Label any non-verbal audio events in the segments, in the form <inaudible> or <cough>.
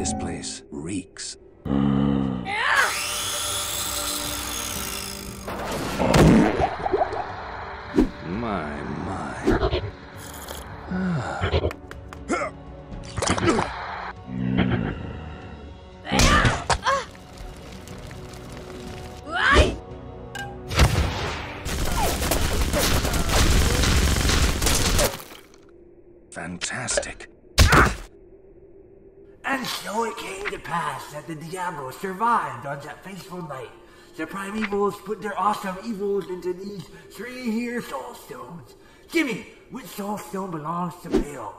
This place reeks. My, my. Fantastic. That the Diablo survived on that fateful night. The primevals put their awesome evils into these three here soul stones. Jimmy, which soul stone belongs to Bill?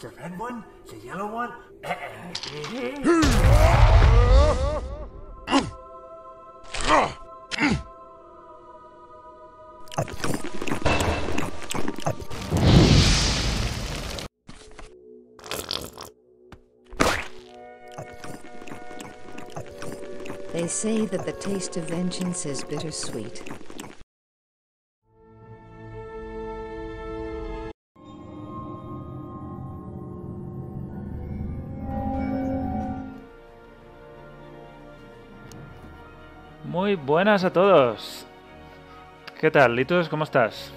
The red one? The yellow one? Eh, eh, eh, say that the taste of vengeance is bittersweet. Muy buenas a todos. ¿Qué tal, Litus? ¿Cómo estás?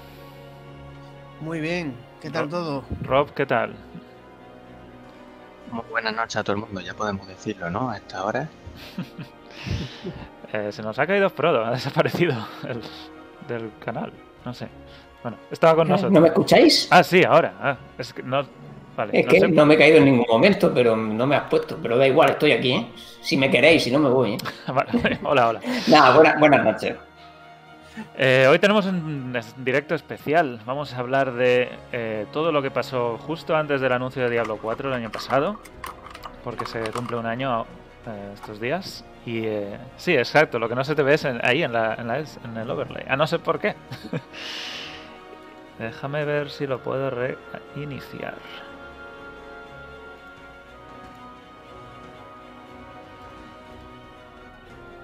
Muy bien, ¿qué tal todo? Rob, ¿qué tal? Muy buenas noches a todo el mundo, ya podemos decirlo, ¿no? A esta hora. <laughs> Eh, se nos ha caído Frodo, ha desaparecido el- del canal. No sé. Bueno, estaba con ¿Eh? nosotros. ¿No me escucháis? Ah, sí, ahora. Ah, es que no. Vale, Es no que sé- no me he caído en ningún momento, pero no me has puesto. Pero da igual, estoy aquí, ¿eh? Si me queréis, si no me voy, ¿eh? <laughs> Vale, vale, hola, hola. <laughs> Nada, buena- buenas noches. Eh, hoy tenemos un directo especial. Vamos a hablar de eh, todo lo que pasó justo antes del anuncio de Diablo 4 el año pasado, porque se cumple un año eh, estos días. Y eh, sí, exacto, lo que no se te ve es ahí en, en, la- en el overlay. A no sé por qué. <laughs> Déjame ver si lo puedo reiniciar.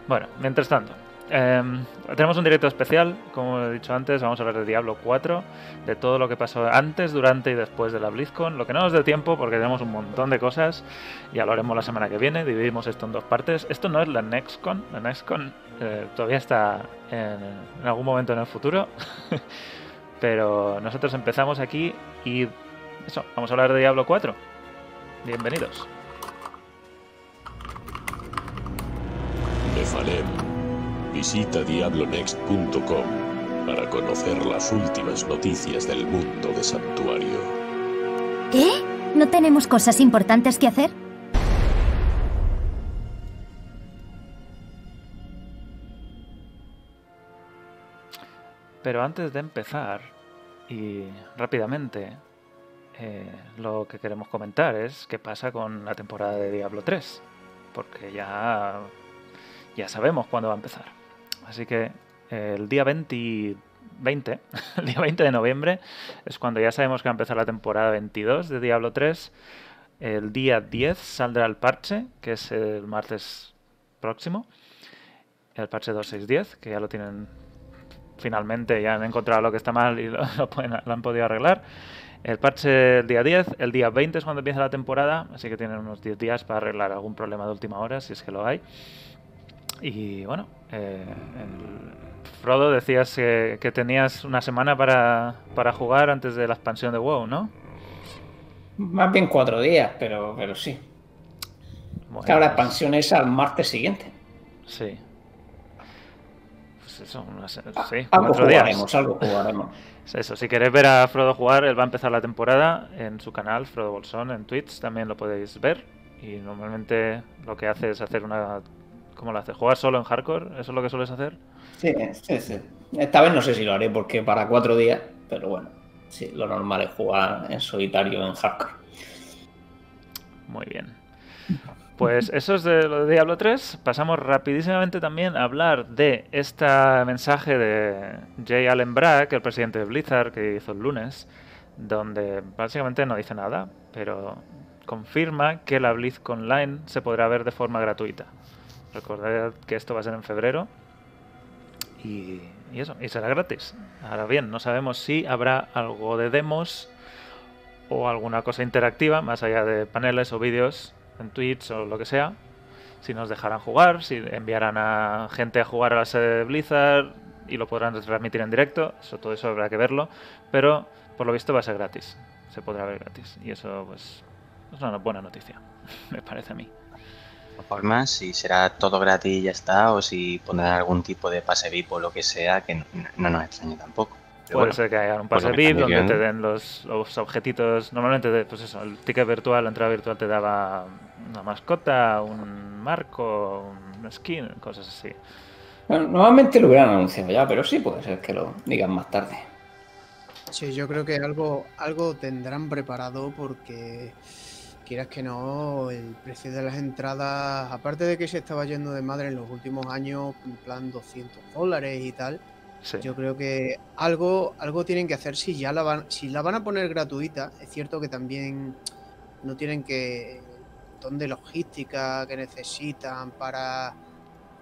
Bueno, mientras tanto, em, tenemos un directo especial, como he dicho antes, vamos a hablar de Diablo 4, de todo lo que pasó antes, durante y después de la BlizzCon, lo que no nos dé tiempo porque tenemos un montón de cosas, ya lo haremos la semana que viene, dividimos esto en dos partes. Esto no es la NextCon, la NextCon eh, todavía está en, algún momento en el futuro, <laughs> pero nosotros empezamos aquí y eso, vamos a hablar de Diablo 4. Bienvenidos. Nefalem. Visita diablonext.com para conocer las últimas noticias del mundo de Santuario. ¿Qué? ¿No tenemos cosas importantes que hacer? Pero antes de empezar, y rápidamente, eh, lo que queremos comentar es qué pasa con la temporada de Diablo 3. Porque ya, ya sabemos cuándo va a empezar. Así que eh, el día 20, 20, <laughs> el día 20 de noviembre es cuando ya sabemos que va a empezar la temporada 22 de Diablo 3. El día 10 saldrá el parche, que es el martes próximo. El parche 2610, que ya lo tienen finalmente ya han encontrado lo que está mal y lo, <laughs> lo pueden- lo han podido arreglar. El parche el día 10, el día 20 es cuando empieza la temporada, así que tienen unos 10 días para arreglar algún problema de última hora, si es que lo hay. Y bueno, eh, el- Frodo, decías que, que tenías una semana para, para jugar antes de la expansión de WoW, ¿no? Más bien cuatro días, pero, pero sí. Bueno, Claro, la pues- expansión es al martes siguiente. Sí. Pues eso, una se- sí, Algo cuatro días. jugaremos, algo jugaremos. <laughs> Es Eso, si queréis ver a Frodo jugar, él va a empezar la temporada en su canal, Frodo Bolsón, en Twitch, también lo podéis ver. Y normalmente lo que hace es hacer una... ¿Cómo lo hace? ¿Jugar solo en hardcore? ¿Eso es lo que sueles hacer? Sí, sí, sí. Esta vez no sé si lo haré porque para cuatro días, pero bueno, sí, lo normal es jugar en solitario en hardcore. Muy bien. Pues eso es de lo de Diablo 3. Pasamos rapidísimamente también a hablar de este mensaje de Jay Allen Brack, el presidente de Blizzard, que hizo el lunes, donde básicamente no dice nada, pero confirma que la BlizzCon Online se podrá ver de forma gratuita. Recordad que esto va a ser en febrero. Y, eso, y será gratis. Ahora bien, no sabemos si habrá algo de demos o alguna cosa interactiva, más allá de paneles o vídeos en Twitch o lo que sea, si nos dejarán jugar, si enviarán a gente a jugar a la sede de Blizzard y lo podrán transmitir en directo, eso todo eso habrá que verlo, pero por lo visto va a ser gratis, se podrá ver gratis. Y eso pues es una buena noticia, <laughs> me parece a mí. De todas formas, si será todo gratis y ya está, o si pondrán algún tipo de pase VIP o lo que sea, que no, no nos extrañe tampoco. Pero Puede bueno, ser que haya un pase VIP donde te den los, los objetitos. Normalmente, pues eso, el ticket virtual, la entrada virtual te daba una mascota, un marco, un skin, cosas así. Bueno, normalmente lo hubieran anunciado ya, pero sí puede ser que lo digan más tarde. Sí, yo creo que algo, algo tendrán preparado porque quieras que no, el precio de las entradas, aparte de que se estaba yendo de madre en los últimos años, en plan 200 dólares y tal, Sí. yo creo que algo, algo tienen que hacer si ya la van, si la van a poner gratuita. Es cierto que también no tienen que montón de logística que necesitan para,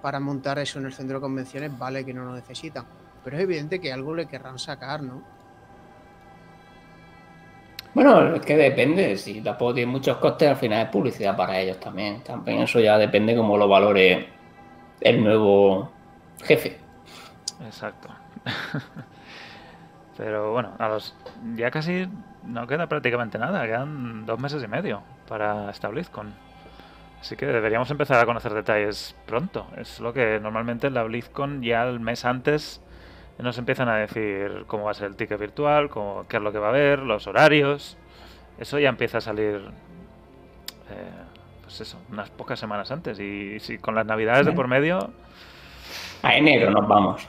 para montar eso en el centro de convenciones, vale que no lo necesitan. Pero es evidente que algo le querrán sacar, ¿no? Bueno, es que depende. Si tampoco tiene muchos costes, al final es publicidad para ellos también. También eso ya depende cómo lo valore el nuevo jefe. Exacto. <laughs> Pero bueno, a los ya casi no queda prácticamente nada, quedan dos meses y medio para esta BlizzCon. Así que deberíamos empezar a conocer detalles pronto. Es lo que normalmente en la BlizzCon ya el mes antes nos empiezan a decir cómo va a ser el ticket virtual, cómo, qué es lo que va a haber, los horarios. Eso ya empieza a salir, eh, pues eso, unas pocas semanas antes. Y si con las navidades de por medio, A enero nos vamos.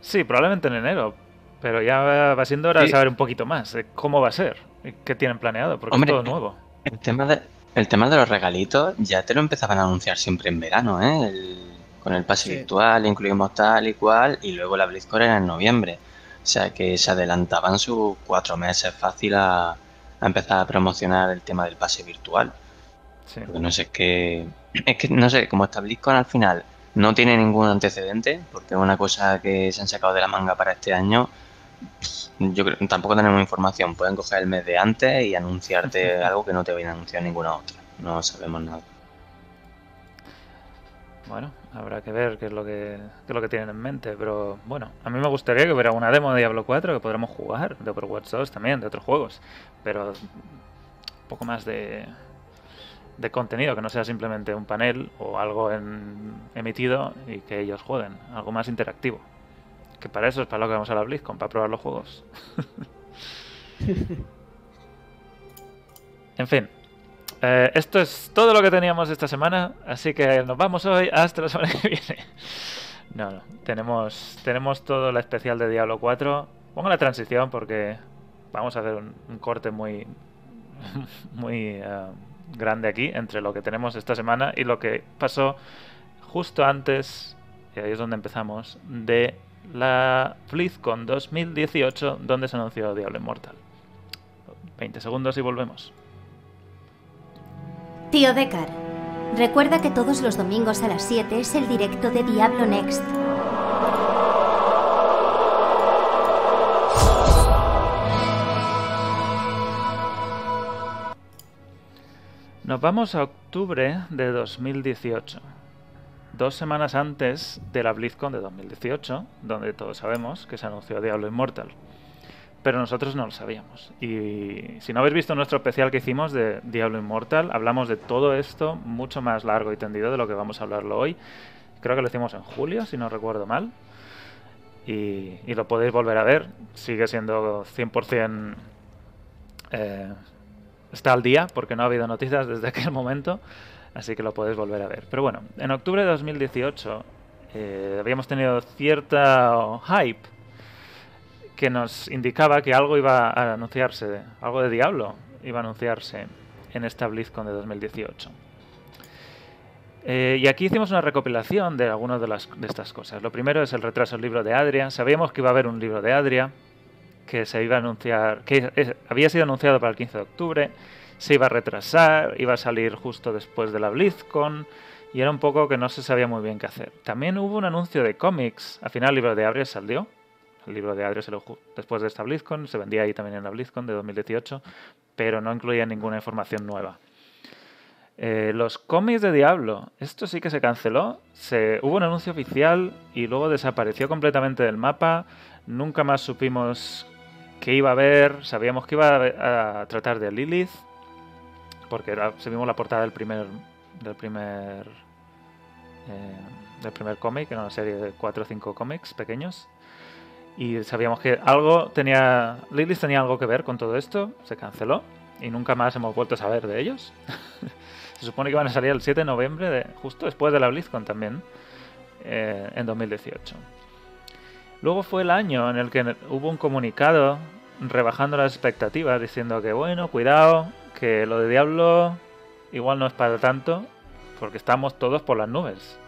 Sí, probablemente en enero. Pero ya va- siendo hora de saber un poquito más de cómo va a ser. y ¿Qué tienen planeado? Porque Hombre, es todo nuevo. El tema, de, el tema de los regalitos ya te lo empezaban a anunciar siempre en verano, ¿eh? El- con el pase Sí. virtual incluimos tal y cual, y luego la BlizzCon era en noviembre. O sea que se adelantaban sus cuatro meses fácil a, a empezar a promocionar el tema del pase virtual. Sí. Porque no sé, es que, es que no sé, como esta BlizzCon al final no tiene ningún antecedente, porque es una cosa que se han sacado de la manga para este año, yo creo tampoco tenemos información. Pueden coger el mes de antes y anunciarte <laughs> algo que no te vayan a anunciar ninguna otra. No sabemos nada. Bueno, habrá que ver qué es lo que, qué es lo que tienen en mente. Pero bueno, a mí me gustaría que hubiera una demo de Diablo 4 que podremos jugar, de Overwatch 2 también, de otros juegos. Pero un poco más de, de contenido, que no sea simplemente un panel o algo en- emitido y que ellos jueguen. Algo más interactivo. Que para eso es para lo que vamos a la BlizzCon, para probar los juegos. <laughs> en fin. Eh, esto es todo lo que teníamos esta semana, así que nos vamos hoy hasta la semana que viene. No, no, tenemos, tenemos todo el especial de Diablo 4. Pongo la transición porque vamos a hacer un, corte muy, <laughs> muy eh, grande aquí entre lo que tenemos esta semana y lo que pasó justo antes, y ahí es donde empezamos, de la BlizzCon 2018, donde se anunció Diablo Immortal. 20 segundos y volvemos. Tío Decar, recuerda que todos los domingos a las 7 es el directo de Diablo Next. Nos vamos a octubre de 2018. Dos semanas antes de la BlizzCon de 2018, donde todos sabemos que se anunció Diablo Immortal. Pero nosotros no lo sabíamos. Y si no habéis visto nuestro especial que hicimos de Diablo Immortal, hablamos de todo esto mucho más largo y tendido de lo que vamos a hablarlo hoy. Creo que lo hicimos en julio, si no recuerdo mal. Y, y lo podéis volver a ver. Sigue siendo 100% eh, está al día porque no ha habido noticias <laughs> desde aquel momento, así que lo podéis volver a ver. Pero bueno, en octubre de 2018 eh, habíamos tenido cierta hype que nos indicaba que algo iba a anunciarse, algo de Diablo iba a anunciarse en esta BlizzCon de 2018. Eh, y aquí hicimos una recopilación de algunas de, de estas cosas. Lo primero es el retraso del libro de Adria. Sabíamos que iba a haber un libro de Adria, que se iba a anunciar, que había sido anunciado para el 15 de octubre, se iba a retrasar, iba a salir justo después de la BlizzCon, y era un poco que no se sabía muy bien qué hacer. También hubo un anuncio de cómics, al final el libro de Adria salió, el libro de Adria salió ju- después de esta BlizzCon, se vendía ahí también en la BlizzCon de 2018, pero no incluía ninguna información nueva. Eh, los cómics de Diablo, esto sí que se canceló. Se, hubo un anuncio oficial y luego desapareció completamente del mapa. Nunca más supimos qué iba a haber. Sabíamos que iba a, a tratar de Lilith, porque era, se vimos la portada del primer del primer eh, del primer cómic, era una serie de 4 o 5 cómics pequeños. Y sabíamos que algo tenía. Lilith tenía algo que ver con todo esto, se canceló y nunca más hemos vuelto a saber de ellos. <laughs> se supone que van a salir el 7 de noviembre, justo después de la BlizzCon también, eh, en 2018. Luego fue el año en el que hubo un comunicado rebajando las expectativas, diciendo que bueno, cuidado, que lo de Diablo igual no es para tanto, porque estamos todos por las nubes.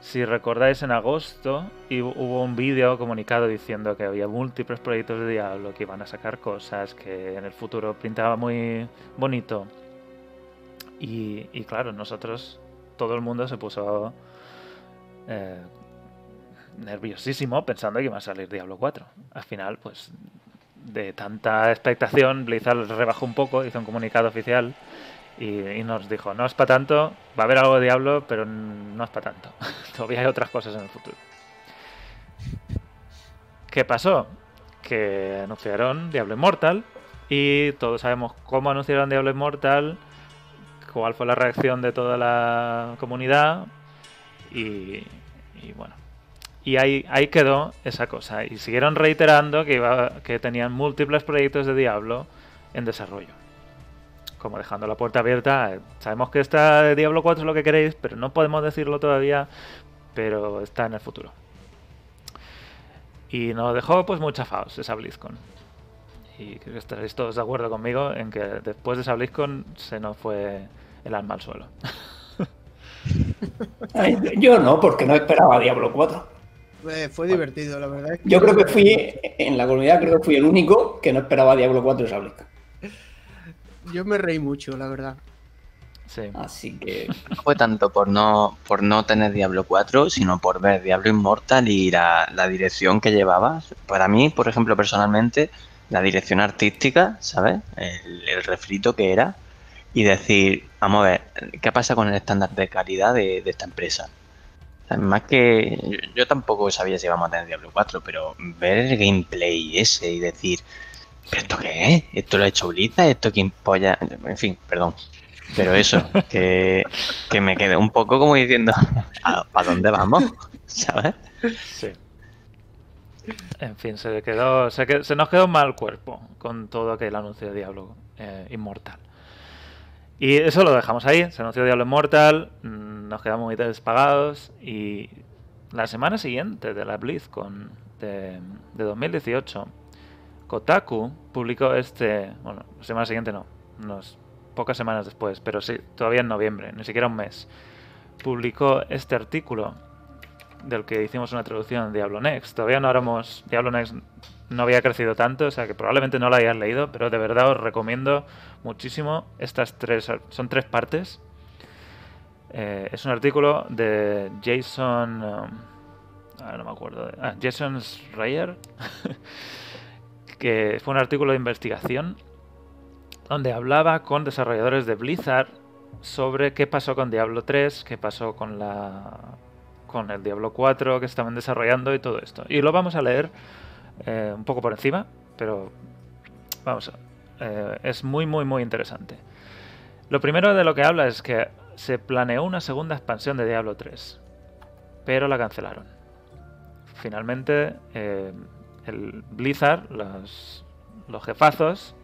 Si recordáis en agosto hubo un vídeo comunicado diciendo que había múltiples proyectos de Diablo, que iban a sacar cosas, que en el futuro pintaba muy bonito. Y, y claro, nosotros, todo el mundo se puso eh, nerviosísimo pensando que iba a salir Diablo 4. Al final, pues de tanta expectación, Blizzard rebajó un poco, hizo un comunicado oficial y, nos dijo, no es para tanto, va a haber algo de Diablo, pero no es para tanto. <laughs> Todavía hay otras cosas en el futuro. ¿Qué pasó? Que anunciaron Diablo Immortal y todos sabemos cómo anunciaron Diablo Immortal, cuál fue la reacción de toda la comunidad y, y bueno. Y ahí, ahí quedó esa cosa. Y siguieron reiterando que, iba, que tenían múltiples proyectos de Diablo en desarrollo. Como dejando la puerta abierta. Sabemos que está de Diablo 4 es lo que queréis, pero no podemos decirlo todavía. Pero está en el futuro. Y nos dejó pues muy chafados esa BlizzCon. Y creo que estaréis todos de acuerdo conmigo en que después de esa BlizzCon se nos fue el alma al suelo. <laughs> Ay, yo no, porque no esperaba Diablo 4. Eh, fue divertido, la verdad. Es que Yo creo que fui, en la comunidad creo que fui el único que no esperaba Diablo 4 esa BlizzCon. Yo me reí mucho, la verdad. Sí. Así que No fue tanto por no, por no tener Diablo 4, sino por ver Diablo Immortal y la, la dirección que llevaba. Para mí, por ejemplo, personalmente, la dirección artística, ¿sabes? El, el refrito que era. Y decir, vamos a ver, ¿qué pasa con el estándar de calidad de, de esta empresa? O sea, más que. Yo, yo tampoco sabía si íbamos a tener Diablo 4, pero ver el gameplay ese y decir, ¿pero esto qué es? ¿Esto lo ha hecho Blizzard? ¿Esto quién polla? En fin, perdón. Pero eso, que, que me quedé un poco como diciendo, <laughs> ¿para dónde vamos? <laughs> ¿Sabes? Sí. En fin, se quedó, se, se nos quedó mal cuerpo con todo aquel anuncio de Diablo eh, Inmortal. Y eso lo dejamos ahí. Se anunció Diablo Immortal, mm, nos quedamos muy despagados y la semana siguiente de la BlizzCon de, de 2018, Kotaku publicó este, bueno, semana siguiente no, unas pocas semanas después, pero sí, todavía en noviembre, ni siquiera un mes, publicó este artículo del que hicimos una traducción en Diablo Next. Todavía no éramos. Diablo Next no había crecido tanto, o sea que probablemente no lo hayas leído, pero de verdad os recomiendo muchísimo estas tres. Son tres partes. Eh, es un artículo de Jason. um, ah, no me acuerdo. de- ah, Jason Schreier. <laughs> que fue un artículo de investigación donde hablaba con desarrolladores de Blizzard sobre qué pasó con Diablo 3, qué pasó con la con el Diablo 4 que estaban desarrollando y todo esto. Y lo vamos a leer eh, un poco por encima, pero vamos, eh, es muy muy muy interesante. Lo primero de lo que habla es que se planeó una segunda expansión de Diablo 3, pero la cancelaron. Finalmente, eh, el Blizzard, los, jefazos,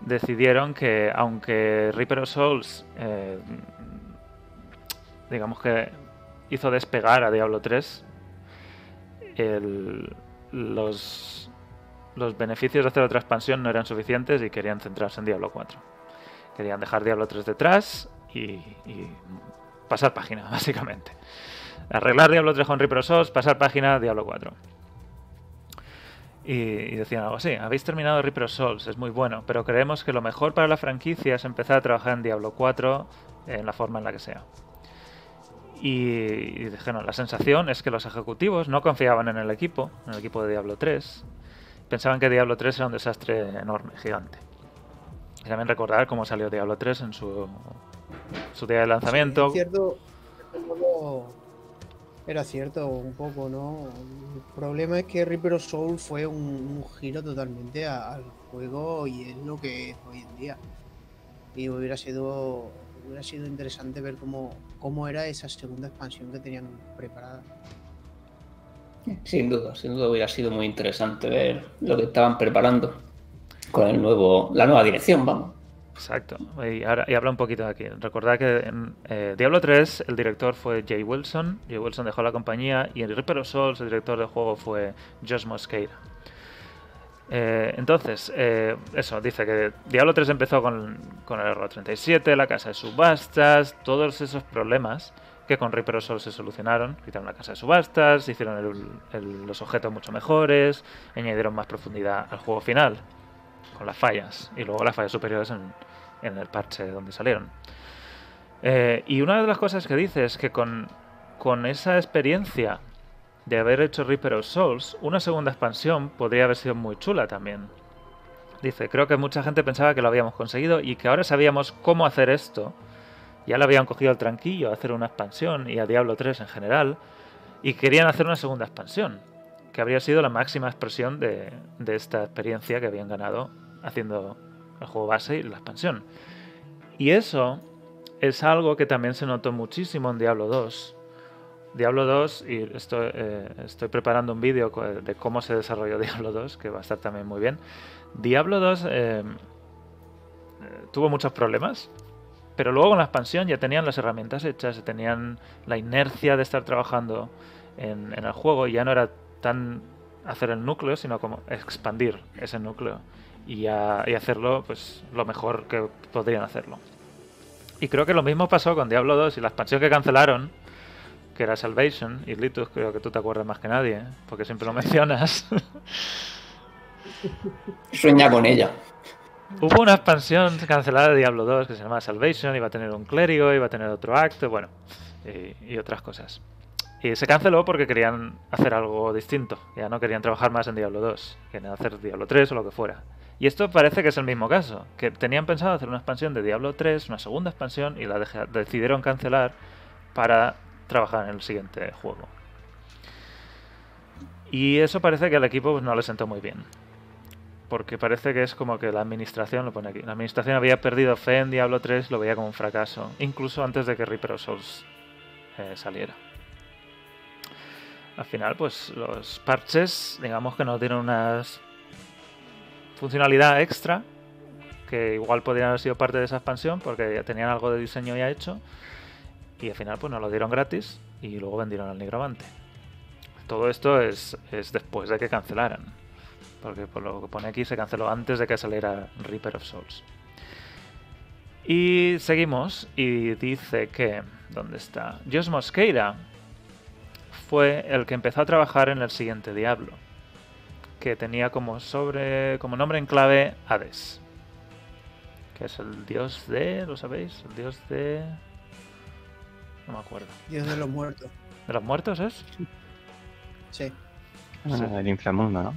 decidieron que aunque Reaper of Souls, eh, digamos que hizo despegar a Diablo 3, el- los, beneficios de hacer otra expansión no eran suficientes y querían centrarse en Diablo 4. Querían dejar Diablo 3 detrás y, y pasar página, <laughs> básicamente. Arreglar Diablo 3 con Reaper of Souls, pasar página Diablo 4. Y, decían algo así, habéis terminado Reaper Souls, es muy bueno, pero creemos que lo mejor para la franquicia es empezar a trabajar en Diablo 4 en la forma en la que sea. Y, y dijeron, la sensación es que los ejecutivos no confiaban en el equipo, en el equipo de Diablo 3. Pensaban que Diablo 3 era un desastre enorme, gigante. Y también recordar cómo salió Diablo 3 en su, su día de lanzamiento. Es cierto, era cierto un poco, ¿no? El problema es que Reaper Soul fue un, giro totalmente al juego y es lo que es hoy en día. Y hubiera sido hubiera sido interesante ver cómo, cómo era esa segunda expansión que tenían preparada. Sin duda, sin duda hubiera sido muy interesante ver lo que estaban preparando con el nuevo, la nueva dirección, vamos. Exacto. Y, ahora, y habla un poquito de aquí. Recordad que en eh, Diablo 3 el director fue Jay Wilson. Jay Wilson dejó la compañía y en Reaper of Souls el director del juego fue Josh Mosqueira. Eh, entonces, eh, eso, dice que Diablo 3 empezó con, con el error 37, la casa de subastas, todos esos problemas que con Reaper of Souls se solucionaron. Quitaron la casa de subastas, hicieron el- los objetos mucho mejores, añadieron más profundidad al juego final, con las fallas, y luego las fallas superiores en, el parche donde salieron. Eh, y una de las cosas que dice es que con, esa experiencia de haber hecho Reaper of Souls, una segunda expansión podría haber sido muy chula también. Dice, creo que mucha gente pensaba que lo habíamos conseguido y que ahora sabíamos cómo hacer esto. Ya le habían cogido el tranquillo a hacer una expansión y a Diablo 3 en general. Y querían hacer una segunda expansión, que habría sido la máxima expresión de esta experiencia que habían ganado haciendo el juego base y la expansión. Y eso es algo que también se notó muchísimo en Diablo 2. Diablo 2, y estoy, eh, estoy preparando un vídeo de cómo se desarrolló <laughs> Diablo 2, que va a estar también muy bien. Diablo 2 eh, eh, tuvo muchos problemas, pero luego con la expansión ya tenían las herramientas hechas, ya tenían la inercia de estar trabajando en, en el juego y ya no era tan hacer el núcleo, sino como expandir ese núcleo y, a- y hacerlo pues lo mejor que podrían hacerlo. Y creo que lo mismo pasó con Diablo 2 y la expansión que cancelaron, que era Salvation, y Litus, creo que tú te acuerdas más que nadie, ¿eh? porque siempre lo mencionas. Sueña con ella. Hubo una expansión cancelada de Diablo 2 que se llama Salvation, iba a tener un clérigo, iba a tener otro acto, bueno, y, y otras cosas. Y se canceló porque querían hacer algo distinto, ya no querían trabajar más en Diablo 2, querían hacer Diablo 3 o lo que fuera. Y esto parece que es el mismo caso, que tenían pensado hacer una expansión de Diablo 3, una segunda expansión, y la decidieron cancelar para trabajar en el siguiente juego. Y eso parece que al equipo pues, no le sentó muy bien. Porque parece que es como que la administración, lo pone aquí, la administración había perdido fe en Diablo 3, lo veía como un fracaso, incluso antes de que Reaper of Souls eh, saliera. Al final, pues los parches, digamos que no tienen una funcionalidad extra, que igual podrían haber sido parte de esa expansión, porque ya tenían algo de diseño ya hecho, y al final pues nos lo dieron gratis y luego vendieron al nigromante. Todo esto es, es después de que cancelaran. Porque por lo que pone aquí se canceló antes de que saliera Reaper of Souls. Y seguimos y dice que... ¿Dónde está? Josh Mosqueira fue el que empezó a trabajar en el siguiente Diablo. Que tenía como sobre. como nombre en clave Hades. Que es el dios de. ¿Lo sabéis? El dios de. No me acuerdo. Dios de los muertos. ¿De los muertos es? Sí, Ah, el inframundo, ¿no?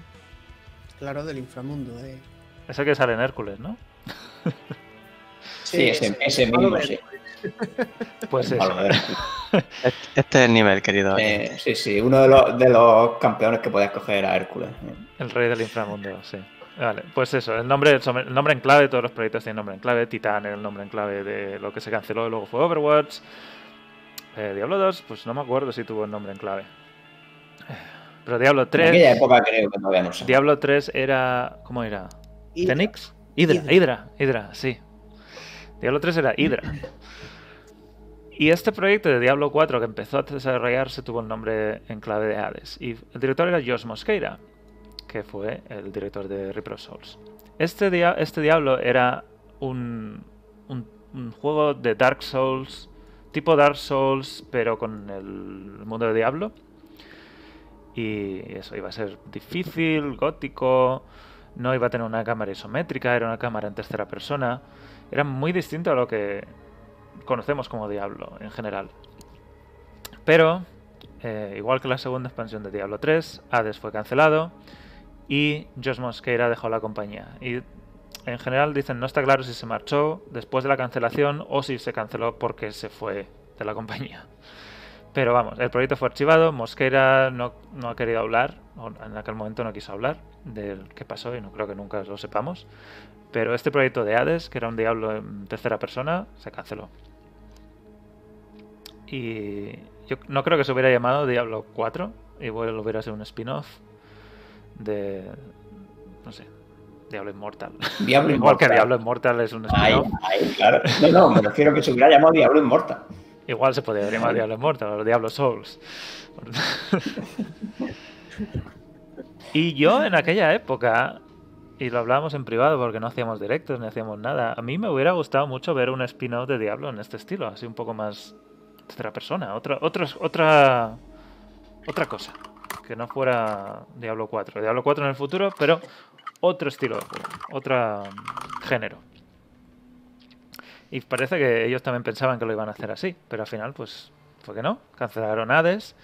claro, del inframundo. eh. Ese que sale en Hércules, ¿no? Sí, ese, ese mismo, sí. Pues eso. Este, este es el nivel, querido. Eh, sí, sí, uno de los, de los campeones que puedes coger a Hércules. El rey del inframundo, sí. Vale, pues eso, el nombre, el nombre en clave, todos los proyectos tienen nombre en clave. Titán era el nombre en clave de lo que se canceló y luego fue Overwatch. Eh, Diablo 2, pues no me acuerdo si tuvo el nombre en clave. Pero Diablo En aquella 3. época creo que no sé. Diablo 3 era. ¿Cómo era? ¿Fenix? Hydra, Hydra. Hydra, Hydra, sí. Diablo 3 era Hydra. Y este proyecto de Diablo 4 que empezó a desarrollarse tuvo el nombre en clave de Hades. Y el director era Josh Mosqueira, que fue el director de Reaper of Souls. Este, este Diablo era un, un, un juego de Dark Souls, tipo Dark Souls, pero con el mundo de Diablo. Y eso iba a ser difícil, gótico, no iba a tener una cámara isométrica, era una cámara en tercera persona. Era muy distinto a lo que conocemos como Diablo en general. Pero, eh, igual que la segunda expansión de Diablo 3, Hades fue cancelado y Josh Mosqueira dejó la compañía. Y en general dicen no está claro si se marchó después de la cancelación o si se canceló porque se fue de la <laughs> compañía. Pero vamos, el proyecto fue archivado, Mosquera no, no ha querido hablar, en aquel momento no quiso hablar del qué pasó y no creo que nunca lo sepamos. Pero este proyecto de Hades, que era un diablo en tercera persona, se canceló. Y yo no creo que se hubiera llamado Diablo 4, igual hubiera sido un spin-off de, no sé, Diablo Inmortal. Diablo <laughs> igual que Inmortal. Diablo Inmortal es un spin-off. claro. No, no, me refiero a que se hubiera llamado Diablo Inmortal. Igual se podría llamar Diablo Immortal o Diablo Souls. <laughs> y yo en aquella época, y lo hablábamos en privado porque no hacíamos directos ni hacíamos nada, a mí me hubiera gustado mucho ver un spin-off de Diablo en este estilo, así un poco más tercera persona, otra, otra, otra, otra cosa, que no fuera Diablo 4. Diablo 4 en el futuro, pero otro estilo otro género. Y parece que ellos también pensaban que lo iban a hacer así, pero al final, pues, fue que no. Cancelaron Hades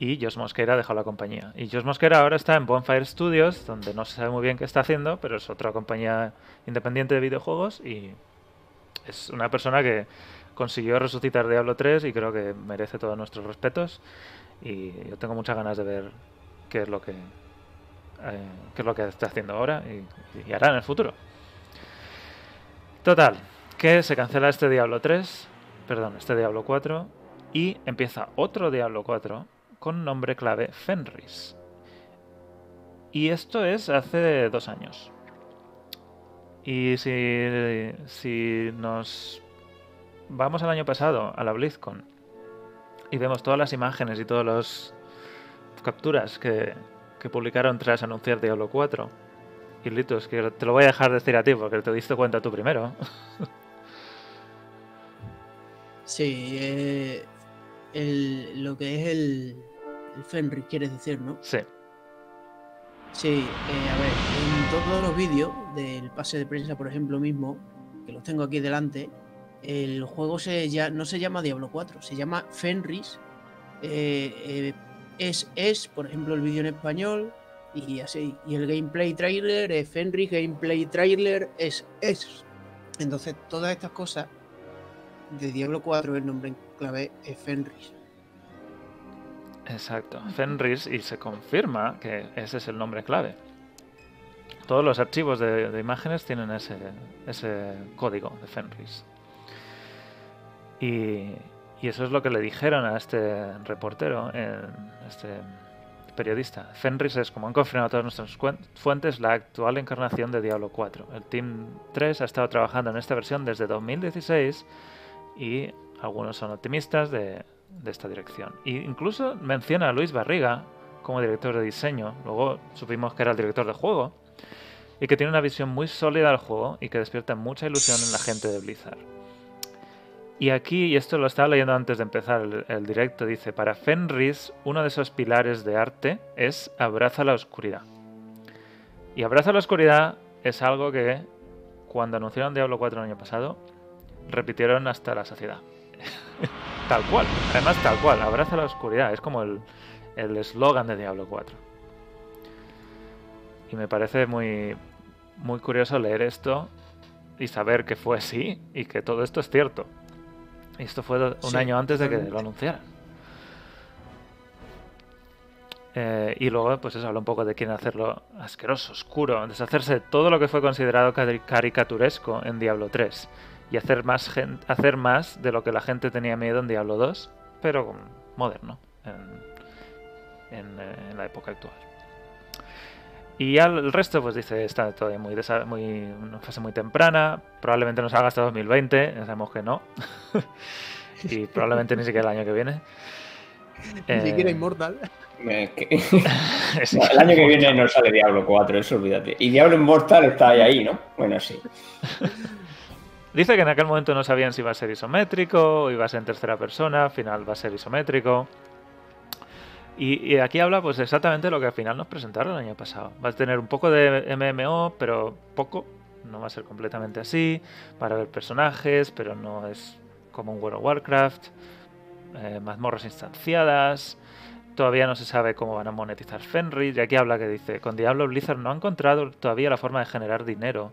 y Josh Mosquera dejó la compañía. Y Josh Mosquera ahora está en Bonfire Studios, donde no se sabe muy bien qué está haciendo, pero es otra compañía independiente de videojuegos y es una persona que consiguió resucitar Diablo 3 y creo que merece todos nuestros respetos. Y yo tengo muchas ganas de ver qué es lo que, eh, qué es lo que está haciendo ahora y, y hará en el futuro. Total, que se cancela este Diablo 3, perdón, este Diablo 4 y empieza otro Diablo 4 con nombre clave Fenris. Y esto es hace dos años. Y si, si nos vamos al año pasado, a la BlizzCon, y vemos todas las imágenes y todas las capturas que, que publicaron tras anunciar Diablo 4, y Litus, que te lo voy a dejar decir a ti porque te diste cuenta tú primero. <laughs> Sí, eh, el- lo que es el, el Fenris, quieres decir, ¿no? Sí. Sí, eh, a ver, en todos los vídeos del pase de prensa, por ejemplo, mismo, que los tengo aquí delante, el juego se ya, no se llama Diablo 4, se llama Fenris. eh, eh, es, es, por ejemplo, el vídeo en español y así. Y el gameplay trailer es Fenris, gameplay trailer es es. Entonces, todas estas cosas de Diablo 4, el nombre en clave es Fenris. Exacto, Fenris, y se confirma que ese es el nombre clave. Todos los archivos de, de imágenes tienen ese, ese código de Fenris. Y, y eso es lo que le dijeron a este reportero, eh, este periodista. Fenris es, como han confirmado todas nuestras fuentes, la actual encarnación de Diablo 4. El Team 3 ha estado trabajando en esta versión desde 2016 y algunos son optimistas de, de esta dirección. E incluso menciona a Luis Barriga como director de diseño, luego supimos que era el director de juego, y que tiene una visión muy sólida del juego y que despierta mucha ilusión en la gente de Blizzard. Y aquí, y esto lo estaba leyendo antes de empezar el, directo, dice, para Fenris uno de esos pilares de arte es Abraza la Oscuridad. Y Abraza la Oscuridad es algo que cuando anunciaron Diablo 4 el año pasado, repitieron hasta la saciedad. <laughs> tal cual, además tal cual, Abraza la Oscuridad, es como el el eslogan de Diablo 4. Y me parece muy, muy curioso leer esto y saber que fue así y que todo esto es cierto. Y esto fue un Sí, año antes de que lo anunciaran. Eh, y luego, pues eso, habla un poco de quieren hacerlo asqueroso, oscuro, deshacerse de todo lo que fue considerado cari- caricaturesco en Diablo 3 y hacer más, gen- hacer más de lo que la gente tenía miedo en Diablo 2, pero moderno en, en, eh, en la época actual. Y ya el resto, pues dice, está todavía muy, desa- muy una fase muy temprana, probablemente no salga hasta 2020, ya sabemos que no, <laughs> y probablemente ni siquiera el año que viene. Ni siquiera Eh, que-. <laughs> No, el año que viene no sale Diablo 4, eso olvídate. Y Diablo Immortal está ahí, ahí, ¿no? Bueno, sí. <laughs> Dice que en aquel momento no sabían si iba a ser isométrico o iba a ser en tercera persona, al final va a ser isométrico. Y, aquí habla pues exactamente lo que al final nos presentaron el año pasado. Va a tener un poco de MMO, pero poco. No va a ser completamente así. Para ver personajes, pero no es como un World of Warcraft. Eh, mazmorras instanciadas. Todavía no se sabe cómo van a monetizar Fenris. Y aquí habla que dice, con Diablo Blizzard no ha encontrado todavía la forma de generar dinero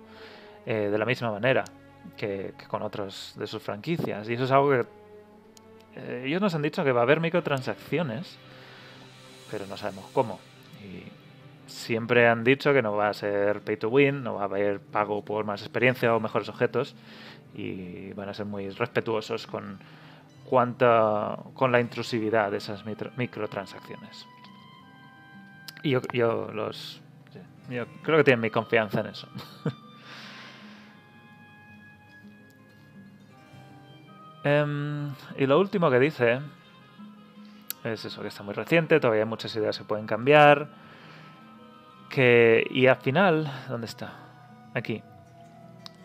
eh, de la misma manera que, que con otros de sus franquicias. Y eso es algo que eh, ellos nos han dicho que va a haber microtransacciones, pero no sabemos cómo. Y siempre han dicho que no va a ser pay to win, no va a haber pago por más experiencia o mejores objetos y van a ser muy respetuosos con cuánta con la intrusividad de esas micro- microtransacciones. Y yo, yo los yo creo que tienen mi confianza en eso. <laughs> Em, y lo último que dice es eso, que está muy reciente, todavía hay muchas ideas que pueden cambiar. Que, y al final, ¿dónde está? Aquí.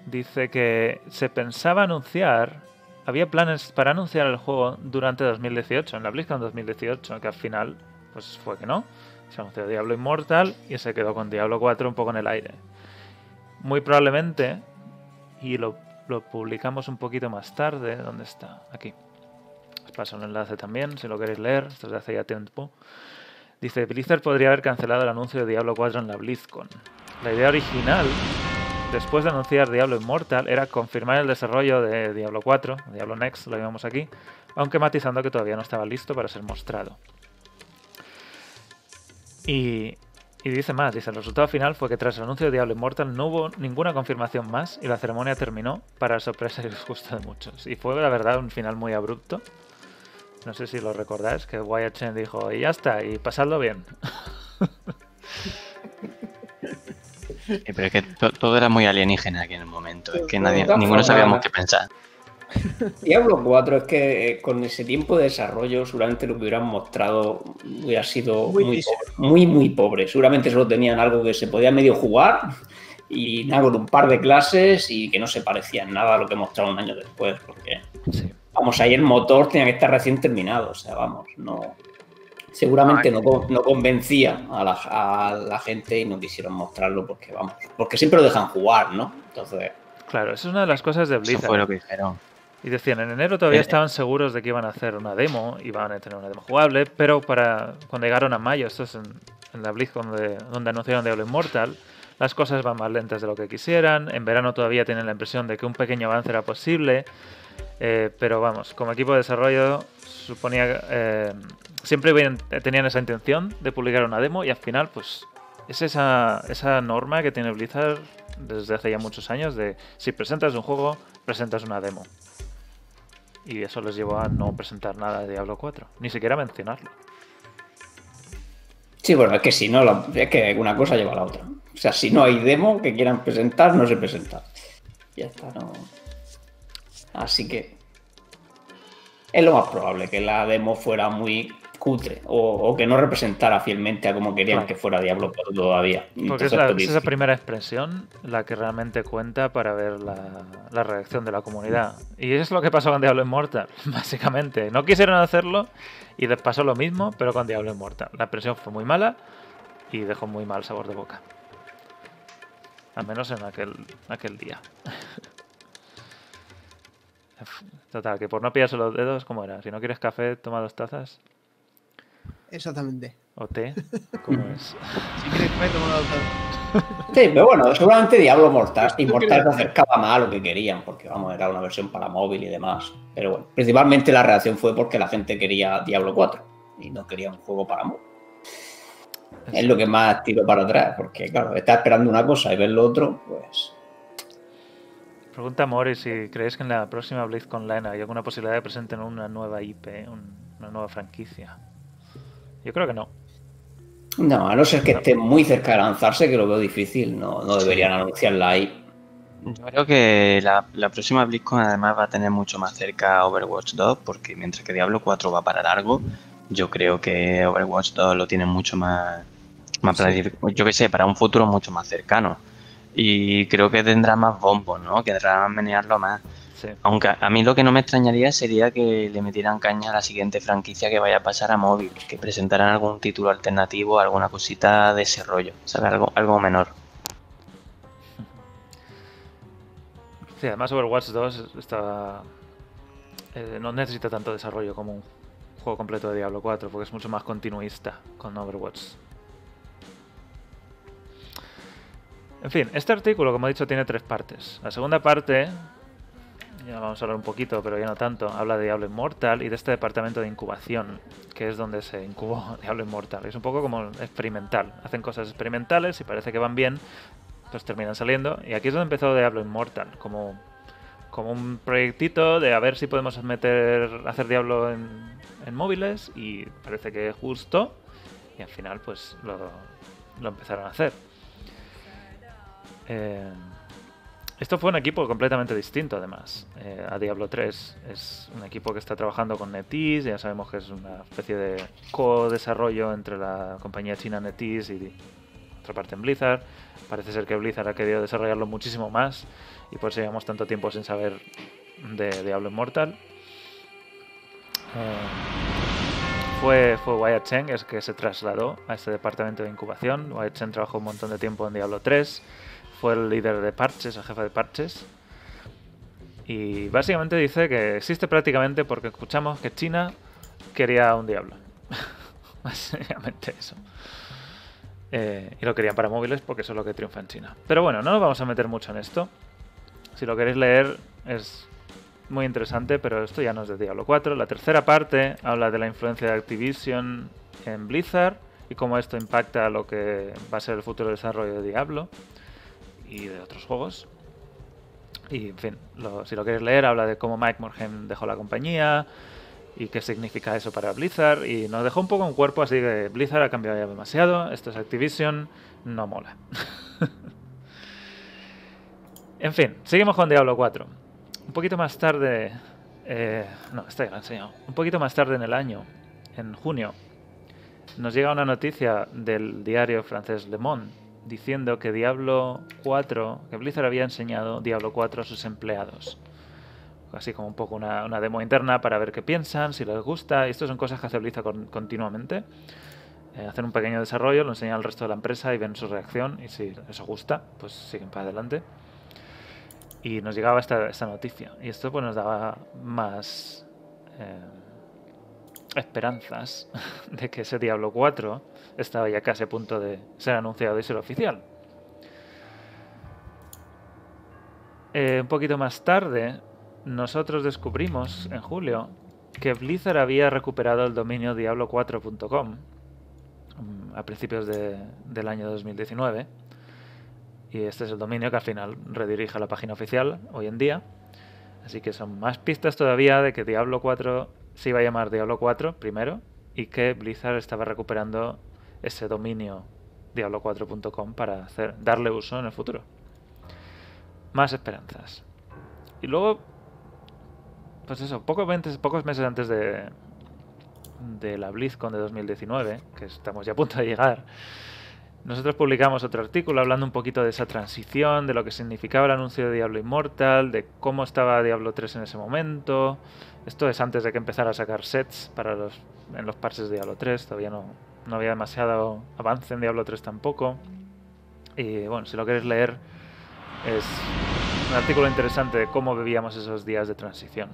Dice que se pensaba anunciar, había planes para anunciar el juego durante 2018, en la BlizzCon 2018, que al final, pues fue que no. Se anunció Diablo Immortal y se quedó con Diablo 4 un poco en el aire. Muy probablemente, y lo, lo publicamos un poquito más tarde, ¿dónde está? Aquí. Os paso el enlace también, si lo queréis leer, esto es de hace ya tiempo. Dice, Blizzard podría haber cancelado el anuncio de Diablo 4 en la BlizzCon. La idea original, después de anunciar Diablo Immortal, era confirmar el desarrollo de Diablo 4, Diablo Next, lo llamamos aquí, aunque matizando que todavía no estaba listo para ser mostrado. Y, y dice más, dice, el resultado final fue que tras el anuncio de Diablo Immortal no hubo ninguna confirmación más y la ceremonia terminó para sorpresa y disgusto de muchos. Y fue la verdad un final muy abrupto. No sé si lo recordáis, que Wyatt Chen dijo, y ya está, y pasadlo bien. <laughs> Eh, pero es que to- todo era muy alienígena aquí en el momento. Es que De nadie, ninguno sabíamos qué pensar. <laughs> Diablo 4 es que eh, con ese tiempo de desarrollo seguramente lo que hubieran mostrado hubiera sido Muy muy, pobre, muy, muy pobre. Seguramente solo tenían algo que se podía medio jugar y nada, con un par de clases y que no se parecía en nada a lo que mostraron un año después. Porque, Sí. vamos, ahí el motor tenía que estar recién terminado. O sea, vamos, no. Seguramente no, con- no convencía a la, a la gente y no quisieron mostrarlo porque, vamos, porque siempre lo dejan jugar, ¿no? Entonces, Claro, eso es una de las cosas de Eso Blizzard. fue lo que dijeron. Y decían, en enero todavía Eh, estaban seguros de que iban a hacer una demo, iban a tener una demo jugable, pero para cuando llegaron a mayo, esto es en, en la BlizzCon donde, donde anunciaron Diablo Immortal, las cosas van más lentas de lo que quisieran. En verano todavía tienen la impresión de que un pequeño avance era posible, eh, pero vamos, como equipo de desarrollo suponía eh, siempre tenían esa intención de publicar una demo y al final, pues es esa, esa norma que tiene Blizzard desde hace ya muchos años de si presentas un juego, presentas una demo. Y eso les llevó a no presentar nada de Diablo 4, ni siquiera mencionarlo. Sí, bueno, es que si no, es que una cosa lleva a la otra. O sea, si no hay demo que quieran presentar, no se presenta. Ya está, no. Así que. Es lo más probable que la demo fuera muy cutre o, o que no representara fielmente a como querían Claro. que fuera Diablo 4 todavía. Porque Entonces, es, la- es esa primera expresión la que realmente cuenta para ver la, la reacción de la comunidad. Y es lo que pasó con Diablo Immortal, <laughs> básicamente. No quisieron hacerlo y les pasó lo mismo, pero con Diablo Immortal. La expresión fue muy mala y dejó muy mal sabor de boca. Al menos en aquel, aquel día. <laughs> Total, que por no pillarse los dedos, ¿cómo era? Si no quieres café, toma dos tazas. Exactamente. ¿O té? <laughs> ¿Cómo es? Si quieres comer, toma. Sí, pero bueno, seguramente Diablo Mortal, Immortal se acercaba más a lo que querían, porque vamos, era una versión para móvil y demás. Pero bueno, principalmente la reacción fue porque la gente quería Diablo 4 y no quería un juego para móvil. Es lo que más tiro para atrás, porque claro, está esperando una cosa y ver lo otro, pues. Pregunta Mori si creéis que en la próxima BlizzCon Online hay alguna posibilidad de que presenten una nueva IP, un- una nueva franquicia. Yo creo que no. No, a no ser que esté muy cerca de lanzarse, que lo veo difícil, no, no deberían anunciarla ahí. Yo creo que la, la próxima BlizzCon además va a tener mucho más cerca Overwatch 2, porque mientras que Diablo 4 va para largo, yo creo que Overwatch 2 lo tiene mucho más, más Sí. yo qué sé, para un futuro mucho más cercano. Y creo que tendrá más bombos, ¿no? Que tendrá menearlo más. Aunque a mí lo que no me extrañaría sería que le metieran caña a la siguiente franquicia que vaya a pasar a móvil, que presentaran algún título alternativo, alguna cosita de ese rollo, ¿sabes? Algo, algo menor. Sí, además Overwatch 2 está, eh, no necesita tanto desarrollo como un juego completo de Diablo 4, porque es mucho más continuista con Overwatch. En fin, este artículo, como he dicho, tiene tres partes. La segunda parte, ya vamos a hablar un poquito, pero ya no tanto, habla de Diablo Immortal y de este departamento de incubación, que es donde se incubó <laughs> Diablo Immortal. Es un poco como experimental. Hacen cosas experimentales y parece que van bien, pues terminan saliendo. Y aquí es donde empezó Diablo Immortal, como, como un proyectito de a ver si podemos meter, hacer Diablo en, móviles y parece que justo. Y al final, pues lo, lo empezaron a hacer. Eh, esto fue un equipo completamente distinto, además, eh, a Diablo 3. Es un equipo que está trabajando con NetEase, ya sabemos que es una especie de co-desarrollo entre la compañía china NetEase y otra parte en Blizzard. Parece ser que Blizzard ha querido desarrollarlo muchísimo más y por eso llevamos tanto tiempo sin saber de Diablo Immortal. Eh, fue, fue Wyatt Chen el que se trasladó a este departamento de incubación. Wyatt Chen trabajó un montón de tiempo en Diablo 3 fue el líder de parches, el jefe de parches. Y básicamente dice que existe prácticamente porque escuchamos que China quería un diablo. <laughs> básicamente eso. Eh, y lo querían para móviles porque eso es lo que triunfa en China. Pero bueno, no nos vamos a meter mucho en esto. Si lo queréis leer es muy interesante, pero esto ya no es de Diablo 4. La tercera parte habla de la influencia de Activision en Blizzard y cómo esto impacta lo que va a ser el futuro desarrollo de Diablo y de otros juegos. Y en fin, si lo queréis leer, habla de cómo Mike Morhaime dejó la compañía y qué significa eso para Blizzard. Y nos dejó un poco un cuerpo así que Blizzard ha cambiado ya demasiado, esto es Activision, no mola. <laughs> en fin, seguimos con Diablo 4. Un poquito más tarde, eh, no, esto ya lo he enseñado. Un poquito más tarde en el año, en junio, nos llega una noticia del diario francés Le Monde diciendo que Diablo 4, que Blizzard había enseñado Diablo 4 a sus empleados. Así como un poco una, demo interna para ver qué piensan, si les gusta. Y esto son cosas que hace Blizzard continuamente. Eh, hacen un pequeño desarrollo, lo enseñan al resto de la empresa y ven su reacción. Y si eso gusta, pues siguen para adelante. Y nos llegaba esta, noticia. Y esto pues nos daba más eh, esperanzas <laughs> de que ese Diablo 4 estaba ya casi a punto de ser anunciado y ser oficial. Eh, un poquito más tarde, nosotros descubrimos en julio que Blizzard había recuperado el dominio diablo4.com mm, a principios del año 2019. Y este es el dominio que al final redirige a la página oficial hoy en día. Así que son más pistas todavía de que Diablo 4 se iba a llamar Diablo 4 primero y que Blizzard estaba recuperando ese dominio diablo4.com para darle uso en el futuro. Más esperanzas. Y luego, pues eso, pocos, pocos meses antes de, de la BlizzCon de 2019, que estamos ya a punto de llegar, nosotros publicamos otro artículo hablando un poquito de esa transición, de lo que significaba el anuncio de Diablo Immortal, de cómo estaba Diablo 3 en ese momento. Esto es antes de que empezara a sacar sets para los, en los parses de Diablo 3, todavía no, no había demasiado avance en Diablo 3 tampoco. Y bueno, si lo queréis leer, es un artículo interesante de cómo vivíamos esos días de transición.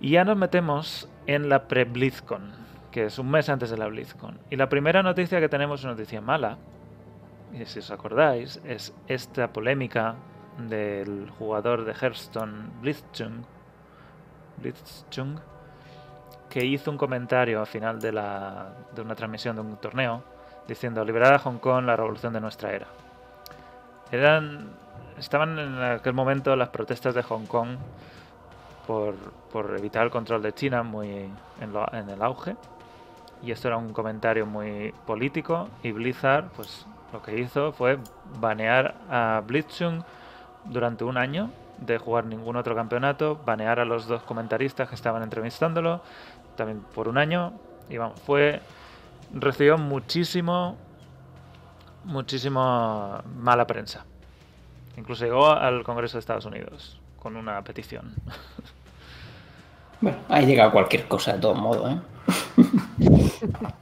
Y ya nos metemos en la pre-BlizzCon, que es un mes antes de la BlizzCon. Y la primera noticia que tenemos es una noticia mala, y si os acordáis, es esta polémica del jugador de Hearthstone, Blitzchung, Blitzchung que hizo un comentario al final de, la, de una transmisión de un torneo diciendo liberada Hong Kong, la revolución de nuestra era. Eran, estaban en aquel momento las protestas de Hong Kong por, por evitar el control de China muy en, el auge. Y esto era un comentario muy político y Blizzard pues lo que hizo fue banear a Blitzchung durante un año de jugar ningún otro campeonato, banear a los dos comentaristas que estaban entrevistándolo, también por un año. Y vamos, fue. Recibió muchísimo. Muchísimo mala prensa. Incluso llegó al Congreso de Estados Unidos con una petición. <laughs> Bueno, ahí llega cualquier cosa de todos modos, ¿eh? <laughs>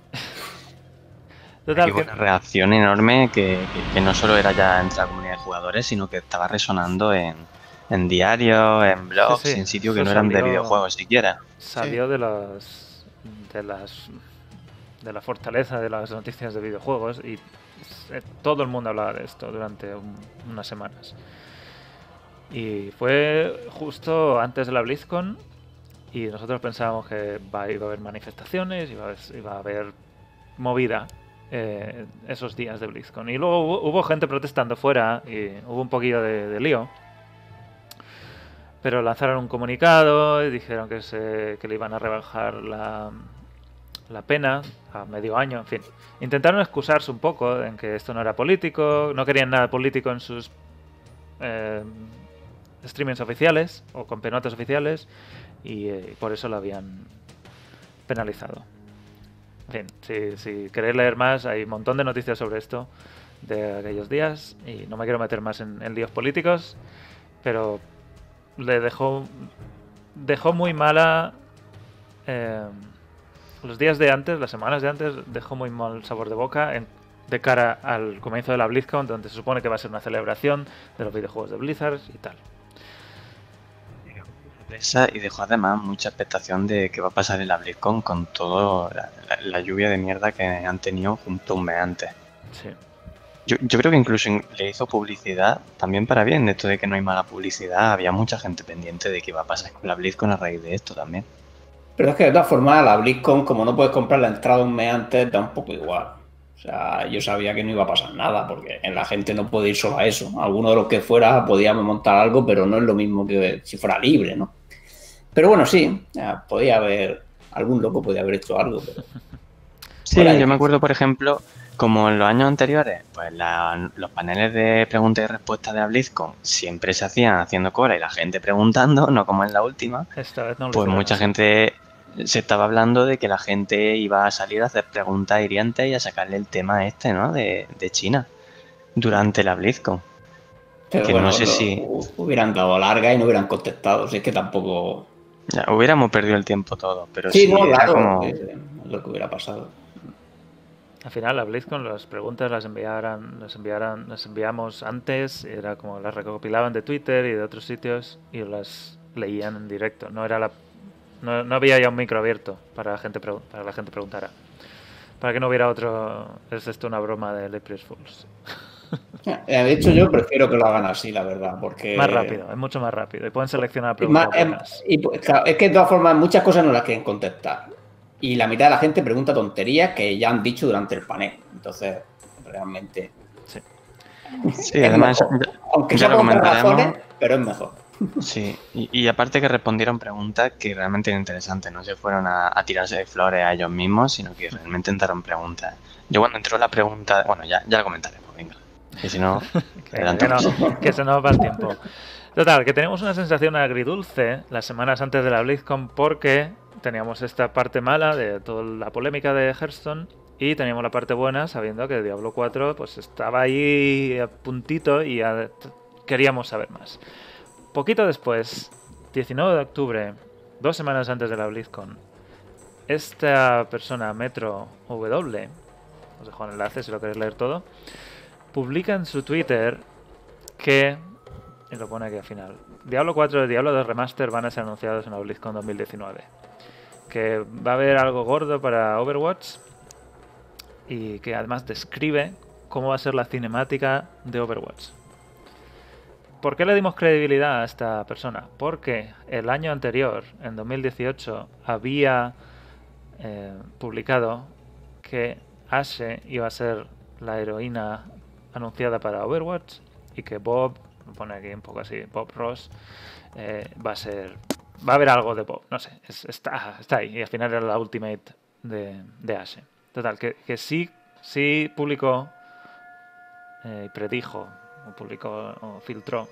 Total, una reacción enorme que, no solo era ya entre la comunidad de jugadores, sino que estaba resonando en, en diarios, en blogs, en sitios que no eran de videojuegos siquiera. Salió de las de las de la fortaleza de las noticias de videojuegos y todo el mundo hablaba de esto durante un- unas semanas. Y fue justo antes de la BlizzCon y nosotros pensábamos que iba a haber manifestaciones, iba a haber, iba a haber movida eh, esos días de BlizzCon. Y luego hubo, hubo gente protestando fuera y hubo un poquillo de, de lío. Pero lanzaron un comunicado y dijeron que, se, que le iban a rebajar la, la pena a medio año, en fin. Intentaron excusarse un poco en que esto no era político, no querían nada político en sus eh, streamings oficiales o con penotas oficiales y eh, por eso lo habían penalizado. En fin, si, si queréis leer más, hay un montón de noticias sobre esto de aquellos días y no me quiero meter más en, en líos políticos, pero le dejó dejó muy mala eh, los días de antes, las semanas de antes, dejó muy mal sabor de boca en- de cara al comienzo de la BlizzCon, donde se supone que va a ser una celebración de los videojuegos de Blizzard y tal. y dejó además mucha expectación de qué va a pasar en la BlizzCon con toda la, la- la lluvia de mierda que han tenido junto a un mes antes. Sí. Yo, yo creo que incluso in- le hizo publicidad también para bien, de esto de que no hay mala publicidad. Había mucha gente pendiente de qué va a pasar con la BlizzCon a raíz de esto también. Pero es que de todas formas, la BlizzCon, como no puedes comprar la entrada un mes antes, da un poco igual. O sea, yo sabía que no iba a pasar nada, porque la gente no puede ir solo a eso. Alguno de los que fuera podíamos montar algo, pero no es lo mismo que si fuera libre, ¿no? Pero bueno, sí, podía haber, algún loco podía haber hecho algo, pero <laughs> Sí, yo me acuerdo, por ejemplo, como en los años anteriores, pues la- los paneles de preguntas y respuestas de la BlizzCon siempre se hacían haciendo cola y la gente preguntando, <laughs> no como en la última. Esta vez no lo Pues mucha gente se estaba hablando de que la gente iba a salir a hacer preguntas hirientes y a sacarle el tema este, ¿no? De, de China durante la BlizzCon. Pero Que bueno, no sé si- hubieran dado larga y no hubieran contestado. Si es que tampoco. Ya, hubiéramos perdido el tiempo todo, pero Sí, sí, no, claro. como... Es lo que hubiera pasado. Al final, la BlizzCon, las preguntas las enviaran, las enviaran, las enviamos antes, era como las recopilaban de Twitter y de otros sitios y las leían en directo. No era la, no, no había ya un micro abierto para la gente para que la gente preguntara. Para que no hubiera otro. Es esto una broma de April Fools. <laughs> Eh, De hecho, yo prefiero que lo hagan así, la verdad, porque. Más rápido, es mucho más rápido. Y pueden seleccionar Es, más- preguntas es- y, claro, es que de todas formas muchas cosas no las quieren contestar. Y la mitad de la gente pregunta tonterías que ya han dicho durante el panel. Entonces, realmente. Sí. Sí, además, mejor. ya- Aunque ya sea lo comentaremos. razones, pero es mejor. Sí, y, y aparte que respondieron preguntas que realmente eran interesantes, no se fueron a, a tirarse de flores a ellos mismos, sino que realmente entraron preguntas. Yo cuando entró la pregunta, bueno, ya, ya lo comentaremos, venga. Que si no, <laughs> que no- que se nos va el tiempo. Total, que tenemos una sensación agridulce las semanas antes de la BlizzCon porque teníamos esta parte mala de toda la polémica de Hearthstone y teníamos la parte buena sabiendo que Diablo 4 pues estaba ahí a puntito y queríamos saber más. Poquito después, 19 de octubre, dos semanas antes de la BlizzCon, esta persona, Metro W, os dejo el enlace si lo queréis leer todo, publica en su Twitter que, y lo pone aquí al final, Diablo 4 y Diablo 2 Remaster van a ser anunciados en la BlizzCon 2019. Que va a haber algo gordo para Overwatch y que además describe cómo va a ser la cinemática de Overwatch. ¿Por qué le dimos credibilidad a esta persona? Porque el año anterior, en 2018, había eh, publicado que Ashe iba a ser la heroína anunciada para Overwatch y que Bob, lo pone aquí un poco así, Bob Ross, eh, va a ser. Va a haber algo de Bob, no sé, es- está, está ahí. Y al final era la Ultimate de, de Ashe. Total, que, que sí, sí publicó eh, predijo, o publicó o filtró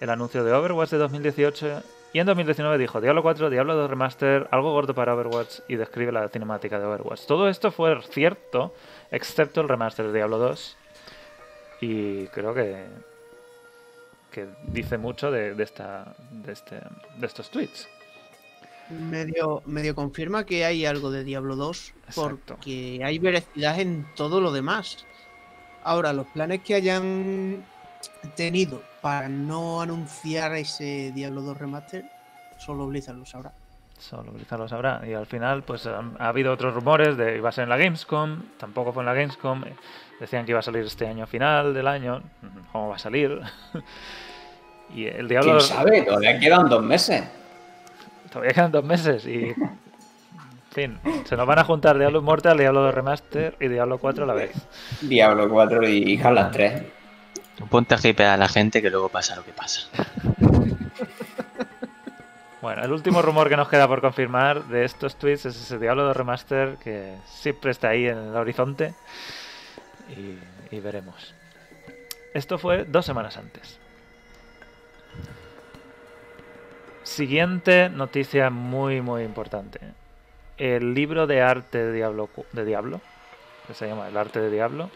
el anuncio de Overwatch de 2018 y en 2019 dijo Diablo 4, Diablo 2 Remaster, algo gordo para Overwatch y describe la cinemática de Overwatch. Todo esto fue cierto, excepto el remaster de Diablo 2 y creo que que dice mucho de, de esta de, este, de estos tweets. Medio, medio confirma que hay algo de Diablo 2 Exacto. porque hay veracidad en todo lo demás. Ahora, los planes que hayan tenido para no anunciar ese Diablo 2 Remaster, solo Blizzard lo sabrá. Solo Blizzard lo sabrá. Y al final, pues ha habido otros rumores de iba a ser en la Gamescom. Tampoco fue en la Gamescom. eh, Decían que iba a salir este año final del año. <laughs> ¿Cómo va a salir? <laughs> y el Diablo. ¿Quién sabe? Todavía quedan dos meses. Todavía quedan dos meses y. En fin, se nos van a juntar Diablo Immortal, Diablo 2 Remaster y Diablo 4 a la vez. Diablo 4 y Half-Life 3. Tú Ponte a hypear a la gente que luego pasa lo que pasa. <laughs> Bueno, el último rumor que nos queda por confirmar de estos tweets es ese Diablo 2 Remaster que siempre está ahí en el horizonte y, veremos. Esto fue dos semanas antes. Siguiente noticia muy muy importante. El libro de arte de de Diablo que se llama El arte de Diablo,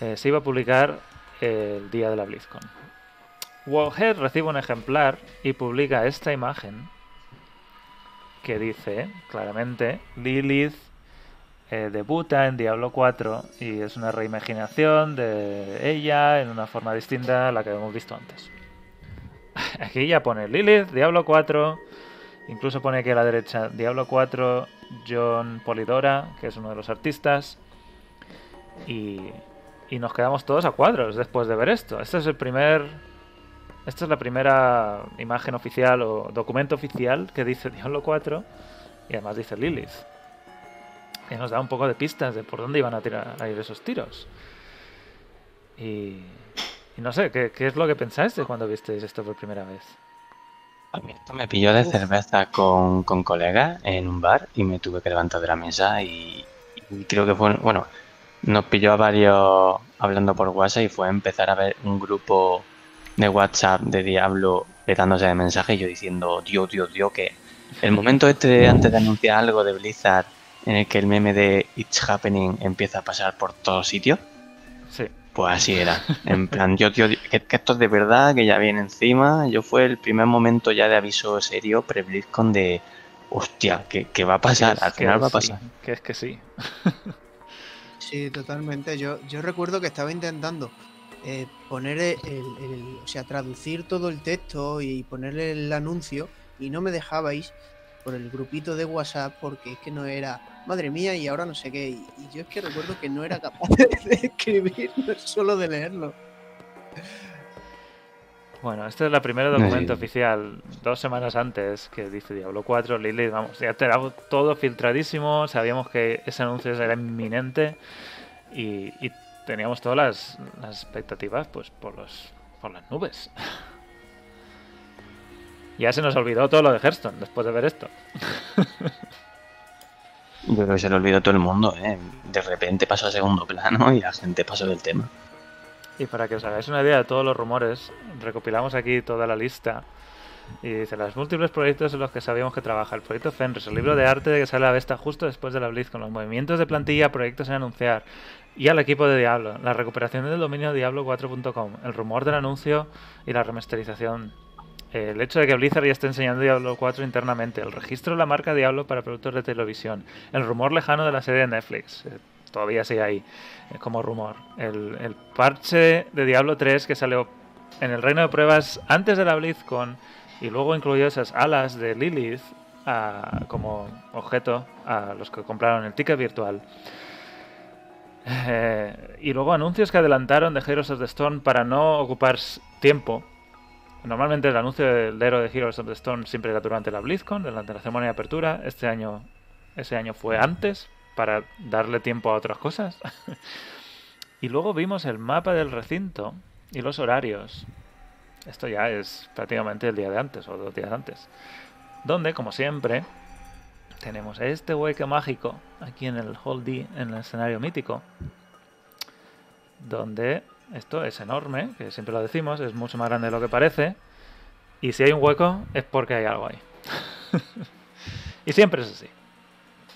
eh, se iba a publicar el día de la BlizzCon. Wallhead recibe un ejemplar y publica esta imagen que dice claramente Lilith eh, debuta en Diablo 4 y es una reimaginación de ella en una forma distinta a la que hemos visto antes. <laughs> Aquí ya pone Lilith, Diablo 4, incluso pone aquí a la derecha Diablo 4, John Polidora, que es uno de los artistas, y, y nos quedamos todos a cuadros después de ver esto. Este es el primer esta es la primera imagen oficial o documento oficial que dice <laughs> Diablo 4 y además dice Lilith. Y nos da un poco de pistas de por dónde iban a, tirar, a ir esos tiros. Y, y no sé, ¿qué, ¿qué es lo que pensáis de cuando visteis esto por primera vez? A mí esto me pilló de cerveza con, con colegas en un bar y me tuve que levantar de la mesa y, y creo que fue, bueno, nos pilló a varios hablando por WhatsApp y fue empezar a ver un grupo de WhatsApp de Diablo petándose de mensajes y yo diciendo, Dios, Dios, Dios, que el momento este de antes de anunciar algo de Blizzard en el que el meme de It's Happening empieza a pasar por todos sitios, Sí. pues así era. En plan, yo, tío, que, que esto es de verdad, que ya viene encima. Yo fue el primer momento ya de aviso serio pre-BlizzCon de, hostia, que, que va a pasar, al que final va a sí, pasar. que es que sí. Sí, totalmente. Yo, yo recuerdo que estaba intentando eh, poner el, el- o sea, traducir todo el texto y ponerle el anuncio y no me dejabais por el grupito de WhatsApp porque es que no era, madre mía, y ahora no sé qué. Y, y yo es que recuerdo que no era capaz de, de escribir, no es solo de leerlo. Bueno, este es el primer documento sí. oficial, dos semanas antes, que dice Diablo 4, Lilith, vamos, ya tenemos todo filtradísimo, sabíamos que ese anuncio era inminente y, y teníamos todas las, las expectativas pues por, los, por las nubes. <laughs> Ya se nos olvidó todo lo de Hearthstone después de ver esto. Yo creo que se lo olvidó todo el mundo, ¿eh? De repente pasó a segundo plano y la gente pasó del tema. Y para que os hagáis una idea de todos los rumores, recopilamos aquí toda la lista. Y dice, los múltiples proyectos en los que sabíamos que trabaja. El proyecto Fenris, el libro de arte que sale a la vista justo después de la Blitz, con los movimientos de plantilla, proyectos en anunciar. Y al equipo de Diablo, la recuperación del dominio Diablo4.com, el rumor del anuncio y la remasterización. El hecho de que Blizzard ya esté enseñando Diablo 4 internamente, el registro de la marca Diablo para productos de televisión, el rumor lejano de la serie de Netflix, eh, todavía sigue ahí eh, como rumor, el, el parche de Diablo 3 que salió en el reino de pruebas antes de la BlizzCon y luego incluyó esas alas de Lilith ah, como objeto a los que compraron el ticket virtual. Eh, y luego anuncios que adelantaron de Heroes of the Storm para no ocupar tiempo. Normalmente el anuncio del héroe de Heroes of the Storm siempre era durante la BlizzCon, durante la ceremonia de apertura. Este año, ese año fue antes para darle tiempo a otras cosas. <laughs> y luego vimos el mapa del recinto y los horarios. Esto ya es prácticamente el día de antes o dos días antes. Donde, como siempre, tenemos este hueco mágico aquí en el Hall D, en el escenario mítico. Donde esto es enorme, que siempre lo decimos, es mucho más grande de lo que parece. Y si hay un hueco es porque hay algo ahí. <laughs> y siempre es así.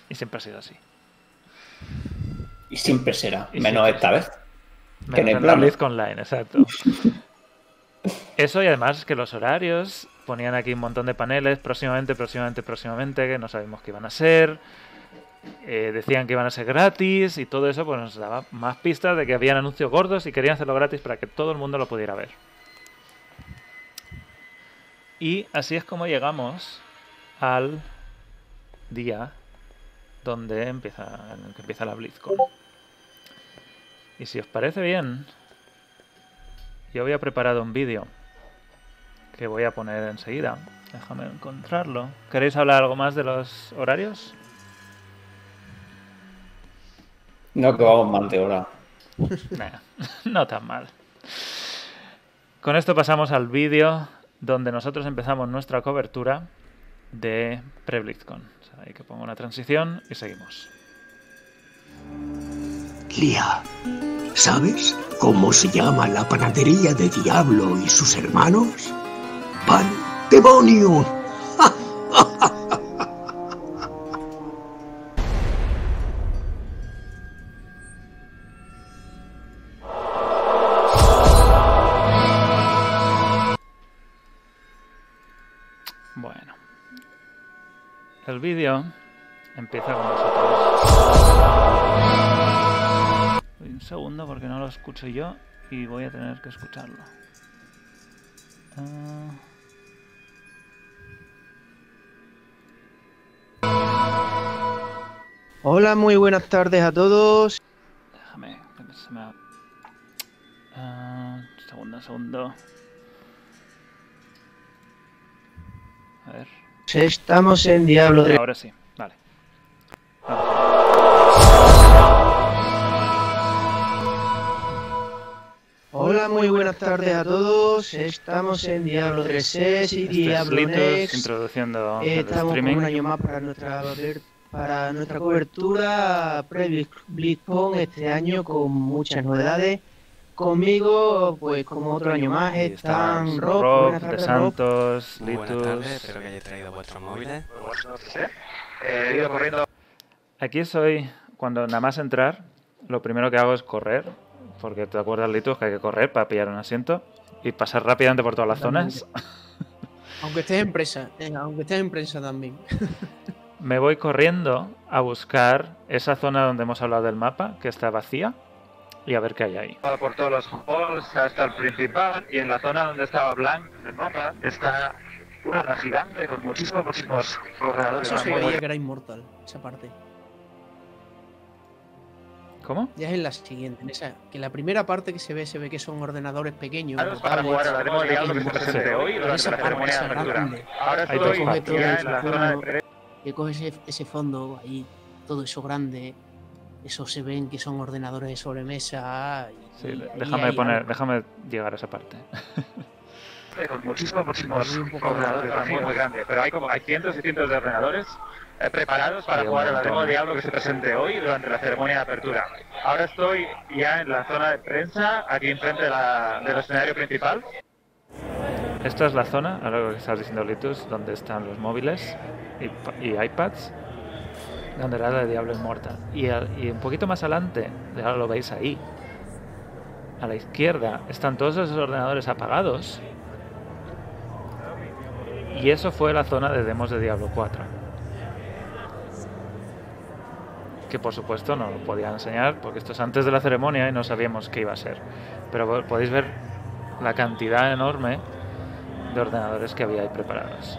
Y siempre ha sido así. Y siempre será, Y menos siempre esta vez. Menos Que en el. BlizzCon Online, exacto. <laughs> Eso y además que los horarios ponían aquí un montón de paneles, próximamente, próximamente, próximamente, que no sabemos qué iban a ser. Eh, decían que iban a ser gratis y todo eso pues nos daba más pistas de que habían anuncios gordos y querían hacerlo gratis para que todo el mundo lo pudiera ver. Y así es como llegamos al día donde empieza, que empieza la BlizzCon. Y si os parece bien, yo había preparado un vídeo que voy a poner enseguida. Déjame encontrarlo. ¿Queréis hablar algo más de los horarios? No, que vamos mal de hora. <laughs> Nah, no tan mal. Con esto pasamos al vídeo donde nosotros empezamos nuestra cobertura de pre-BlizzCon. O sea, ahí que pongo una transición y seguimos. Lía, ¿sabes cómo se llama la panadería de Diablo y sus hermanos? ¡Pandemonium! Bueno. El vídeo empieza con nosotros. Un segundo porque no lo escucho yo y voy a tener que escucharlo. Ah. Hola, muy buenas tardes a todos. déjame, que se me Ah, segundo, segundo. A ver. Estamos en Diablo 3. Ahora sí, buenas tardes a todos. Estamos en Diablo 3S y Este es Diablo Litus Next. introduciendo Eh, Estamos con un año más para nuestra para nuestra cobertura pre-BlizzCon este año con muchas novedades. Conmigo, pues como otro año más, están Rob, Rob, buenas De Rob. Santos, Muy buenas tardes, espero que hayáis traído vuestros móviles. He ido corriendo. Aquí soy, cuando nada más entrar, lo primero que hago es correr, porque te acuerdas, Litus, que hay que correr para pillar un asiento y pasar rápidamente por todas las zonas. <laughs> Aunque estés en prensa, eh, aunque estés en prensa también. <laughs> Me voy corriendo a buscar esa zona donde hemos hablado del mapa, que está vacía, y a ver qué hay ahí. por todos los halls hasta el principal y en la zona donde estaba Blanc el mapa está una gigante con muchísimos, muchísimos. Eso se veía que era inmortal, esa parte. ¿Cómo? Ya es en la siguiente, en esa, que la primera parte que se ve, se ve que son ordenadores pequeños. Claro, para jugar a la demo de Diablo que se presente hoy durante Esa la ceremonia de apertura. Ahora estoy ya en la zona de que coge ese, ese fondo ahí, todo eso grande, eso se ven que son ordenadores de sobremesa. Y, Sí, y ahí déjame hay poner, déjame llegar a esa parte. con muchísimos, muchísimos ordenadores, de- muy, muy grande. Pero hay como hay cientos y cientos de ordenadores eh, preparados para jugar a demo de Diablo que se presente hoy durante la ceremonia de apertura. Ahora estoy ya en la zona de prensa, aquí enfrente de la- del escenario principal. Esta es la zona, ahora lo que estás diciendo Litus, donde están los móviles y, y iPads, donde la de Diablo Immortal. Y, al- y un poquito más adelante, ya lo veis ahí, a la izquierda, están todos esos ordenadores apagados. Y eso fue la zona de demos de Diablo 4. Que por supuesto no lo podía enseñar porque esto es antes de la ceremonia y no sabíamos qué iba a ser. Pero po- podéis ver la cantidad enorme de ordenadores que había ahí preparados.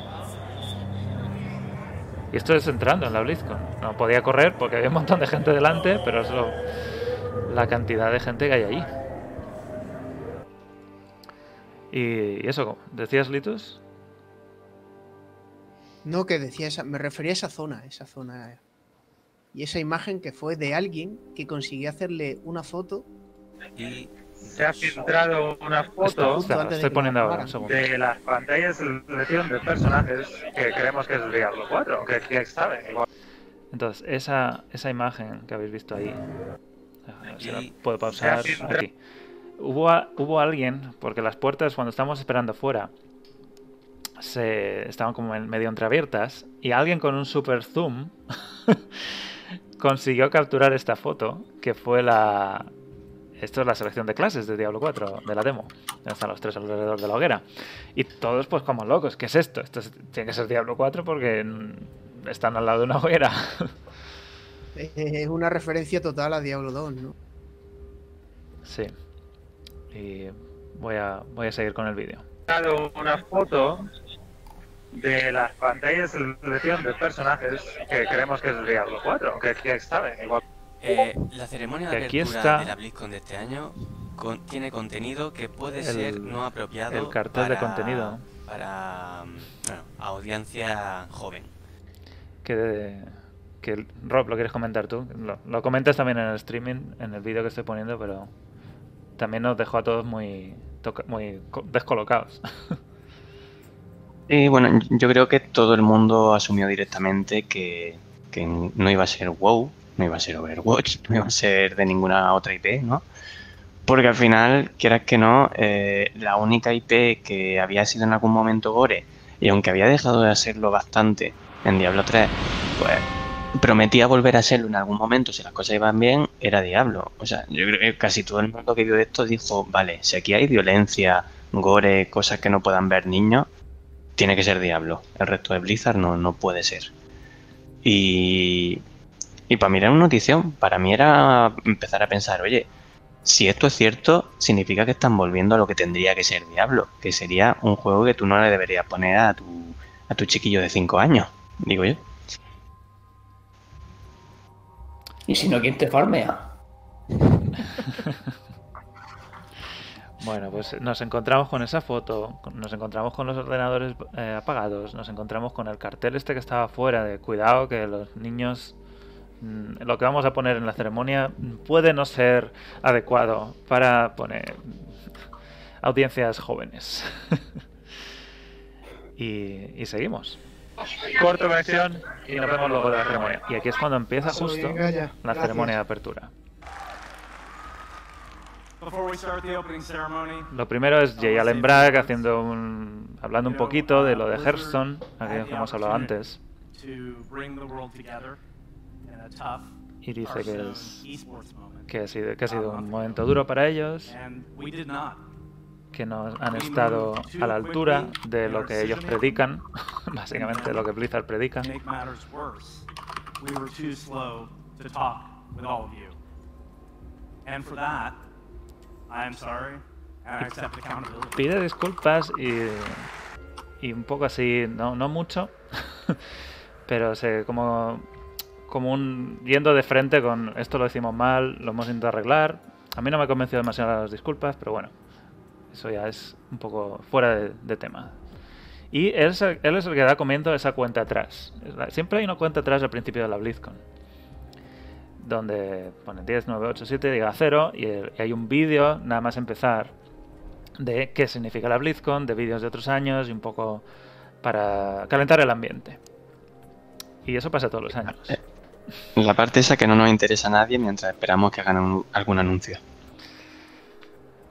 Y esto es entrando en la BlizzCon. No podía correr porque había un montón de gente delante, pero es la cantidad de gente que hay ahí. Y, y eso, ¿decías Litus? No, que decía esa, me refería a esa zona, esa zona. Y esa imagen que fue de alguien que consiguió hacerle una foto Y Se ha filtrado una foto Está- estoy poniendo ahora, un grabaran. segundo. de las pantallas de selección de personajes que creemos que es el Diablo 4, que quién sabe. Igual Entonces, esa, esa imagen que habéis visto ahí, ver si la puedo pausar aquí. Hubo, a- hubo alguien, porque las puertas cuando estábamos esperando fuera se estaban como en- medio entreabiertas y alguien con un super zoom <laughs> consiguió capturar esta foto que fue la esto es la selección de clases de Diablo 4 de la demo donde están los tres alrededor de la hoguera y todos pues como locos ¿qué es esto? esto es- tiene que ser Diablo 4 porque están al lado de una hoguera Es una referencia total a Diablo 2, ¿no? sí y voy a voy a seguir con el vídeo una foto de las pantallas de selección de personajes que creemos que es Diablo 4, aunque quién sabe, igual. Eh, la ceremonia de Que apertura está- de la BlizzCon de este año con- tiene contenido que puede El- ser no apropiado el cartel de para- contenido. para mm, bueno, audiencia joven. Que, que Rob, ¿lo quieres comentar tú? Lo, lo comentas también en el streaming, en el vídeo que estoy poniendo, pero también nos dejó a todos muy, muy co- descolocados. <laughs> Y bueno, yo creo que todo el mundo asumió directamente que, que no iba a ser WoW, no iba a ser Overwatch, <laughs> no iba a ser de ninguna otra IP, ¿no? Porque al final, quieras que no, eh, la única IP que había sido en algún momento Gore, y aunque había dejado de serlo bastante en Diablo 3, pues prometía volver a serlo en algún momento si las cosas iban bien, era Diablo. O sea, yo creo que casi todo el mundo que vio esto dijo, vale, si aquí hay violencia, gore, cosas que no puedan ver niños, tiene que ser Diablo. El resto de Blizzard no, no puede ser. Y, y para mí era una notición. Para mí era empezar a pensar, oye, si esto es cierto, significa que están volviendo a lo que tendría que ser Diablo, que sería un juego que tú no le deberías poner a tu, a tu chiquillo de 5 años, digo yo. Y si no, ¿quién te farmea? <laughs> Bueno, pues nos encontramos con esa foto, nos encontramos con los ordenadores eh, apagados, nos encontramos con el cartel este que estaba fuera de cuidado que los niños mm, lo que vamos a poner en la ceremonia puede no ser adecuado para poner audiencias jóvenes. <laughs> y, y seguimos. Corto conexión y nos vemos luego de la ceremonia. Y aquí es cuando empieza justo la ceremonia de apertura. Before we start the opening ceremony, Lo primero es Jay Allen Bragg haciendo un, hablando un poquito de lo de Hearthstone, aquello que hemos hablado antes. to bring the world together in a tough Y dice que, es, que, ha sido, que ha sido un momento duro para ellos, que no han estado a la altura de lo que ellos predican, <laughs> básicamente lo que Blizzard predica. And for that, I am sorry, I accept accountability. Pide disculpas y, y un poco así, no, no mucho, <laughs> pero como, como un yendo de frente con esto lo hicimos mal, lo hemos intentado arreglar. A mí no me ha convencido demasiado las disculpas, pero bueno, eso ya es un poco fuera de, de tema. Y él es, el, él es el que da comienzo a esa cuenta atrás. Siempre hay una cuenta atrás al principio de la BlizzCon. Donde pone 10, 9, 8, 7, llega a 0 y, hay un vídeo nada más empezar de qué significa la BlizzCon, de vídeos de otros años y un poco para calentar el ambiente. Y eso pasa todos los años. La parte esa que no nos interesa a nadie mientras esperamos que hagan un- algún anuncio.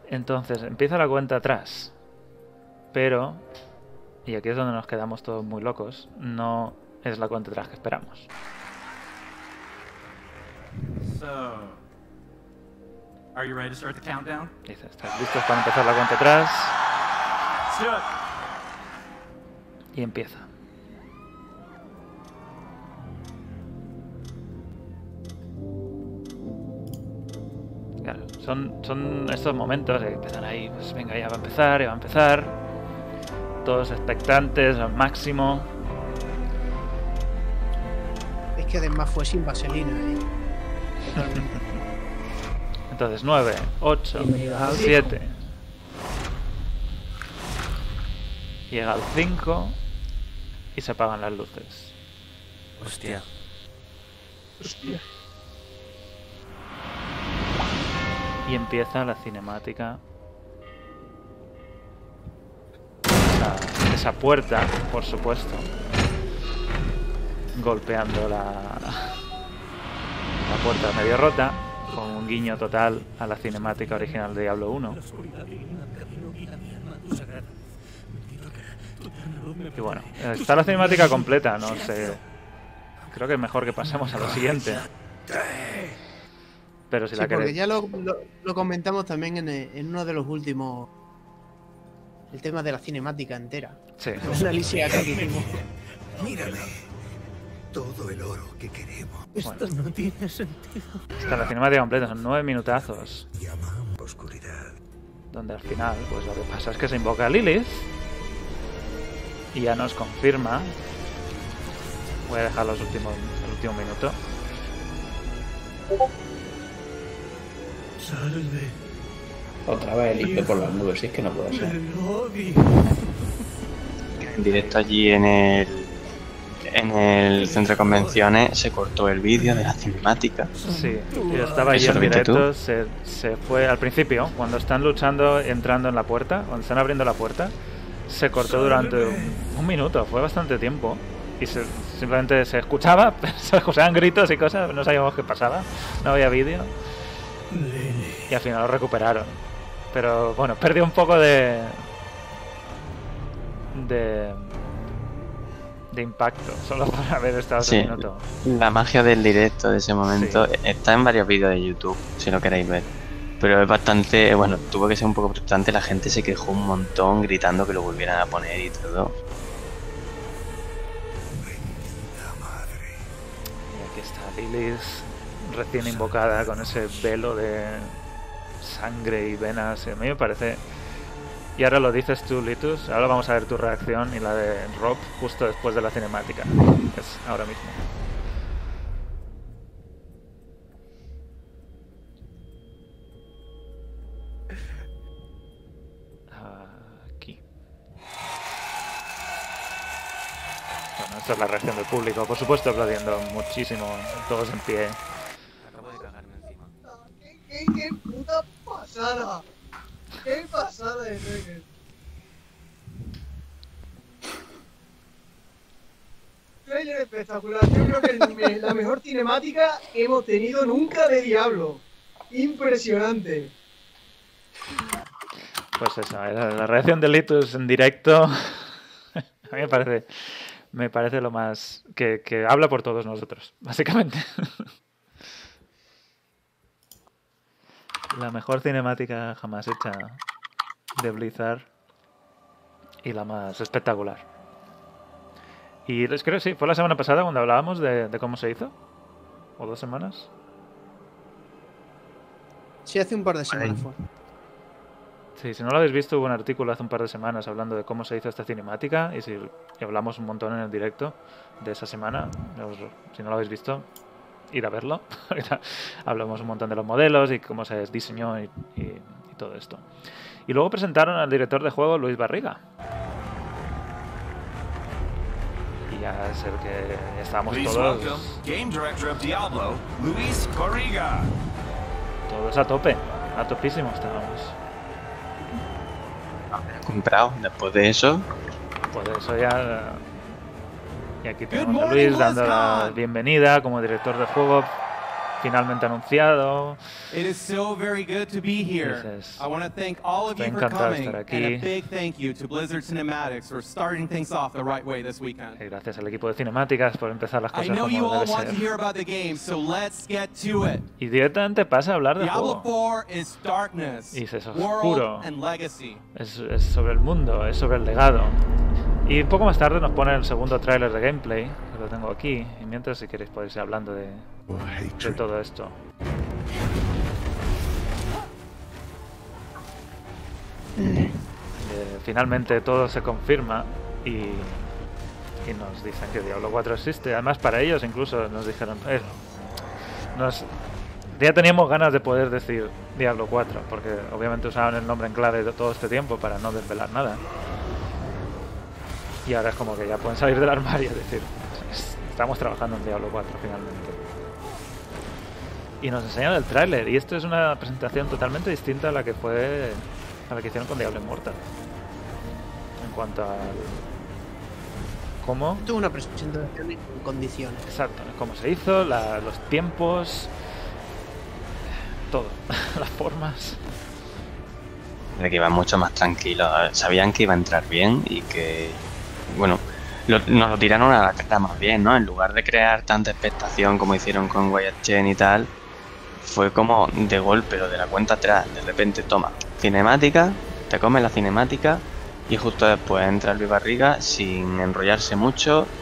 Entonces empieza la cuenta atrás. Pero, y aquí es donde nos quedamos todos muy locos, no es la cuenta atrás que esperamos. So, are you ready to start the countdown? Dice, ¿estáis listos para empezar la cuenta atrás? Let's do it. Y empieza. Claro, son, son estos momentos que empiezan ahí, pues venga, ya va a empezar, ya va a empezar. Todos expectantes al máximo. Es que además fue sin vaselina, ¿eh? Entonces 9, 8, Bienvenido al 7. Llega al 5 y se apagan las luces. Hostia. Y empieza la cinemática. Esa, esa puerta, por supuesto. Golpeando la, la puerta medio rota. Con un guiño total a la cinemática original de Diablo 1. Y bueno, está la cinemática completa, no sé. Creo que es mejor que pasemos a lo siguiente. Pero si Sí, la porque queréis. ya lo, lo- lo comentamos también en, en uno de los últimos. El tema de la cinemática entera. Sí. Una lisia que hicimos. Mírame. Todo el oro que queremos. Esto no tiene sentido. Está la cinemática completa, son nueve minutazos. Llamamos oscuridad. Donde al final, pues lo que pasa es que se invoca a Lilith. y ya nos confirma. Voy a dejar los últimos, el último minuto. Salve. Otra vez el IP por las nubes, si es que no puede ser. En directo allí en el, en el centro de convenciones se cortó el vídeo de la cinemática. Sí, yo estaba ¿Eso en directo, se, se fue al principio, cuando están luchando, entrando en la puerta, cuando están abriendo la puerta, se cortó durante un, un minuto, fue bastante tiempo. Y se- simplemente se escuchaba, <laughs> se escuchaban gritos y cosas, no sabíamos qué pasaba, no había vídeo. Y al final lo recuperaron. Pero bueno, perdió un poco de. de. De impacto, <laughs> solo por haber estado Sí, minuto. la magia del directo de ese momento está en varios vídeos de YouTube, si lo queréis ver. Pero es bastante, bueno, tuvo que ser un poco frustrante, la gente se quejó un montón gritando que lo volvieran a poner y todo. Y aquí está Lilith recién invocada con ese velo de sangre y venas. A mí me parece. Y ahora lo dices tú, Litus. Ahora vamos a ver tu reacción y la de Rob justo después de la cinemática. que Es ahora mismo. Aquí. Bueno, esta es la reacción del público. Por supuesto, aplaudiendo muchísimo. Todos en pie. ¿Qué, qué puta pasada? ¿Qué pasada de Tekken? Trailer espectacular. Yo creo que me- la mejor cinemática que hemos tenido nunca de Diablo. Impresionante. Pues eso, la, reacción de Litus en directo. <laughs> A mí me parece. Me parece lo más. que habla por todos nosotros, básicamente. <laughs> La mejor cinemática jamás hecha de Blizzard. Y la más espectacular. Y les creo, sí, fue la semana pasada cuando hablábamos de, de cómo se hizo. ¿O dos semanas? Sí, hace un par de semanas fue. Sí, si no lo habéis visto, hubo un artículo hace un par de semanas hablando de cómo se hizo esta cinemática y, si, y hablamos un montón en el directo de esa semana. Os- si no lo habéis visto, ir a verlo. <laughs> Hablamos un montón de los modelos y cómo se diseñó y, y- y todo esto. Y luego presentaron al director de juego, Luis Barriga. Y ya es el que estábamos Please todos, welcome Game Director of Diablo, Luis Corriga. todos a tope, a topísimo estábamos. Comprado, después de eso, Pues eso ya. Y aquí tenemos a Luis dando la bienvenida como director de juego, finalmente anunciado. It is so very good to be here. Dices, I want to thank all of "Estoy you for encantado de coming, estar and aquí." a big thank you to Blizzard Cinematics for starting things off the right way this weekend. Y gracias al equipo de cinemáticas por empezar las I cosas know you all want to hear about the game, so let's get to it. Y directamente pasa a hablar de Diablo juego. 4 is darkness, Y world oscuro. and legacy. Es, es sobre el mundo, es sobre el legado. Y un poco más tarde nos pone el segundo tráiler de gameplay, que lo tengo aquí. Y mientras, si queréis, podéis ir hablando de, de todo esto. Eh, finalmente todo se confirma y, y nos dicen que Diablo 4 existe. Además, para ellos incluso nos dijeron... eh, nos, ya teníamos ganas de poder decir Diablo 4, porque obviamente usaban el nombre en clave de todo este tiempo para no desvelar nada. Y ahora es como que ya pueden salir del armario y decir, estamos trabajando en Diablo 4 finalmente. Y nos enseñan el tráiler, y esto es una presentación totalmente distinta a la que fue a la que hicieron con Diablo Immortal. En cuanto a cómo Tuvo una presentación en condiciones. Exacto, cómo se hizo, la- los tiempos, todo, <laughs> las formas. de que iban mucho más tranquilos. Sabían que iba a entrar bien y que, bueno, lo- nos lo tiraron a la cara más bien, ¿no? En lugar de crear tanta expectación como hicieron con Wyatt Chen y tal, fue como de golpe, lo de la cuenta atrás. De repente, toma, cinemática, te comes la cinemática y justo después entra Luis Barriga sin enrollarse mucho,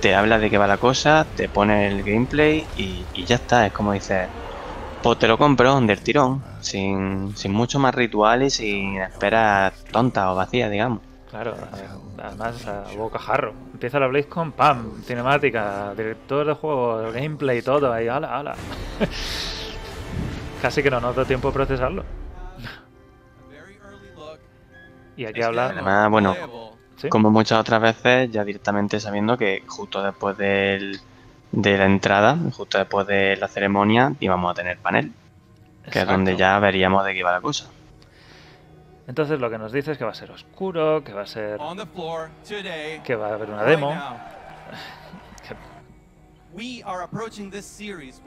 te habla de qué va la cosa, te pone el gameplay y, y ya está. Es como dices, pues te lo compro del tirón, sin, sin mucho más ritual y sin esperas tontas o vacías, digamos. Claro, además a bocajarro. Empieza la BlizzCon, pam, cinemática, director de juego, gameplay, todo ahí, ala, ala. <laughs> Casi que no nos da tiempo a procesarlo. y aquí habla... Además, bueno, ¿Sí? como muchas otras veces, ya directamente sabiendo que justo después del, de la entrada, justo después de la ceremonia, íbamos a tener panel. Que es donde ya veríamos de qué iba la cosa. Entonces lo que nos dice es que va a ser oscuro, que va a ser... Que va a haber una demo.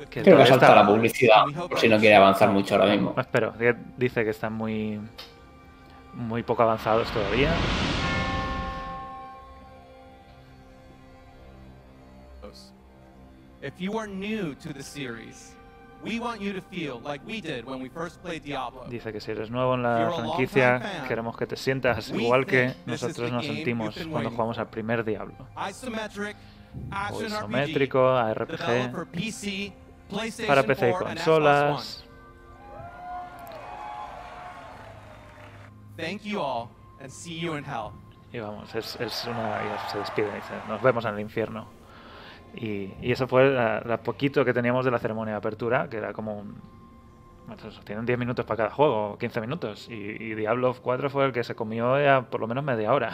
Que Creo que salta está- la publicidad, por si no quiere avanzar mucho ahora mismo. No, espero, dice que están muy muy poco avanzados todavía. If you are new to the series, we want you to feel like we did when we first played Diablo. Dice que si eres nuevo en la franquicia, queremos que te sientas igual que nosotros nos sentimos cuando jugamos al primer Diablo. O isométrico, ARPG, para PC y 4, and Xbox consolas. Y vamos, es, es una. y se despide, dice, nos vemos en el infierno. Y, y eso fue la, la poquito que teníamos de la ceremonia de apertura, que era como un. tienen 10 minutos para cada juego, 15 minutos. Y, y Diablo 4 fue el que se comió ya por lo menos media hora.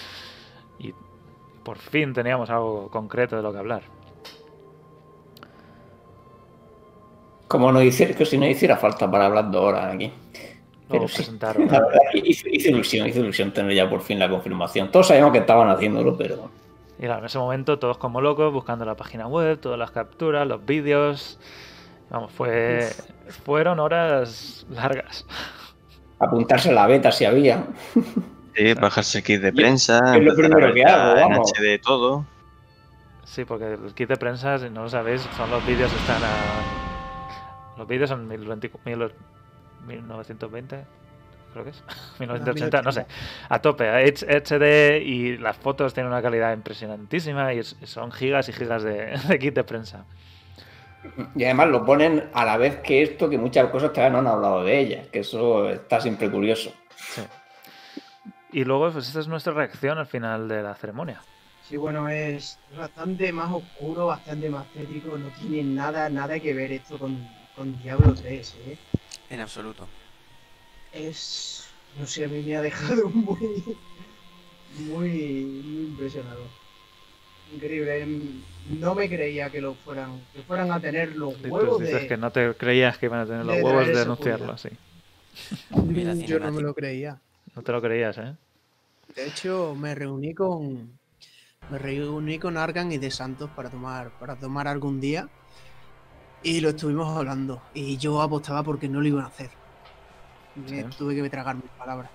<laughs> y por fin teníamos algo concreto de lo que hablar. Como no hiciera, que si no hiciera falta para hablar dos horas aquí. Pero sí, presentaron. la verdad, hizo, hizo ilusión, hizo ilusión tener ya por fin la confirmación. Todos sabíamos que estaban haciéndolo, pero Y claro, en ese momento todos como locos buscando la página web, todas las capturas, los vídeos. Vamos, fue, fueron horas largas. <laughs> apuntarse a la beta si había. Sí, bajarse el kit de prensa, es lo primero que hago, en vamos. HD todo. Sí, porque el kit de prensa, si no lo sabéis, son los vídeos que están a... Los vídeos son 1020 mil- 1920, creo que es. <laughs> 1980, no sé. A tope, HD y las fotos tienen una calidad impresionantísima y es- son gigas y gigas de, <laughs> de kit de prensa. Y además lo ponen a la vez que esto, que muchas cosas todavía no han hablado de ellas, que eso está siempre curioso. Sí. Y luego, pues esta es nuestra reacción al final de la ceremonia. Sí, bueno, es bastante más oscuro, bastante más tétrico. No tiene nada, nada que ver esto con, con Diablo 3, ¿eh? En absoluto. Es. No sé, a mí me ha dejado <laughs> muy. Muy, muy impresionado. Increíble. em, No me creía que lo fueran. Que fueran a tener los tú huevos dices de. que no te creías que iban a tener los de huevos de anunciarlo, sí. <laughs> Yo no me lo creía. No te lo creías, ¿eh? De hecho, me reuní con. Me reuní con Argan y De Santos para tomar, para tomar algún día. Y lo estuvimos hablando. Y yo apostaba porque no lo iban a hacer. Me tuve que tragar mis palabras.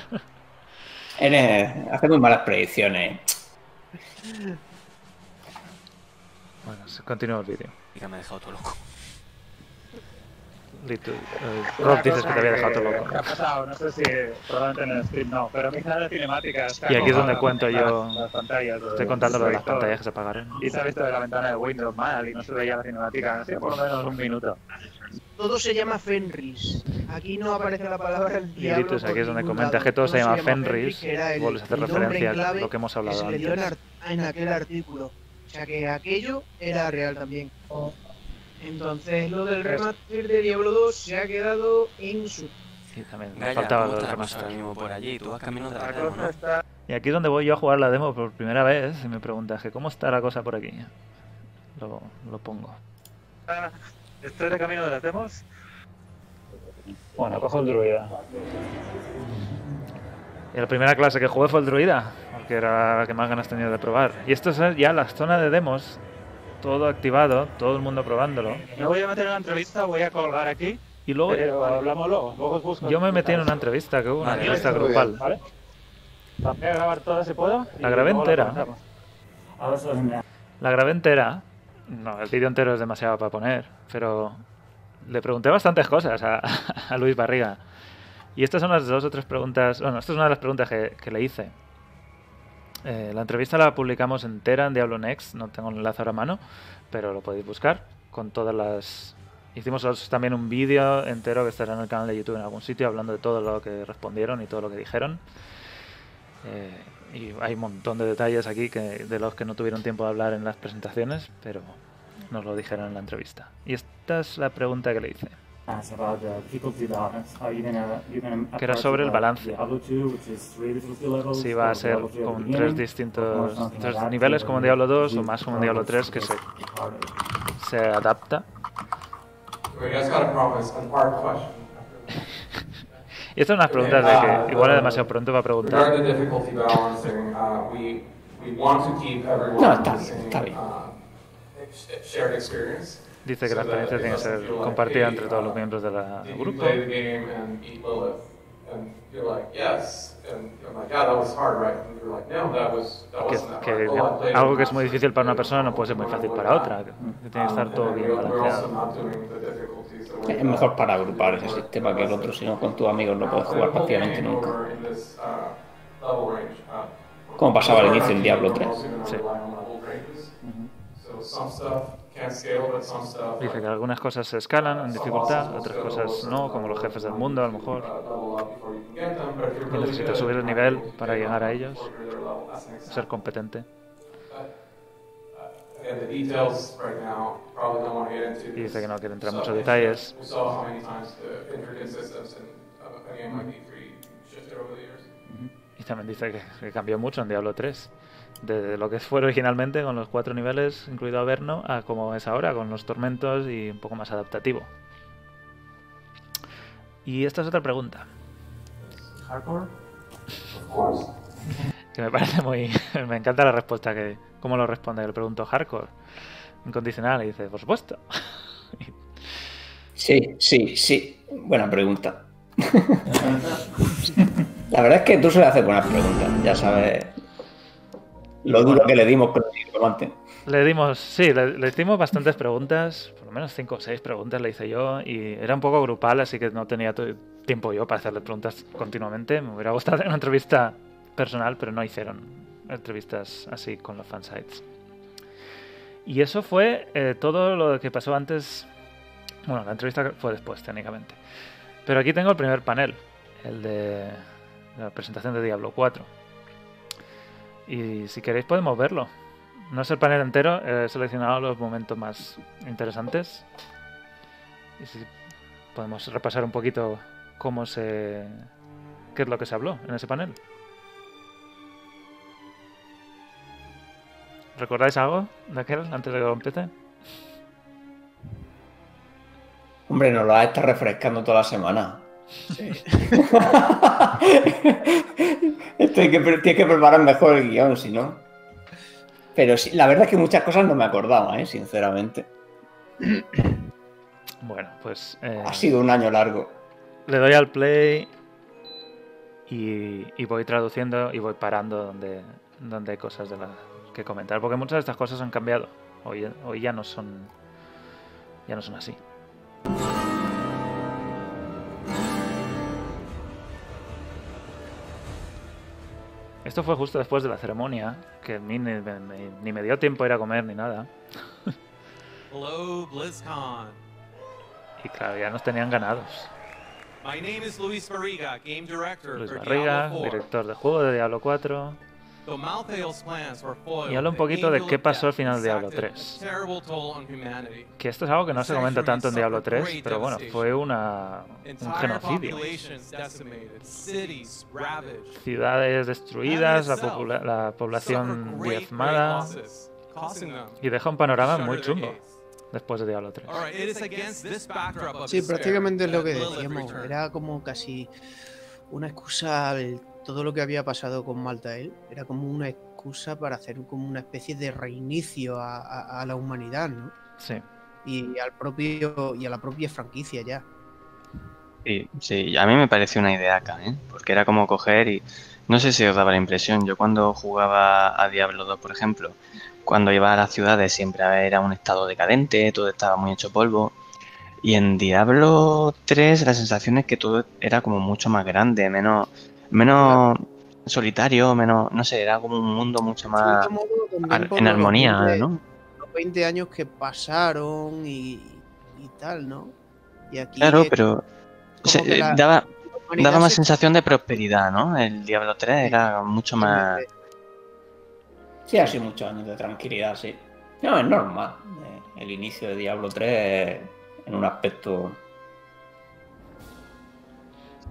<laughs> Eres- hace muy malas predicciones. Bueno, continúa el vídeo. Y que me ha dejado todo loco. Eh, Rob dices que te había dejado todo loco. ¿Qué ha pasado? No sé si probablemente en el stream no, pero mi sala cinemática está Y aquí es donde cuento yo. Estoy contando lo de las pantallas que se apagaron. Y se ha visto de la ventana de Windows mal y no se veía la cinemática, hacía por lo menos un minuto. Todo se llama Fenris. Aquí no aparece la palabra el Y diablo. Aquí es donde comentas que todo se llama Fenris, Vuelves a hacer referencia a lo que hemos que hablado se le dio en, antes. en aquel artículo. O sea que aquello era real también. Entonces lo del remaster de Diablo 2 se ha quedado en su... Sí, también Gaya, faltaba ¿cómo lo del remaster. mismo por allí? Tú vas camino de la demo, ¿no? Y aquí es donde voy yo a jugar la demo por primera vez y me preguntas que cómo está la cosa por aquí. Lo, lo pongo. Estoy de camino de las demos. Bueno, cojo el druida. Y la primera clase que jugué fue el druida, porque era la que más ganas tenía de probar. Y esto es ya la zona de demos, todo activado, todo el mundo probándolo. Me voy a meter en una entrevista, voy a colgar aquí. Y luego Pero hablamos luego. luego os busco yo me metí en una entrevista, que hubo una Vale, entrevista grupal. bien, ¿vale? Voy a grabar toda si puedo. La grabé entera. La grabé entera. No, el vídeo entero es demasiado para poner, pero le pregunté bastantes cosas <laughs> a, Luis Barriga. Y estas son las dos o tres preguntas. Bueno, esta es una de las preguntas que, le hice. Eh, la entrevista la publicamos entera en Diablo Next, no tengo el enlace ahora a mano, pero lo podéis buscar con todas las. Hicimos os- también un vídeo entero que estará en el canal de YouTube en algún sitio hablando de todo lo que respondieron y todo lo que dijeron. Eh, y hay un montón de detalles aquí que, de los que no tuvieron tiempo de hablar en las presentaciones, pero nos lo dijeron en la entrevista. Y esta es la pregunta que le hice. Que era sobre el balance. Si va a ser con tres distintos tres niveles como en Diablo 2 o más como en Diablo 3 que se, se adapta. <laughs> Y estas son las preguntas de que igual es demasiado pronto para preguntar. No, está bien, está bien. Dice que la experiencia tiene que ser compartida entre todos los miembros del grupo. Que, que algo que es muy difícil para una persona no puede ser muy fácil para otra. Tiene que estar todo bien balanceado. Es mejor para agrupar ese sistema que el otro, si no con tus amigos no puedes jugar prácticamente nunca. Como pasaba al inicio en Diablo 3. Sí. Dice que algunas cosas se escalan en dificultad, otras cosas no, como los jefes del mundo a lo mejor. Y necesitas subir el nivel para llegar a ellos, ser competente. Y dice que no quiere entrar en muchos detalles. Y también dice que, que cambió mucho en Diablo 3 de lo que fue originalmente con los cuatro niveles, incluido Averno, a como es ahora, con los tormentos y un poco más adaptativo. Y esta es otra pregunta. ¿Hardcore? Que me <laughs> parece muy... me encanta la respuesta que... ¿Cómo lo responde? Le pregunto, ¿hardcore? Incondicional. Y dice, por supuesto. Sí, sí, sí. Buena pregunta. <laughs> la verdad es que tú sueles hacer buenas preguntas. Ya sabes lo duro que le dimos con el. Le dimos, sí, le, le, dimos bastantes preguntas, por lo menos cinco o seis preguntas le hice yo, y era un poco grupal, así que no tenía tiempo yo para hacerle preguntas continuamente. Me hubiera gustado hacer una entrevista personal, pero no hicieron entrevistas así con los fansites. Y eso fue eh, todo lo que pasó antes. Bueno, la entrevista fue después, técnicamente. Pero aquí tengo el primer panel, el de la presentación de Diablo 4. Y si queréis podemos verlo. No es el panel entero, he seleccionado los momentos más interesantes. Y si podemos repasar un poquito cómo se... qué es lo que se habló en ese panel. ¿Recordáis algo de aquel antes de que lo empiece? Hombre, nos lo has estado refrescando toda la semana. Sí. <laughs> Esto hay que, tienes que preparar mejor el guion, si no. Pero sí, la verdad es que muchas cosas no me acordaba, ¿eh? sinceramente. Bueno, pues. Eh, ha sido un año largo. Le doy al play y, y voy traduciendo y voy parando donde, donde hay cosas de las que comentar. Porque muchas de estas cosas han cambiado. Hoy, hoy ya no son. Ya no son así. Esto fue justo después de la ceremonia, que ni, ni, ni me dio tiempo a ir a comer ni nada. Hello, BlizzCon. Y claro, ya nos tenían ganados. My name is Luis Barriga, game director Luis Barriga, Diablo 4. director de juego de Diablo 4. Y habla un the poquito de qué pasó al final de Diablo exacted 3. a terrible toll on humanity. Que esto es algo que no se comenta tanto en Diablo 3, pero bueno, fue una, un genocidio. Ciudades destruidas, la, la población diezmada. Y deja un panorama muy chungo después de Diablo 3. All right, it is against this backdrop of Sí, prácticamente es lo que decíamos. Era como casi una excusa. el- todo lo que había pasado con Maltael era como una excusa para hacer como una especie de reinicio a, a- a la humanidad, ¿no? Sí. Y al propio y a la propia franquicia ya. Sí, sí, a mí me pareció una idea acá, ¿eh? Porque era como coger y... No sé si os daba la impresión, yo cuando jugaba a Diablo 2, por ejemplo, cuando iba a las ciudades siempre era un estado decadente, todo estaba muy hecho polvo. Y en Diablo 3 la sensación es que todo era como mucho más grande, menos, menos solitario, menos, no sé, era como un mundo mucho más modo, ar- en los armonía, 20, ¿no? Los 20 años que pasaron y, y tal, ¿no? Y aquí Claro, es pero se- la- daba, daba más se- sensación de prosperidad, ¿no? El Diablo 3 era mucho más... Sí, ha sido muchos años de tranquilidad, sí. No, es normal. Eh, El inicio de Diablo 3 en un aspecto...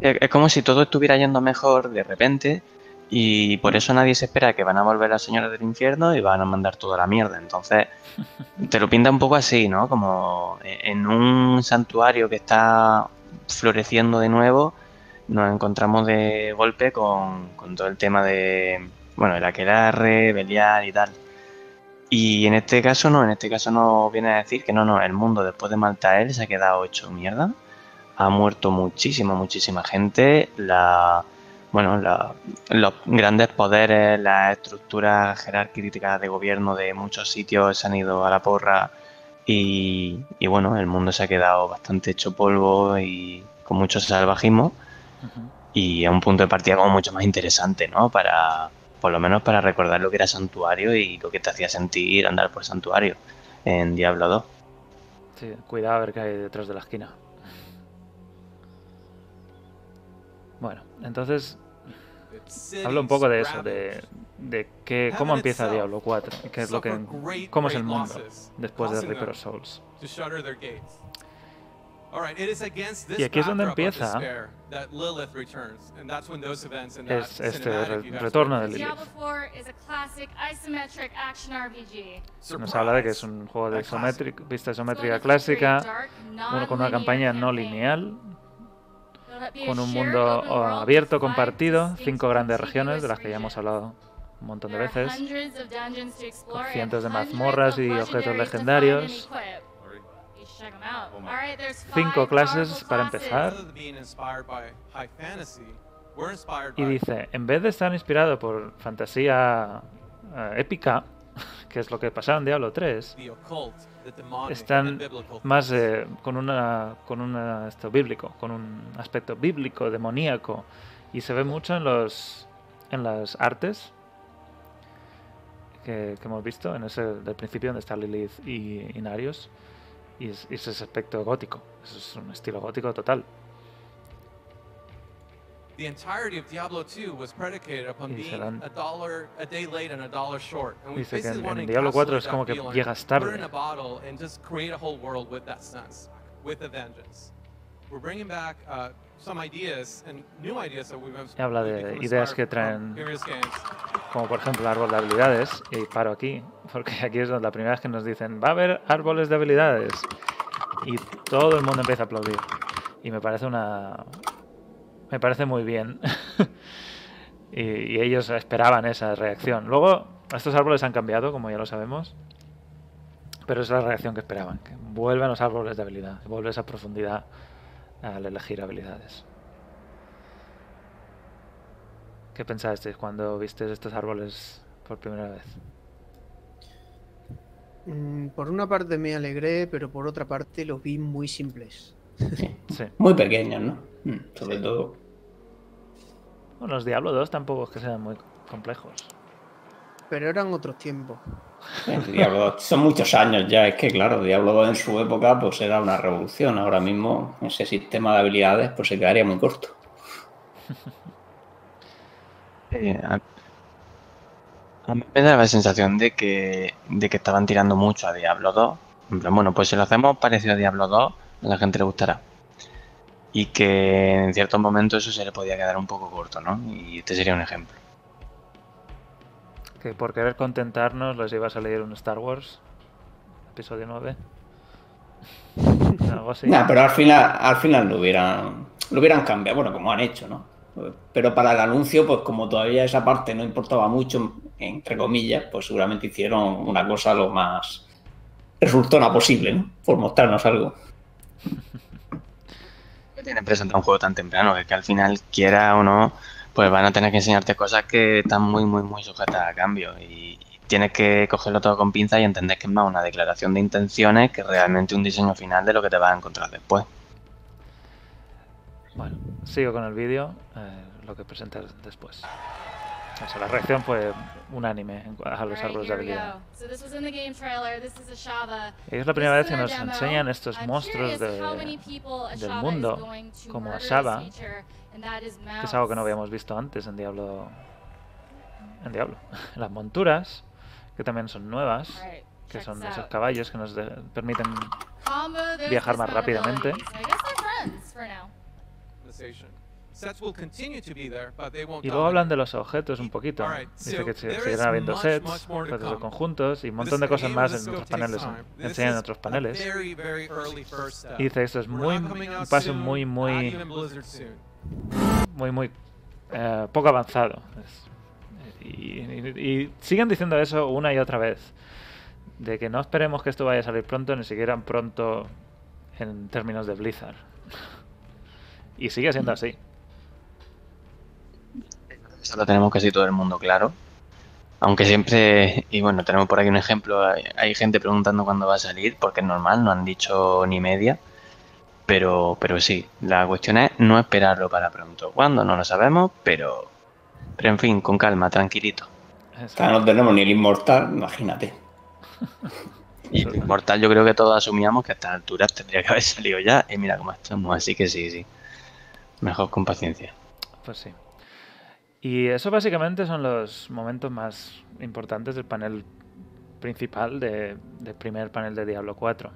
Es como si todo estuviera yendo mejor de repente y por eso nadie se espera que van a volver las señoras del infierno y van a mandar toda la mierda. Entonces, <laughs> te lo pinta un poco así, ¿no? Como en un santuario que está floreciendo de nuevo, nos encontramos de golpe con, con todo el tema de, bueno, el aquelarre, Belial y tal. Y en este caso no, en este caso no viene a decir que no, no, el mundo después de Maltael se ha quedado hecho mierda ha muerto muchísima, muchísima gente. La, bueno, la- los grandes poderes, las estructuras jerárquicas de gobierno de muchos sitios se han ido a la porra y, y bueno, el mundo se ha quedado bastante hecho polvo y con mucho salvajismo y a un punto de partida como mucho más interesante, ¿no? Para, por lo menos para recordar lo que era santuario y lo que te hacía sentir andar por santuario en Diablo 2. Sí, cuidado a ver qué hay detrás de la esquina. Entonces hablo un poco de eso, de, de qué, cómo empieza Diablo 4, y qué es lo que, cómo es el mundo después de Reaper of Souls. Y aquí es donde empieza- Es este re- retorno de. Lilith. Diablo 4 is a classic isometric action RPG. Nos habla de que es un juego de isométric- vista isométrica clásica, uno con una campaña no lineal, con un mundo oh, abierto compartido, cinco grandes regiones de las que ya hemos hablado un montón de veces, con cientos de mazmorras y objetos legendarios, cinco clases para empezar. Y dice, en vez de estar inspirado por fantasía eh, épica, <laughs> que es lo que pasaba en Diablo 3, the occult, the demonic, and están más eh, con una con una esto bíblico, con un aspecto bíblico, demoníaco. Y se ve mucho en los en las artes que, que hemos visto en ese del principio donde está Lilith y y es, y es ese aspecto gótico, es un estilo gótico total. The entirety of Diablo 2 was predicated upon being a dollar a day late and a dollar short. And we Dice que en- Diablo 4 encapsulate es como que llegas put tarde. it in a bottle and just create a whole world with that sense, with a vengeance. We're bringing back uh, some ideas and new ideas that we've habla de ideas que traen como por ejemplo árbol de habilidades, y paro aquí, <laughs> porque aquí es donde la primera vez que nos dicen, va a haber árboles de habilidades, y todo el mundo empieza a aplaudir. Y me parece una... me parece muy bien. <laughs> y, y ellos esperaban esa reacción. Luego, estos árboles han cambiado, como ya lo sabemos, pero es la reacción que esperaban, que vuelven los árboles de habilidad, que vuelve esa profundidad al elegir habilidades. ¿Qué pensasteis cuando visteis estos árboles por primera vez? Mm, Por una parte me alegré, pero por otra parte los vi muy simples. Sí. Muy pequeños, ¿no? Mm, Sobre todo. Bueno, los Diablo 2 tampoco es que sean muy complejos. Pero eran otros tiempos. El Diablo 2 son muchos años ya, es que claro, Diablo 2 en su época pues era una revolución. Ahora mismo ese sistema de habilidades pues se quedaría muy corto. <laughs> Eh, a, a mí me da la sensación de que, de que estaban tirando mucho a Diablo 2. En plan, bueno, pues si lo hacemos parecido a Diablo 2, a la gente le gustará. Y que en ciertos momentos eso se le podía quedar un poco corto, ¿no? Y este sería un ejemplo. Que por querer contentarnos les iba a salir un Star Wars, episodio 9. <laughs> Algo así. Nah, pero al final, al final lo hubieran, lo hubieran cambiado, bueno, como han hecho, ¿no? Pero para el anuncio, pues como todavía esa parte no importaba mucho, entre comillas, pues seguramente hicieron una cosa lo más resultona posible, ¿no? Por mostrarnos algo. Tienen presentado un juego tan temprano que, al final, quiera o no, pues van a tener que enseñarte cosas que están muy, muy, muy sujetas a cambio. Y, tienes que cogerlo todo con pinza y entender que es más una declaración de intenciones que realmente un diseño final de lo que te vas a encontrar después. Bueno, sigo con el vídeo, eh, lo que presenté después. O sea, la reacción fue unánime a los árboles de habilidad. es la primera vez que nos enseñan estos monstruos de- del mundo, como a murder this Shava, feature, and that is que es algo que no habíamos visto antes en Diablo. En Diablo. <laughs> Las monturas, que también son nuevas, que son esos caballos que nos de- permiten viajar más rápidamente. Y luego hablan de los objetos un poquito. Dice que seguirán habiendo sets, objetos de conjuntos y un montón de cosas más en otros paneles. Enseñan en otros paneles. Y dice esto es muy, un paso muy, muy, muy, muy eh, poco avanzado. Es- y, y- y siguen diciendo eso una y otra vez. De que no esperemos que esto vaya a salir pronto, ni siquiera pronto en términos de Blizzard. <laughs> Y sigue siendo así. Eso lo tenemos casi todo el mundo claro. Aunque siempre, y bueno, tenemos por aquí un ejemplo, hay, hay gente preguntando cuándo va a salir, porque es normal, no han dicho ni media. Pero, pero sí, la cuestión es no esperarlo para pronto. ¿Cuándo? No lo sabemos, pero, pero en fin, con calma, tranquilito. Claro, no tenemos ni el inmortal, imagínate. Y el Inmortal yo creo que todos asumíamos que a estas alturas tendría que haber salido ya, y mira cómo estamos, así que sí, sí. Mejor con paciencia. Pues sí. Y eso básicamente son los momentos más importantes del panel principal de- del primer panel de Diablo 4.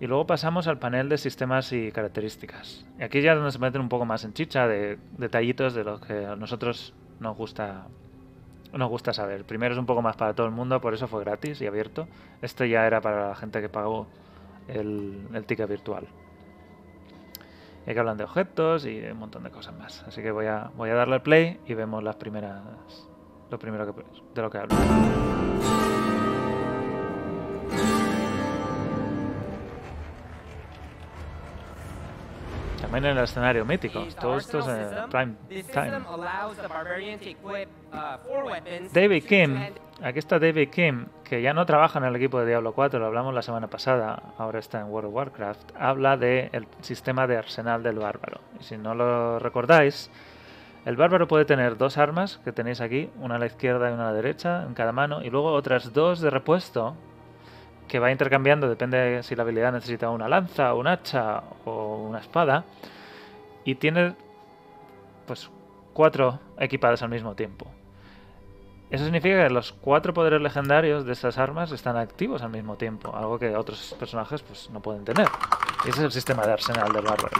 Y luego pasamos al panel de sistemas y características. Y aquí ya se meten un poco más en chicha de detallitos de los que a nosotros nos gusta nos gusta saber. Primero es un poco más para todo el mundo, por eso fue gratis y abierto. Este ya era para la gente que pagó el ticket virtual. Y aquí hablan de objetos y un montón de cosas más. Así que voy a, voy a darle al play y vemos las primeras. Lo primero que, de lo que hablo. También en el escenario mítico. Todo esto es en prime time. David Kim, aquí está David Kim, que ya no trabaja en el equipo de Diablo 4, lo hablamos la semana pasada, ahora está en World of Warcraft, habla del sistema de arsenal del bárbaro. Y si no lo recordáis, el bárbaro puede tener dos armas que tenéis aquí, una a la izquierda y una a la derecha en cada mano, y luego otras dos de repuesto que va intercambiando, depende de si la habilidad necesita una lanza, un hacha o una espada, y tiene pues cuatro equipadas al mismo tiempo. Eso significa que los cuatro poderes legendarios de estas armas están activos al mismo tiempo, algo que otros personajes pues no pueden tener. Y ese es el sistema de arsenal del bárbaro.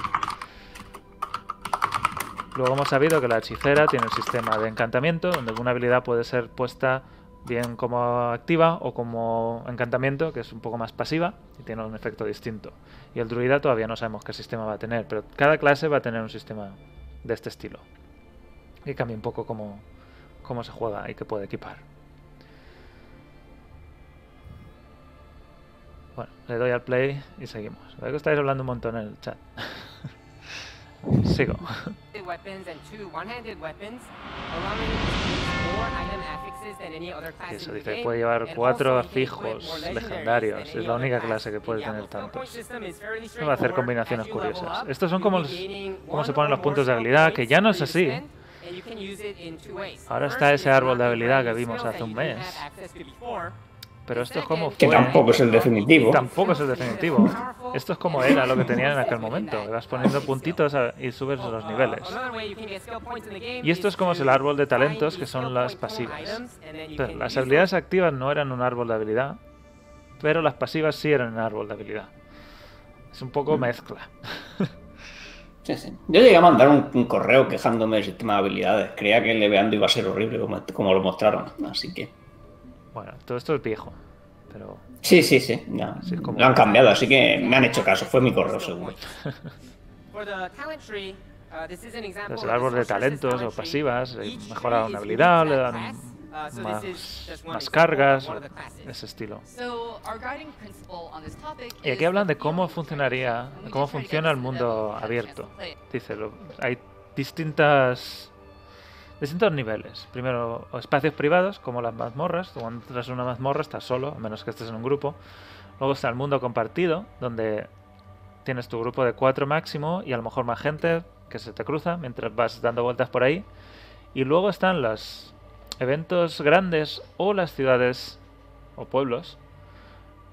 Luego hemos sabido que la hechicera tiene el sistema de encantamiento, donde una habilidad puede ser puesta bien como activa o como encantamiento, que es un poco más pasiva y tiene un efecto distinto. Y el druida todavía no sabemos qué sistema va a tener, pero cada clase va a tener un sistema de este estilo. Y cambia un poco cómo, cómo se juega y qué puede equipar. Bueno, le doy al play y seguimos. Veo que estáis hablando un montón en el chat. <laughs> Sigo. Eso dice, puede llevar cuatro fijos legendarios. Es la única clase que puede tener tantos. va a hacer combinaciones curiosas. Estos son como, los, como se one ponen los puntos de habilidad, que ya no es así. Ahora está is ese árbol de habilidad que vimos hace that un mes. have access to before. Pero esto es como Que tampoco es el definitivo. Tampoco es el definitivo. Esto es como era lo que tenían en aquel momento. Vas poniendo puntitos a- y subes los niveles. The game Y esto es como es el árbol de talentos, que son las pasivas. Pero las habilidades activas no eran un árbol de habilidad, pero las pasivas sí eran un árbol de habilidad. Es un poco mezcla. <laughs> Sí, sí. Yo llegué a mandar un, un correo quejándome del sistema de habilidades. Creía que el leveando iba a ser horrible como, como lo mostraron. Así que. Bueno, todo esto es viejo, pero Sí, sí, sí. ya. Así es como- Lo han cambiado, así que me han hecho caso. Fue mi correo, seguro. <laughs> Uh, of el árbol de talentos o pasivas, Each mejora tree una habilidad, le dan so más, más cargas ese estilo. So our guiding principle on this topic Y aquí hablan de cómo funcionaría, de cómo funciona el mundo abierto. Dice, hay distintas distintos niveles. Primero, espacios privados, como las mazmorras. Tú Cuando entras en una mazmorra estás solo, a menos que estés en un grupo. Luego está el mundo compartido, donde tienes tu grupo de cuatro máximo y a lo mejor más gente que se te cruza mientras vas dando vueltas por ahí. Y luego están las eventos grandes o las ciudades o pueblos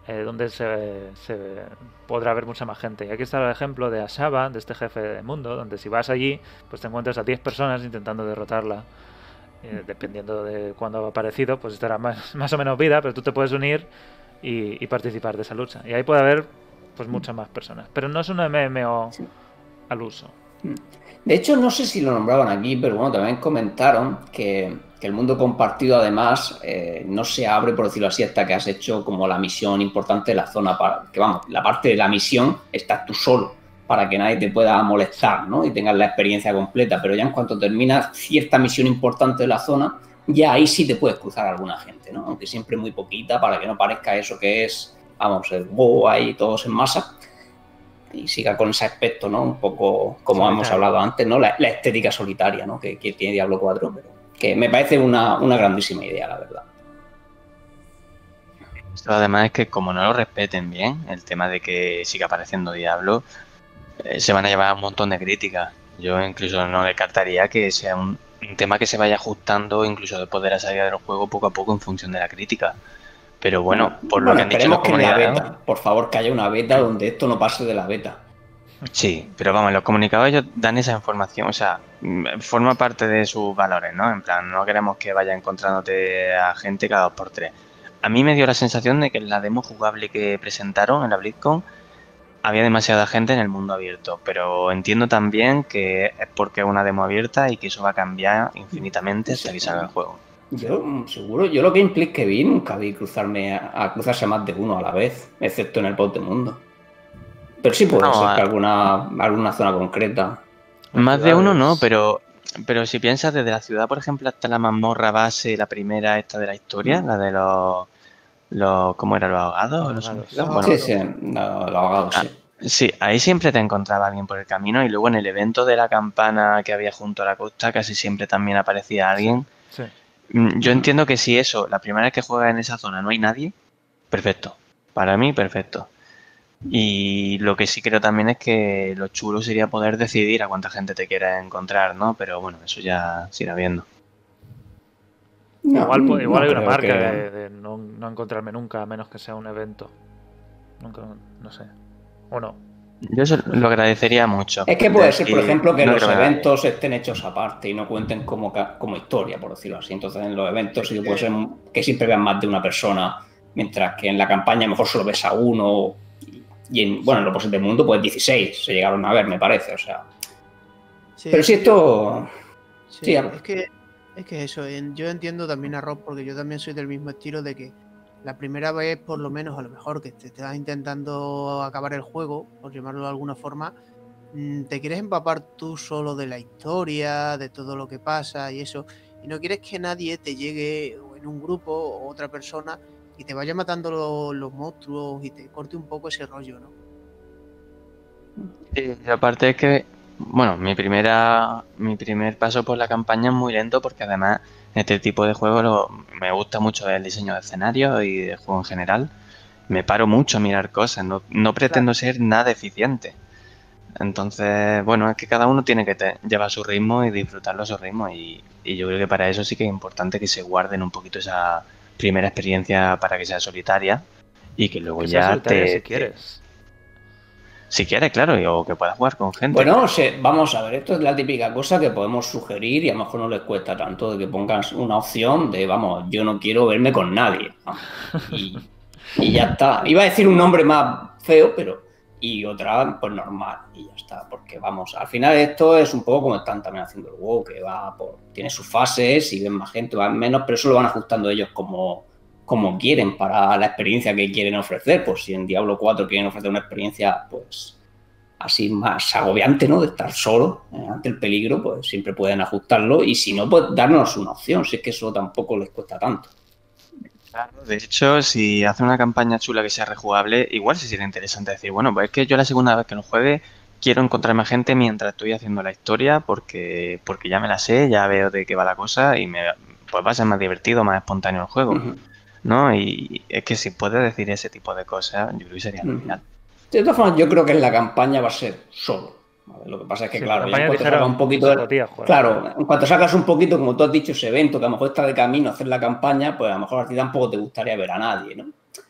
eh, donde se, se podrá ver mucha más gente. Y aquí está el ejemplo de Ashaba, de este jefe de mundo, donde si vas allí, pues te encuentras a 10 personas intentando derrotarla. Eh, dependiendo de cuándo ha aparecido, pues estará más, <laughs> más o menos vida, pero tú te puedes unir y, y participar de esa lucha. Y ahí puede haber pues muchas más personas. Pero no es un MMO al uso. De hecho, no sé si lo nombraban aquí, pero bueno, también comentaron que, que el mundo compartido además eh, no se abre, por decirlo así, hasta que has hecho como la misión importante de la zona. Para, que vamos, la parte de la misión estás tú solo para que nadie te pueda molestar, ¿no? Y tengas la experiencia completa. Pero ya en cuanto terminas cierta misión importante de la zona, ya ahí sí te puedes cruzar alguna gente, ¿no? Aunque siempre muy poquita para que no parezca eso que es, vamos, el wow ahí todos en masa y siga con ese aspecto, ¿no? Un poco como Solitario. hemos hablado antes, ¿no? La, la estética solitaria, ¿no? Que, que tiene Diablo 4, pero que me parece una, una grandísima idea, la verdad. Esto además es que como no lo respeten bien, el tema de que siga apareciendo Diablo, eh, se van a llevar un montón de críticas. Yo incluso no descartaría que sea un, un tema que se vaya ajustando incluso después de la salida del juego poco a poco en función de la crítica. Pero bueno, por lo que han dicho que en la comunidades... beta, por favor, que haya una beta donde esto no pase de la beta. Sí, pero vamos, los comunicados ellos dan esa información, o sea, mm, forma parte de sus valores, ¿no? En plan, no queremos que vaya encontrándote a gente cada dos por tres. A mí me dio la sensación de que en la demo jugable que presentaron en la BlizzCon había demasiada gente en el mundo abierto, pero entiendo también que es porque es una demo abierta y que eso va a cambiar infinitamente hasta que salga el juego. Yo, mm, seguro, yo lo que implica que vi, nunca vi cruzarme a, a cruzarse a más de uno a la vez, excepto en el bot de mundo. Pero sí puede No, ser a- que alguna, alguna zona concreta. Más de uno no, pero pero si piensas desde la ciudad, por ejemplo, hasta la mazmorra base, la primera esta de la historia, la de los, los ¿cómo era? ¿Los ahogados? ¿Los? Bueno, sí, sí, no, lo ahogado, sí. Sí, ahí siempre te encontraba alguien por el camino y luego en el evento de la campana que había junto a la costa casi siempre también aparecía alguien. Sí. Mm, Yo entiendo que si eso, la primera vez que juegas en esa zona no hay nadie, perfecto. Para mí, perfecto. Y lo que sí creo también es que lo chulo sería poder decidir a cuánta gente te quieras encontrar, ¿no? Pero bueno, eso ya se irá viendo. No, igual po- igual no hay una marca que- de, de no, no encontrarme nunca, a menos que sea un evento. Nunca, no sé. O no. Yo eso lo agradecería mucho. Es que puede ser, por ejemplo, que no los eventos estén hechos aparte y no cuenten como, como historia, por decirlo así. Entonces, en los eventos sí que puede ser que siempre vean más de una persona, mientras que en la campaña a lo mejor solo ves a uno. Y en, bueno, en los bosses del mundo, pues 16 se llegaron a ver, me parece. O sea. Sí, Pero si esto. Sí, Sí, habla. es que es que eso, yo entiendo también a Rob porque yo también soy del mismo estilo de que la primera vez, por lo menos, a lo mejor que te estás intentando acabar el juego, por llamarlo de alguna forma, mm, te quieres empapar tú solo de la historia, de todo lo que pasa y eso, y no quieres que nadie te llegue en un grupo o otra persona y te vaya matando lo- los monstruos y te corte un poco ese rollo, ¿no? Sí, aparte es que, bueno, mi primera, mi primer paso por la campaña es muy lento porque además este tipo de juego lo- me gusta mucho el diseño de escenarios y de juego en general. Me paro mucho a mirar cosas, no, no pretendo ser nada eficiente. Entonces, bueno, es que cada uno tiene que te- llevar su ritmo y disfrutarlo a su ritmo y, y yo creo que para eso sí que es importante que se guarden un poquito esa primera experiencia para que sea solitaria y que luego Que ya te, si quieres. Si quieres, claro, o que puedas jugar con gente. Bueno, vamos a ver, esto es la típica cosa que podemos sugerir y a lo mejor no les cuesta tanto de que pongas una opción de, vamos, yo no quiero verme con nadie. Y, y ya está. Iba a decir un nombre más feo, pero. Y otra, pues normal. Y ya está. Porque vamos, al final esto es un poco como están también haciendo el WoW, que va por. Tiene sus fases y ven más gente, van menos, pero eso lo van ajustando ellos como, como quieren para la experiencia que quieren ofrecer. Pues si en Diablo 4 quieren ofrecer una experiencia, pues así más agobiante, ¿no? De estar solo eh, ante el peligro, pues siempre pueden ajustarlo y si no, pues darnos una opción, si es que eso tampoco les cuesta tanto. De hecho, si hace una campaña chula que sea rejugable, igual sí sería interesante decir, bueno, pues es que yo la segunda vez que lo juegue quiero encontrarme a gente mientras estoy haciendo la historia porque, porque ya me la sé, ya veo de qué va la cosa y me, pues va a ser más divertido, más espontáneo el juego, ¿no? Y es que si puedes decir ese tipo de cosas, yo creo que sería Ujú. genial. De todas formas, yo creo que en la campaña va a ser solo. ¿vale? Lo que pasa es que, Sí, claro, en cuanto sacas un poquito. de-. Claro, en cuanto sacas un poquito, como tú has dicho, ese evento que a lo mejor está de camino a hacer la campaña, pues a lo mejor a ti tampoco te gustaría ver a nadie, ¿no?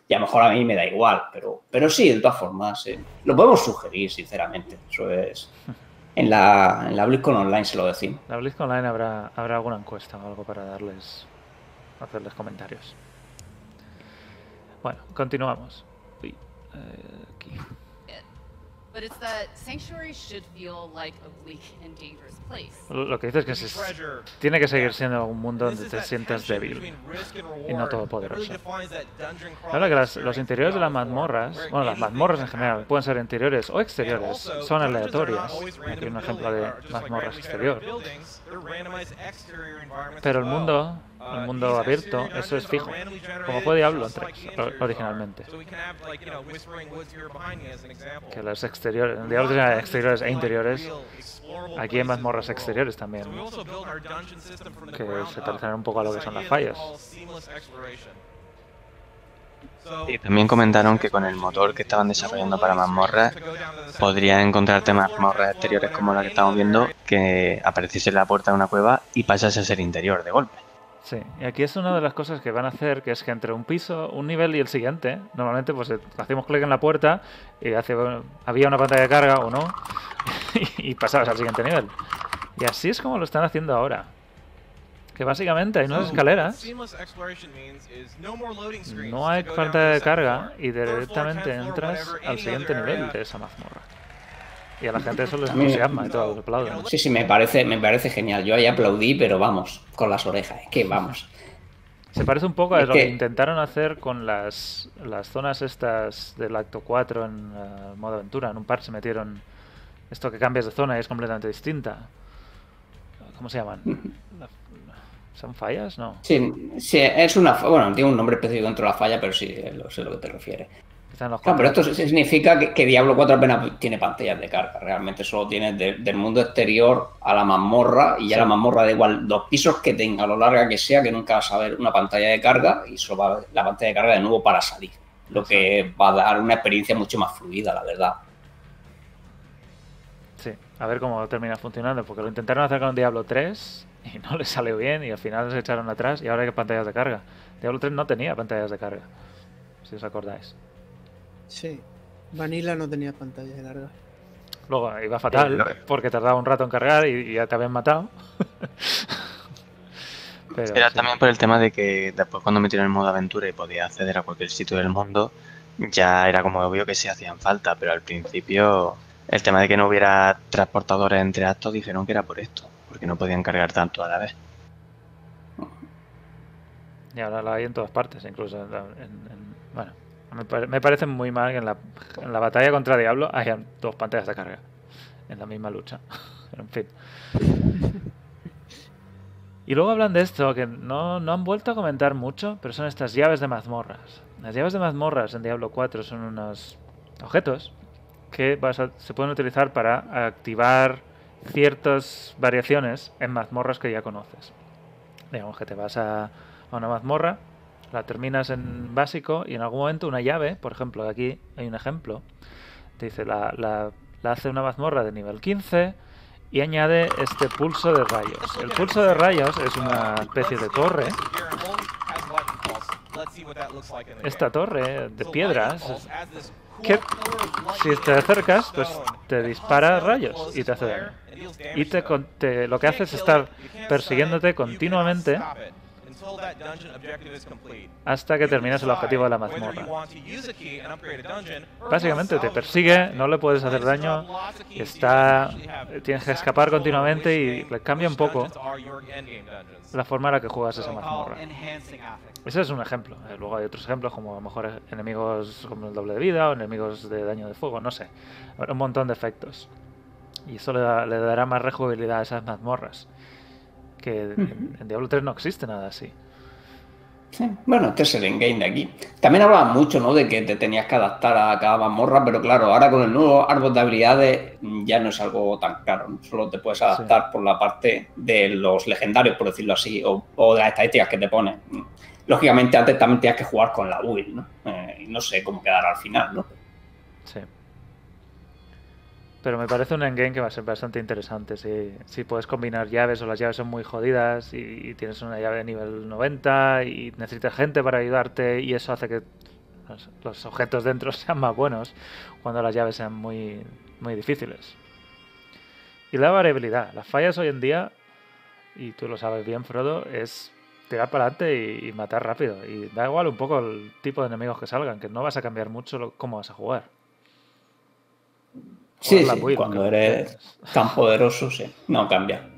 Y a lo mejor a mí me da igual, pero, pero sí, de todas formas, eh, lo podemos sugerir, sinceramente. Eso es. <laughs> En la, en la BlizzCon Online se lo decimos. La BlizzCon Online habrá, habrá alguna encuesta o algo para darles, hacerles comentarios. Bueno, continuamos. Uy, eh, aquí. But it's that Sanctuary should feel like a bleak and dangerous place. Lo lo que dices es que se- tiene que seguir siendo un mundo donde te sientas débil y no todopoderoso. Ahora que las- los interiores de las mazmorras, bueno, las mazmorras en general, pueden ser interiores o exteriores, son aleatorias. Aquí hay un ejemplo de mazmorras exterior. Pero el mundo, el mundo abierto, eso es fijo, como fue Diablo 3 o- originalmente. Que los exteriores, en Diablo tenía exteriores e interiores, aquí hay mazmorras exteriores también, que se parecen un poco a lo que son las fallas. Y también comentaron que con el motor que estaban desarrollando para mazmorras podrían encontrarte mazmorras exteriores como la que estamos viendo que apareciese en la puerta de una cueva y pasase a ser interior de golpe. Sí, y aquí es una de las cosas que van a hacer, que es que entre un piso, un nivel y el siguiente, normalmente pues eh, hacemos clic en la puerta y hace, bueno, había una pantalla de carga o no, <laughs> y pasabas al siguiente nivel. Y así es como lo están haciendo ahora. Que básicamente hay unas escaleras, no hay pantalla de carga y directamente entras al siguiente nivel de esa mazmorra. Y a la gente eso les entusiasma y todo, aplauden. Sí, sí, me parece, me parece genial. Yo ahí aplaudí, pero vamos, con las orejas. Es que vamos. Se parece un poco a Es lo que... que- intentaron hacer con las, las zonas estas del acto 4 en eh, modo aventura. En un par se metieron esto que cambias de zona y es completamente distinta. ¿Cómo se llaman? La- <laughs> ¿Son fallas? No. Sí, sí, es una. Bueno, tiene un nombre específico dentro de la falla, pero sí, lo sé a lo que te refieres. Los Claro, pero esto significa que, que Diablo 4 apenas tiene pantallas de carga. Realmente solo tiene de- del mundo exterior a la mazmorra y ya Sí. la mazmorra da igual dos pisos que tenga, lo larga que sea, que nunca vas a ver una pantalla de carga y solo va a haber la pantalla de carga de nuevo para salir. Lo que va a dar una experiencia mucho más fluida, la verdad. Sí, a ver cómo termina funcionando, porque lo intentaron hacer con Diablo 3 y no les salió bien y al final se echaron atrás y ahora hay pantallas de carga. Diablo 3 no tenía pantallas de carga, si os acordáis. Sí. Vanilla no tenía pantalla de larga. Luego iba fatal, porque tardaba un rato en cargar y, y ya te habían matado. <laughs> Pero Era sí. también por el tema de que después cuando metieron el modo aventura y podía acceder a cualquier sitio del mundo, ya era como obvio que sí hacían falta, pero al principio el tema de que no hubiera transportadores entre actos dijeron que era por esto, porque no podían cargar tanto a la vez. Y ahora la hay en todas partes, incluso en, en- en- bueno, me, pare- me parece muy mal que en la, batalla contra Diablo hayan dos pantallas de carga en la misma lucha. <laughs> en fin. Y luego hablan de esto, que no, no han vuelto a comentar mucho, pero son estas llaves de mazmorras. Las llaves de mazmorras en Diablo 4 son unos objetos que se pueden utilizar para activar ciertas variaciones en mazmorras que ya conoces. Digamos que te vas a una mazmorra, la terminas en básico y en algún momento una llave, por ejemplo, aquí hay un ejemplo, te dice la, la- hace una mazmorra de nivel 15 y añade este pulso de rayos. El pulso de rayos es una especie de torre. Esta torre de piedras que si te acercas, pues te dispara rayos y te hace daño. Y te- lo que hace es estar persiguiéndote continuamente hasta que terminas el objetivo de la mazmorra. Básicamente te persigue, no le puedes hacer daño, está, tienes que escapar continuamente y le cambia un poco la forma en la que juegas esa mazmorra. Ese es un ejemplo. Eh, Luego hay otros ejemplos como a lo mejor enemigos como el doble de vida o enemigos de daño de fuego, no sé. Un montón de efectos. Y eso le, da- le dará más rejugabilidad a esas mazmorras. Que en, en Diablo 3 no existe nada así. Sí, Bueno, este es el endgame de aquí. También hablaban mucho, ¿no? De que te tenías que adaptar a cada mazmorra, pero claro, ahora con el nuevo árbol de habilidades ya no es algo tan claro. ¿no? Solo te puedes adaptar por la parte de los legendarios, por decirlo así, o, o de las estadísticas que te ponen. Lógicamente, antes también tenías que jugar con la build, ¿no? Eh, y no sé cómo quedará al final, ¿no? Sí. Pero me parece un endgame que va a ser bastante interesante. Si, si puedes combinar llaves o las llaves son muy jodidas y, tienes una llave de nivel 90 y necesitas gente para ayudarte y eso hace que los, objetos dentro <laughs> sean más buenos cuando las llaves sean muy, muy difíciles. Y la variabilidad. Las fallas hoy en día, y tú lo sabes bien, Frodo, es tirar para adelante y, y matar rápido. Y da igual un poco el tipo de enemigos que salgan, que no vas a cambiar mucho lo- cómo vas a jugar. Sí, sí, build, cuando eres tan poderoso, sí, no cambia.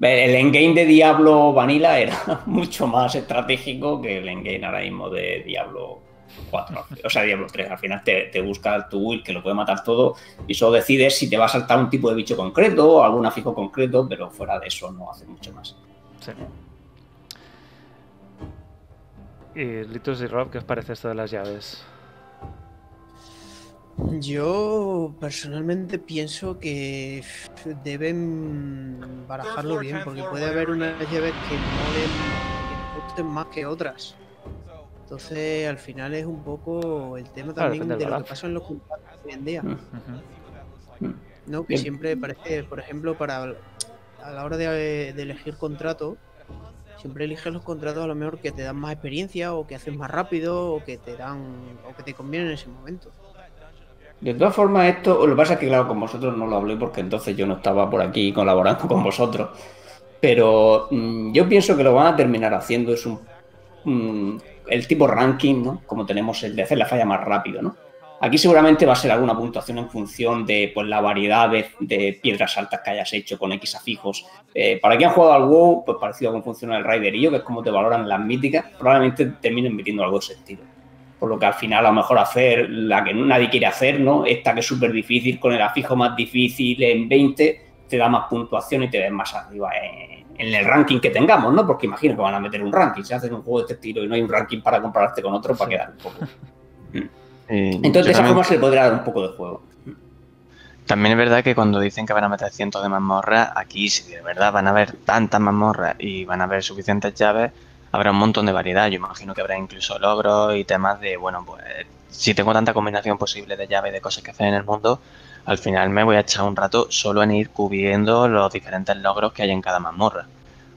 El endgame de Diablo Vanilla era <laughs> mucho más estratégico que el endgame ahora mismo de Diablo 4, o sea, Diablo 3. Al final te, te busca tu build que lo puede matar todo y solo decides si te va a saltar un tipo de bicho concreto o algún afijo concreto, pero fuera de eso no hace mucho más. Sí. Y Litus y Rob, ¿qué os parece esto de las llaves? Yo personalmente pienso que deben barajarlo bien, porque puede haber unas llaves que no les gusten más que otras. Entonces, al final es un poco el tema también de lo que pasa en los contratos hoy en día. Ujú. ¿no? Que Bien. siempre parece, por ejemplo, para a la hora de, de elegir contrato, siempre eliges los contratos a lo mejor que te dan más experiencia o que haces más rápido o que te dan o que te convienen en ese momento. De todas formas, esto, lo que pasa es que, claro, con vosotros no lo hablé porque entonces yo no estaba por aquí colaborando con vosotros. Pero mm, yo pienso que lo van a terminar haciendo es un, mm, el tipo ranking, ¿no? Como tenemos el de hacer la falla más rápido, ¿no? Aquí seguramente va a ser alguna puntuación en función de pues, la variedad de, piedras altas que hayas hecho con X afijos. Eh, para quien ha jugado al WoW, pues parecido a cómo funciona el Raiderillo, que es como te valoran las míticas, probablemente terminen metiendo algo de ese estilo. Por lo que al final a lo mejor hacer la que nadie quiere hacer, ¿no? Esta que es súper difícil, con el afijo más difícil en 20, te da más puntuación y te ves más arriba en, en el ranking que tengamos, ¿no? Porque imagino que van a meter un ranking. Si hacen un juego de este estilo y no hay un ranking para compararte con otro, para quedar un poco. Entonces, de esa forma se le podría dar un poco de juego. También es verdad que cuando dicen que van a meter cientos de mazmorras, aquí si de verdad van a haber tantas mazmorras y van a haber suficientes llaves, habrá un montón de variedad. Yo imagino que habrá incluso logros y temas de, bueno, pues si tengo tanta combinación posible de llaves y de cosas que hacer en el mundo, al final me voy a echar un rato solo en ir cubriendo los diferentes logros que hay en cada mazmorra.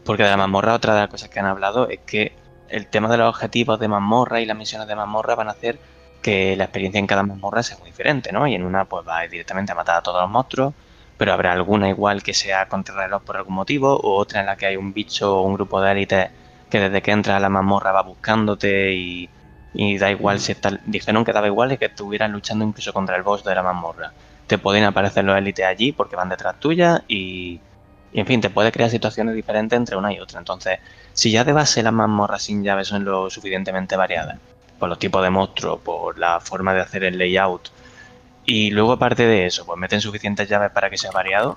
Porque de la mazmorra otra de las cosas que han hablado es que el tema de los objetivos de mazmorra y las misiones de mazmorra van a hacer que la experiencia en cada mazmorra sea muy diferente, ¿no? Y en una pues va directamente a matar a todos los monstruos, pero habrá alguna igual que sea contrarreloj por algún motivo, o otra en la que hay un bicho o un grupo de élites que desde que entras a la mazmorra va buscándote y, y da igual si está, dijeron que daba igual y que estuvieran luchando incluso contra el boss de la mazmorra. Te pueden aparecer los élites allí porque van detrás tuya y, y, en fin, te puede crear situaciones diferentes entre una y otra. Entonces, si ya de base las mazmorras sin llaves son lo suficientemente variadas, por los tipos de monstruos, por la forma de hacer el layout, y luego aparte de eso, pues meten suficientes llaves para que sea variado,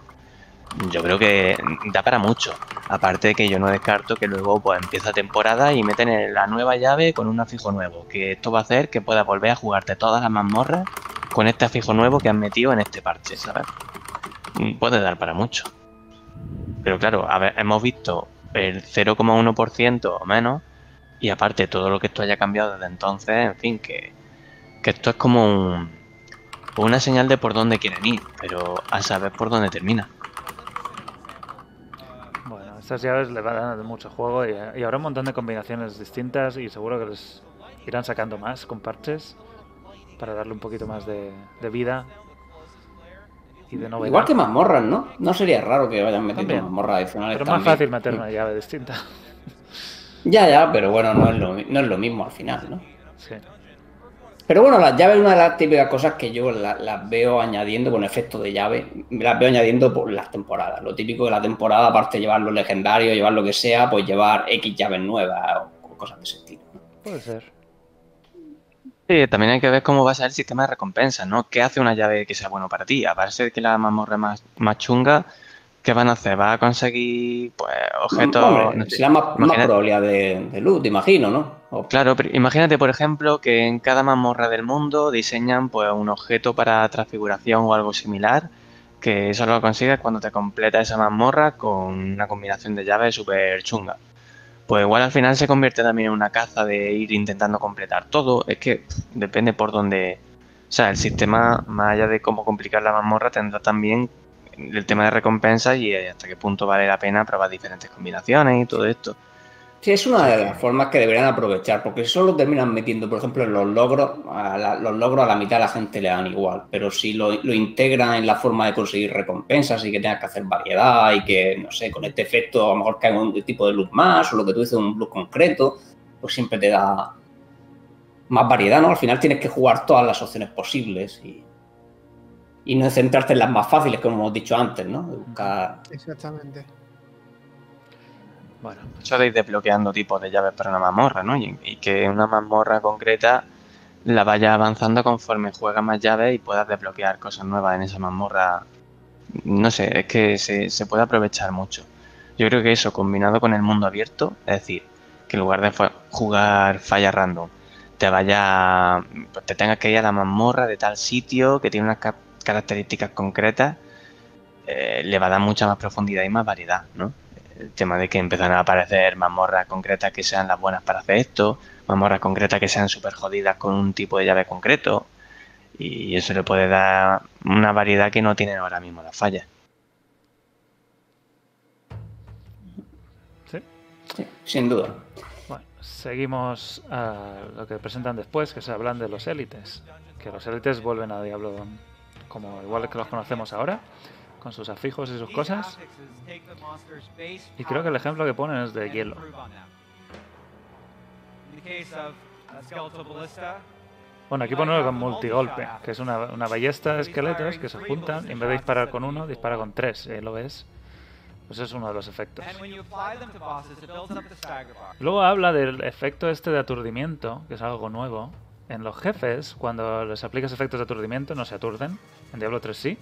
yo creo que da para mucho. Aparte de que yo no descarto que luego pues empieza temporada y meten la nueva llave con un afijo nuevo. Que esto va a hacer que puedas volver a jugarte todas las mazmorras con este afijo nuevo que han metido en este parche, ¿sabes? Puede dar para mucho. Pero claro, hemos visto el 0,1% o menos y aparte todo lo que esto haya cambiado desde entonces, en fin, que, que esto es como un, una señal de por dónde quieren ir, pero a saber por dónde termina. Estas llaves le van a dar mucho juego y, y habrá un montón de combinaciones distintas y seguro que les irán sacando más con parches para darle un poquito más de, de vida y de novedad. Igual que mazmorras, ¿no? No sería raro que vayan metiendo mazmorras adicionales. Pero es más también. fácil meter una llave distinta. Ya, ya, pero bueno, no es lo, no es lo mismo al final, ¿no? Sí. Pero bueno, las llaves es una de las típicas cosas que yo la- las veo añadiendo con efecto de llave. Las veo añadiendo por las temporadas. Lo típico de la temporada, aparte de llevar los legendarios, llevar lo que sea, pues llevar X llaves nuevas o cosas de ese estilo. Puede ser. Sí, también hay que ver cómo va a ser el sistema de recompensas, ¿no? ¿Qué hace una llave que sea bueno para ti? Aparte de que la mazmorra más, más chunga, ¿qué van a hacer? ¿Va a conseguir pues, objetos? Hombre, no sé, será más, más probabilidad de, de loot, imagino, ¿no? Claro, pero imagínate, por ejemplo, que en cada mazmorra del mundo diseñan pues un objeto para transfiguración o algo similar, que eso lo consigues cuando te completa esa mazmorra con una combinación de llaves súper chunga. Pues igual al final se convierte también en una caza de ir intentando completar todo. Es que depende por dónde, O sea, el sistema, más allá de cómo complicar la mazmorra, tendrá también el tema de recompensas y hasta qué punto vale la pena probar diferentes combinaciones y todo esto. Sí, es una de las formas que deberían aprovechar, porque si solo terminan metiendo, por ejemplo, en los logros, a la, los logros a la mitad de la gente le dan igual, pero si lo, lo, integran en la forma de conseguir recompensas y que tengas que hacer variedad y que, no sé, con este efecto a lo mejor cae un tipo de luz más o lo que tú dices, un look concreto, pues siempre te da más variedad, ¿no? Al final tienes que jugar todas las opciones posibles y, y no centrarte en las más fáciles, como hemos dicho antes, ¿no? Buscar... Exactamente. Bueno, eso de ir desbloqueando tipos de llaves para una mazmorra, ¿no? Y, que una mazmorra concreta la vaya avanzando conforme juegas más llaves y puedas desbloquear cosas nuevas en esa mazmorra. No sé, es que se, puede aprovechar mucho. Yo creo que eso, combinado con el mundo abierto, es decir, que en lugar de jugar falla random, te vaya, pues te tengas que ir a la mazmorra de tal sitio que tiene unas ca características concretas, eh, le va a dar mucha más profundidad y más variedad, ¿no? El tema de que empiezan a aparecer mazmorras concretas que sean las buenas para hacer esto, mazmorras concretas que sean súper jodidas con un tipo de llave concreto, y eso le puede dar una variedad que no tienen ahora mismo las fallas. Sí, sí sin duda. Bueno, seguimos a lo que presentan después, que se hablan de los élites. Que los élites vuelven a Diablo como igual que los conocemos ahora, con sus afijos y sus cosas. Y creo que el ejemplo que ponen es de hielo. Bueno, aquí ponen con multigolpe, que es una, una ballesta de esqueletos que se juntan y en vez de disparar con uno, dispara con tres. ¿eh? ¿Lo ves? Pues es uno de los efectos. Luego habla del efecto este de aturdimiento, que es algo nuevo. En los jefes, cuando les aplicas efectos de aturdimiento, no se aturden. En Diablo 3 sí.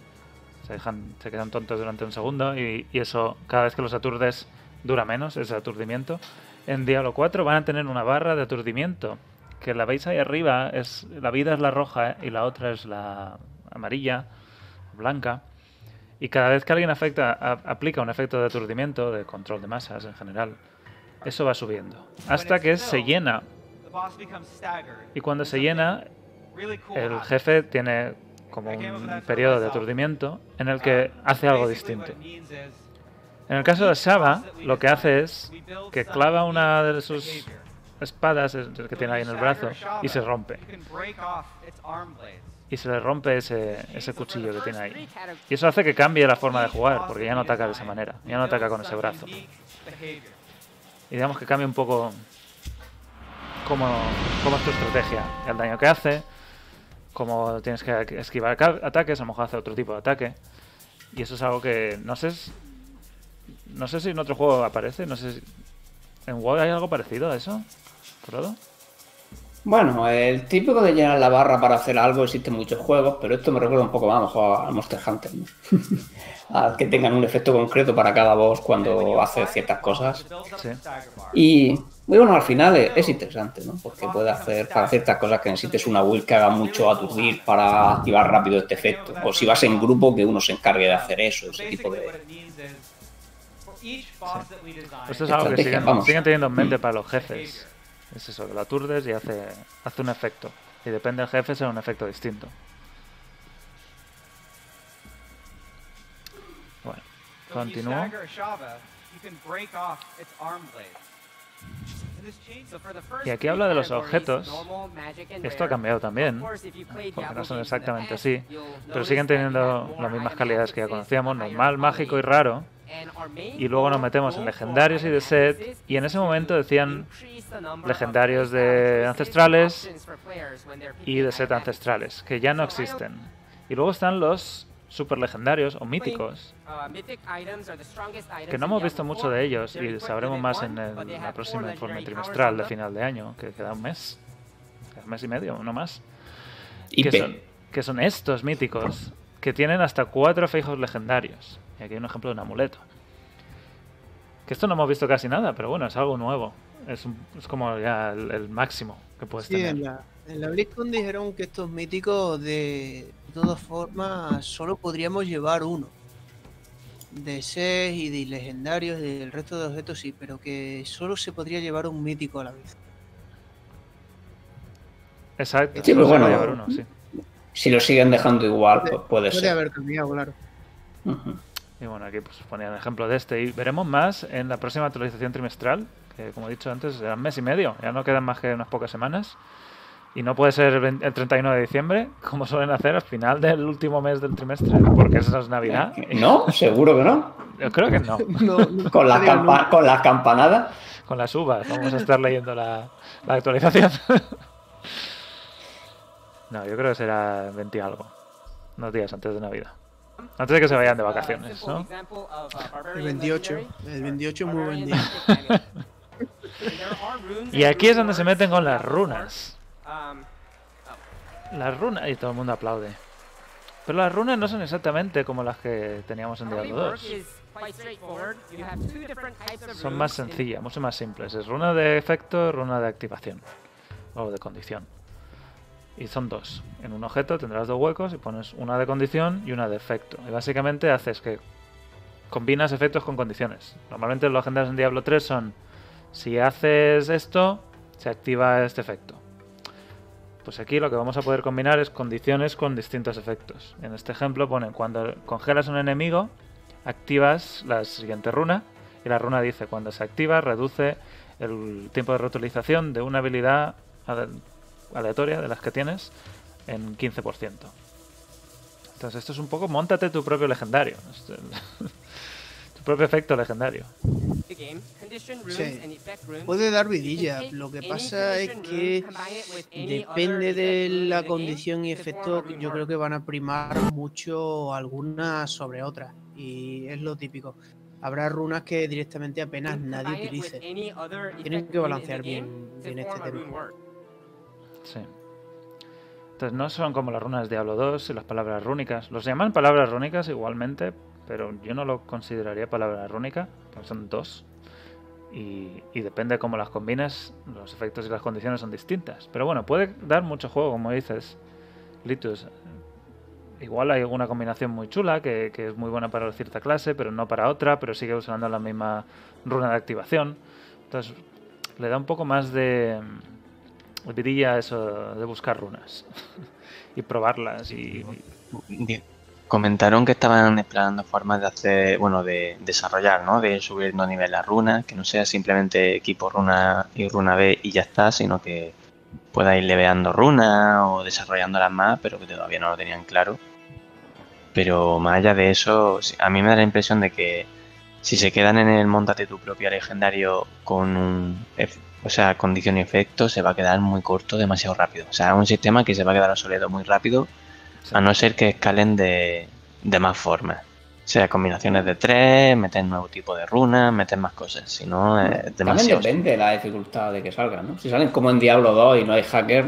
Se, dejan, se quedan tontos durante un segundo y, y eso, cada vez que los aturdes, dura menos ese aturdimiento. En Diablo 4 van a tener una barra de aturdimiento, que la veis ahí arriba, es la vida es la roja y la otra es la amarilla, blanca. Y cada vez que alguien afecta, a, aplica un efecto de aturdimiento, de control de masas en general, eso va subiendo. Hasta que se llena. Y cuando se llena, el jefe tiene como un periodo de aturdimiento en el que hace algo distinto. En el caso de Shaba, lo que hace es que clava una de sus espadas que tiene ahí en el brazo y se rompe. y se le rompe ese, ese cuchillo que tiene ahí. Y eso hace que cambie la forma de jugar, porque ya no ataca de esa manera, ya no ataca con ese brazo. Y digamos que cambia un poco cómo, cómo es tu estrategia, el daño que hace, cómo tienes que esquivar ataques, a lo mejor hace otro tipo de ataque. Y eso es algo que no sé, no sé si en otro juego aparece, no sé si... ¿En WoW hay algo parecido a eso? ¿Frodo? Bueno, el típico de llenar la barra para hacer algo existe en muchos juegos, pero esto me recuerda un poco más a lo mejor a Monster Hunter, ¿no? <laughs> a que tengan un efecto concreto para cada boss cuando hace ciertas cosas. Sí. Y bueno, al final es, es, interesante, ¿no? Porque puede hacer para ciertas cosas que necesites una build que haga mucho aturdir para activar rápido este efecto. O si vas en grupo, que uno se encargue de hacer eso, ese tipo de. Sí. Esto es algo que siguen, siguen teniendo en mente para los jefes. Es eso, que lo aturdes y hace, hace un efecto. Y depende del jefe, será un efecto distinto. Bueno, continúo. Y aquí habla de los objetos. Esto ha cambiado también, porque no son exactamente así, pero siguen teniendo las mismas calidades que ya conocíamos, normal, mágico y raro. Y luego nos metemos en legendarios y de set, y en ese momento decían legendarios de ancestrales y de set ancestrales, que ya no existen. Y luego están los super legendarios o míticos, que no hemos visto mucho de ellos y sabremos más en el la próxima informe trimestral de final de año, que queda un mes, un mes y medio, no más. Que son, que son estos míticos, que tienen hasta cuatro fijos legendarios. Y aquí hay un ejemplo de un amuleto. Que esto no hemos visto casi nada, pero bueno, es algo nuevo. Es, un, es como ya el, el, máximo que puedes sí, tener. En la, en la BlizzCon dijeron que estos míticos de, de todas formas solo podríamos llevar uno. De SES y de legendarios y del resto de objetos sí, pero que solo se podría llevar un mítico a la vez. Exacto, sí, solo bueno, se puede llevar uno, sí. si lo siguen dejando igual, pues puede Puede ser. haber cambiado, claro. Y bueno, aquí pues ponía el ejemplo de este. Y veremos más en la próxima actualización trimestral, que como he dicho antes, será un mes y medio. Ya no quedan más que unas pocas semanas. Y no puede ser el 20 el 31 de diciembre, como suelen hacer al final del último mes del trimestre, porque eso es Navidad. ¿No? ¿Seguro que no? Yo creo que no. <laughs> Con las, campa- con las campanadas. Con las uvas, vamos a estar leyendo la, la actualización. <laughs> no, yo creo que será 20 y algo. Unos días antes de Navidad. Antes de que se vayan de vacaciones, ¿no? El 28. El 28 es muy buen día. <laughs> Y aquí es donde se meten con las runas. Las runas. Y todo el mundo aplaude. Pero las runas no son exactamente como las que teníamos en Diablo 2. is quite straightforward. You have two different types of Son más sencillas, mucho más simples. Es runa de efecto, runa de activación. O de condición. Y son dos. En un objeto tendrás dos huecos y pones una de condición y una de efecto. Y básicamente haces que combinas efectos con condiciones. Normalmente los legendarios en Diablo 3 son si haces esto, se activa este efecto. Pues aquí lo que vamos a poder combinar es condiciones con distintos efectos. En este ejemplo ponen cuando congelas un enemigo, activas la siguiente runa y la runa dice cuando se activa reduce el tiempo de reutilización de una habilidad ale- aleatoria de las que tienes en 15%. Entonces esto es un poco montate tu propio legendario. Es el- <laughs> tu propio efecto legendario. Sí. Puede dar vidilla. Lo que pasa es que depende de la condición y efecto. Yo creo que van a primar mucho algunas sobre otras. Y es lo típico. Habrá runas que directamente apenas nadie utilice. Tienen que balancear bien, to bien este tema. Sí. Entonces no son como las runas de Diablo 2 y las palabras rúnicas. Los llaman palabras rúnicas igualmente, pero yo no lo consideraría palabra rúnica, porque son dos. Y, y depende de cómo las combines, los efectos y las condiciones son distintas. Pero bueno, puede dar mucho juego, como dices, Litus. Igual hay alguna combinación muy chula que, que es muy buena para cierta clase, pero no para otra, pero sigue usando la misma runa de activación. Entonces le da un poco más de vidilla eso de buscar runas <laughs> y probarlas y Di- Comentaron que estaban explorando formas de hacer, bueno, de desarrollar, ¿no? De subir no nivel las runas, que no sea simplemente equipo runa y runa B y ya está, sino que pueda ir leveando runas o desarrollándolas más, pero que todavía no lo tenían claro. Pero más allá de eso, a mí me da la impresión de que si se quedan en el montate tu propio legendario con un, o sea, condición y efecto, se va a quedar muy corto demasiado rápido. O sea, es un sistema que se va a quedar obsoleto muy rápido, a no ser que escalen de, de más formas. O sea, combinaciones de tres, meter nuevo tipo de runas, meter más cosas. Si no, es También demasiado. depende de la dificultad de que salgan, ¿no? Si salen como en Diablo 2 y no hay hacker,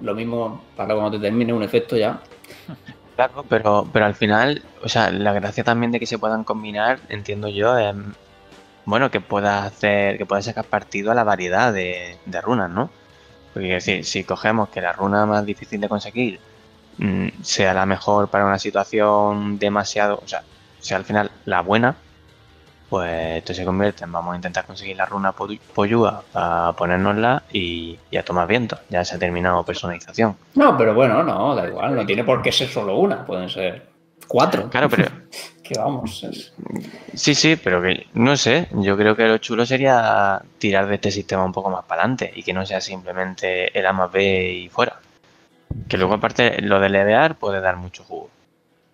lo mismo para cuando te termine un efecto ya. Claro, pero, pero al final, o sea, la gracia también de que se puedan combinar, entiendo yo, es bueno que puedas hacer, que puedas sacar partido a la variedad de, de runas, ¿no? Porque decir, si cogemos que la runa más difícil de conseguir mm, sea la mejor para una situación demasiado, o sea, sea al final la buena, pues esto se convierte en vamos a intentar conseguir la runa po- pollúa para ponérnosla y, y a tomar viento. Ya se ha terminado personalización. No, pero bueno, no, da igual, no tiene por qué ser solo una, pueden ser cuatro. Claro, pero <laughs> Que vamos, es- Sí, sí, pero que no sé, yo creo que lo chulo sería tirar de este sistema un poco más para adelante y que no sea simplemente el A más B y fuera. Que luego aparte lo de levear puede dar mucho jugo.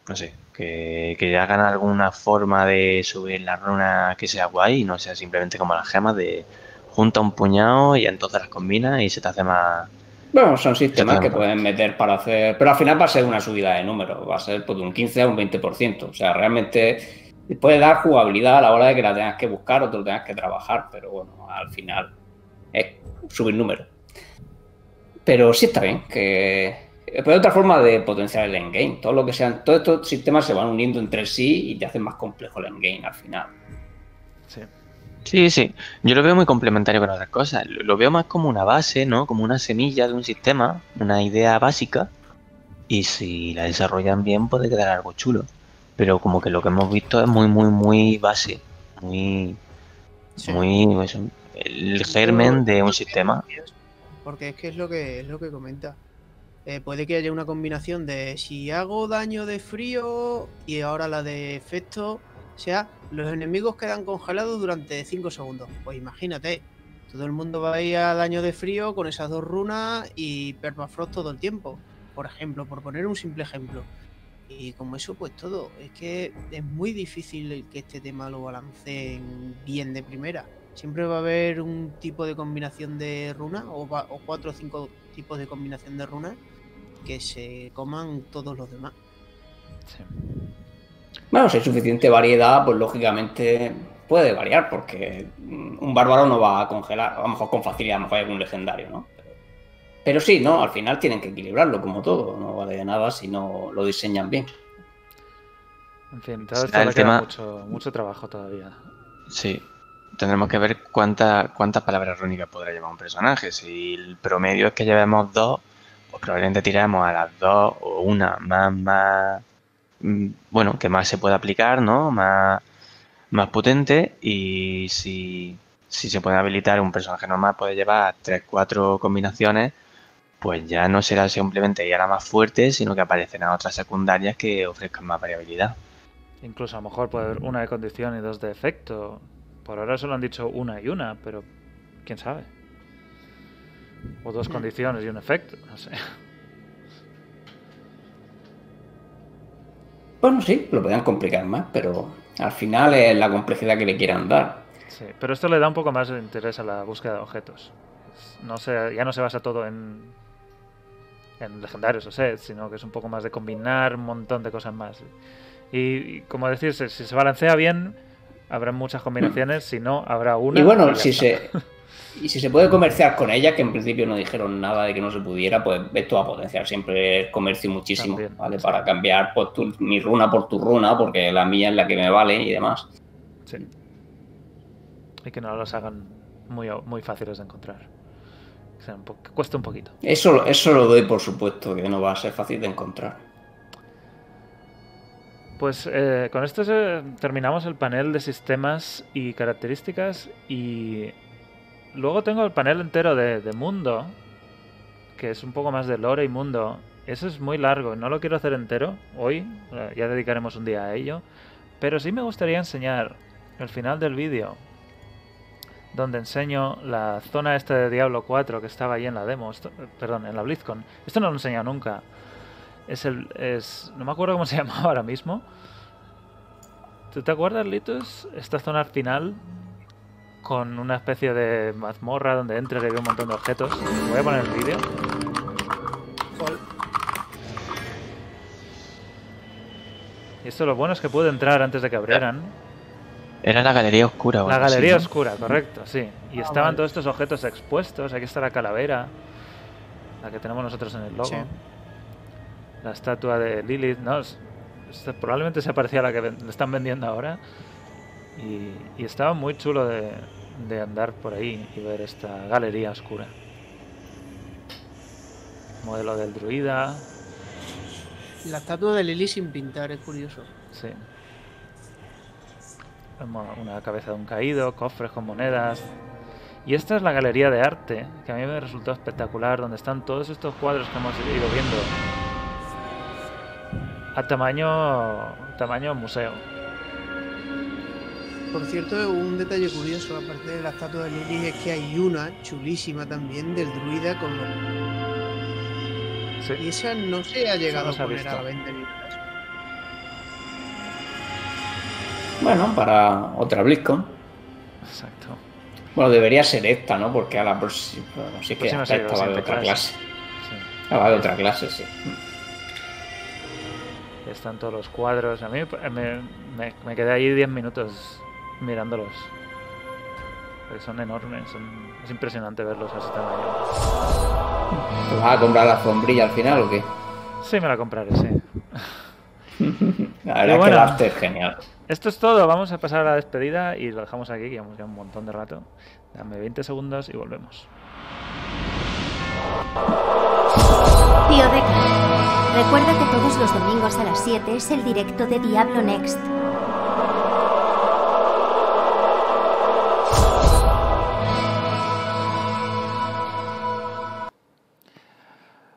No sé, que, que hagan alguna forma de subir la runa que sea guay y no sea simplemente como las gemas de junta un puñado y entonces las combina y se te hace más... Bueno, son sistemas que pueden meter para hacer. Pero al final va a ser una subida de número, va a ser pues, de un 15 a un 20%. O sea, realmente puede dar jugabilidad a la hora de que la tengas que buscar o te lo tengas que trabajar, pero bueno, al final es subir número. Pero sí está bien, que. Pero otra forma de potenciar el endgame. Todo lo que sean, todos estos sistemas se van uniendo entre sí y te hacen más complejo el endgame al final. Sí. Sí, sí, yo lo veo muy complementario con otras cosas. Lo veo más como una base, ¿no? Como una semilla de un sistema, una idea básica. Y si la desarrollan bien puede quedar algo chulo. Pero como que lo que hemos visto es muy, muy, muy base. Muy, muy, eso, el germen de un sistema. Porque es que es lo que es lo que comenta. eh, puede que haya una combinación de si hago daño de frío y ahora la de efecto sea los enemigos quedan congelados durante 5 segundos. Pues imagínate, todo el mundo va a ir a daño de frío con esas dos runas y permafrost todo el tiempo. Por ejemplo, por poner un simple ejemplo. Y como eso, pues todo. Es que es muy difícil que este tema lo balanceen bien de primera. Siempre va a haber un tipo de combinación de runas, o, va- o cuatro o cinco tipos de combinación de runas, que se coman todos los demás. Bueno, si hay suficiente variedad, pues lógicamente puede variar, porque un bárbaro no va a congelar, a lo mejor con facilidad, a lo mejor hay algún legendario, ¿no? Pero, pero sí, ¿no? Al final tienen que equilibrarlo, como todo. No vale de nada si no lo diseñan bien. En fin, todo esto el le queda tema- mucho, mucho trabajo todavía. Sí. Tendremos que ver cuánta- cuántas palabras rúnicas podrá llevar un personaje. Si el promedio es que llevemos dos, pues probablemente tiremos a las dos o una más, más, mm, bueno, que más se pueda aplicar, ¿no? Más, más potente. Y si, si se puede habilitar un personaje normal, puede llevar tres, cuatro combinaciones, pues ya no será simplemente ir a la más fuerte, sino que aparecerán otras secundarias que ofrezcan más variabilidad. Incluso a lo mejor puede haber una de condición y dos de efecto. Por ahora solo han dicho una y una, pero quién sabe. O dos condiciones y un efecto, no sé. Bueno, sí, lo podrían complicar más, pero al final es la complejidad que le quieran dar. Sí, pero esto le da un poco más de interés a la búsqueda de objetos. No se, ya no se basa todo en, en legendarios o sets, sino que es un poco más de combinar un montón de cosas más. Y, y como decir, si, si se balancea bien, habrá muchas combinaciones, si no, habrá una. y bueno, si se, y si se puede comerciar con ella, que en principio no dijeron nada de que no se pudiera, pues esto va a potenciar siempre el comercio muchísimo, También, ¿vale? Para cambiar pues, tu- mi runa por tu runa, porque la mía es la que me vale y demás. Sí. Y que no los hagan muy, muy fáciles de encontrar. Sea un cueste un poquito. Eso, eso lo doy por supuesto, que no va a ser fácil de encontrar. Pues eh, con esto se- terminamos el panel de sistemas y características y luego tengo el panel entero de, mundo, que es un poco más de lore y mundo. Eso es muy largo, no lo quiero hacer entero hoy, eh, ya dedicaremos un día a ello, pero sí me gustaría enseñar el final del vídeo, donde enseño la zona esta de Diablo 4 que estaba ahí en la demo, eh, perdón, en la BlizzCon. Esto no lo he enseñado nunca. Es el. Es, no me acuerdo cómo se <laughs> llamaba ahora mismo. ¿Tú te acuerdas, Litus? Esta zona final con una especie de mazmorra donde entras y hay un montón de objetos. Voy a poner el vídeo. Y esto lo bueno es que puedo entrar antes de que abrieran. Era la galería oscura. o La así, galería ¿no? oscura, correcto, sí. Y Ah, estaban vale. todos estos objetos expuestos. Aquí está la calavera, la que tenemos nosotros en el logo. Sí. La estatua de Lilith, ¿no? Es- probablemente se parecía a la que ven- le están vendiendo ahora. Y, y estaba muy chulo de, de andar por ahí y ver esta galería oscura. Modelo del druida, La estatua de Lily sin pintar, es curioso. sí. Una cabeza de un caído, cofres con monedas. Y esta es la galería de arte, que a mí me resultó espectacular, donde están todos estos cuadros que hemos ido viendo. A tamaño, tamaño museo. Por cierto, un detalle curioso, aparte de la estatua de Lily, es que hay una chulísima también del druida con los... Sí. Y esa no se ha llegado no a se ha poner visto. a la venta. Bueno, para otra BlizzCon. Exacto. Bueno, debería ser esta, ¿no? Porque a la próxima. Bueno, sí que Próxima esta va de otra clase. clase. Sí. Ah, va de otra clase, sí. Están todos los cuadros. A mí me, me- me quedé ahí 10 minutos mirándolos. Porque son enormes. son- es impresionante verlos a ese tamaño. ¿Te vas a comprar la sombrilla al final o qué? Sí, me la compraré, sí. <laughs> La verdad que bueno, es genial. Esto es todo. Vamos a pasar a la despedida y lo dejamos aquí, que llevamos ya un montón de rato. Dame 20 segundos y volvemos. Tío Deck, recuerda que todos los domingos a las 7 es el directo de Diablo Next.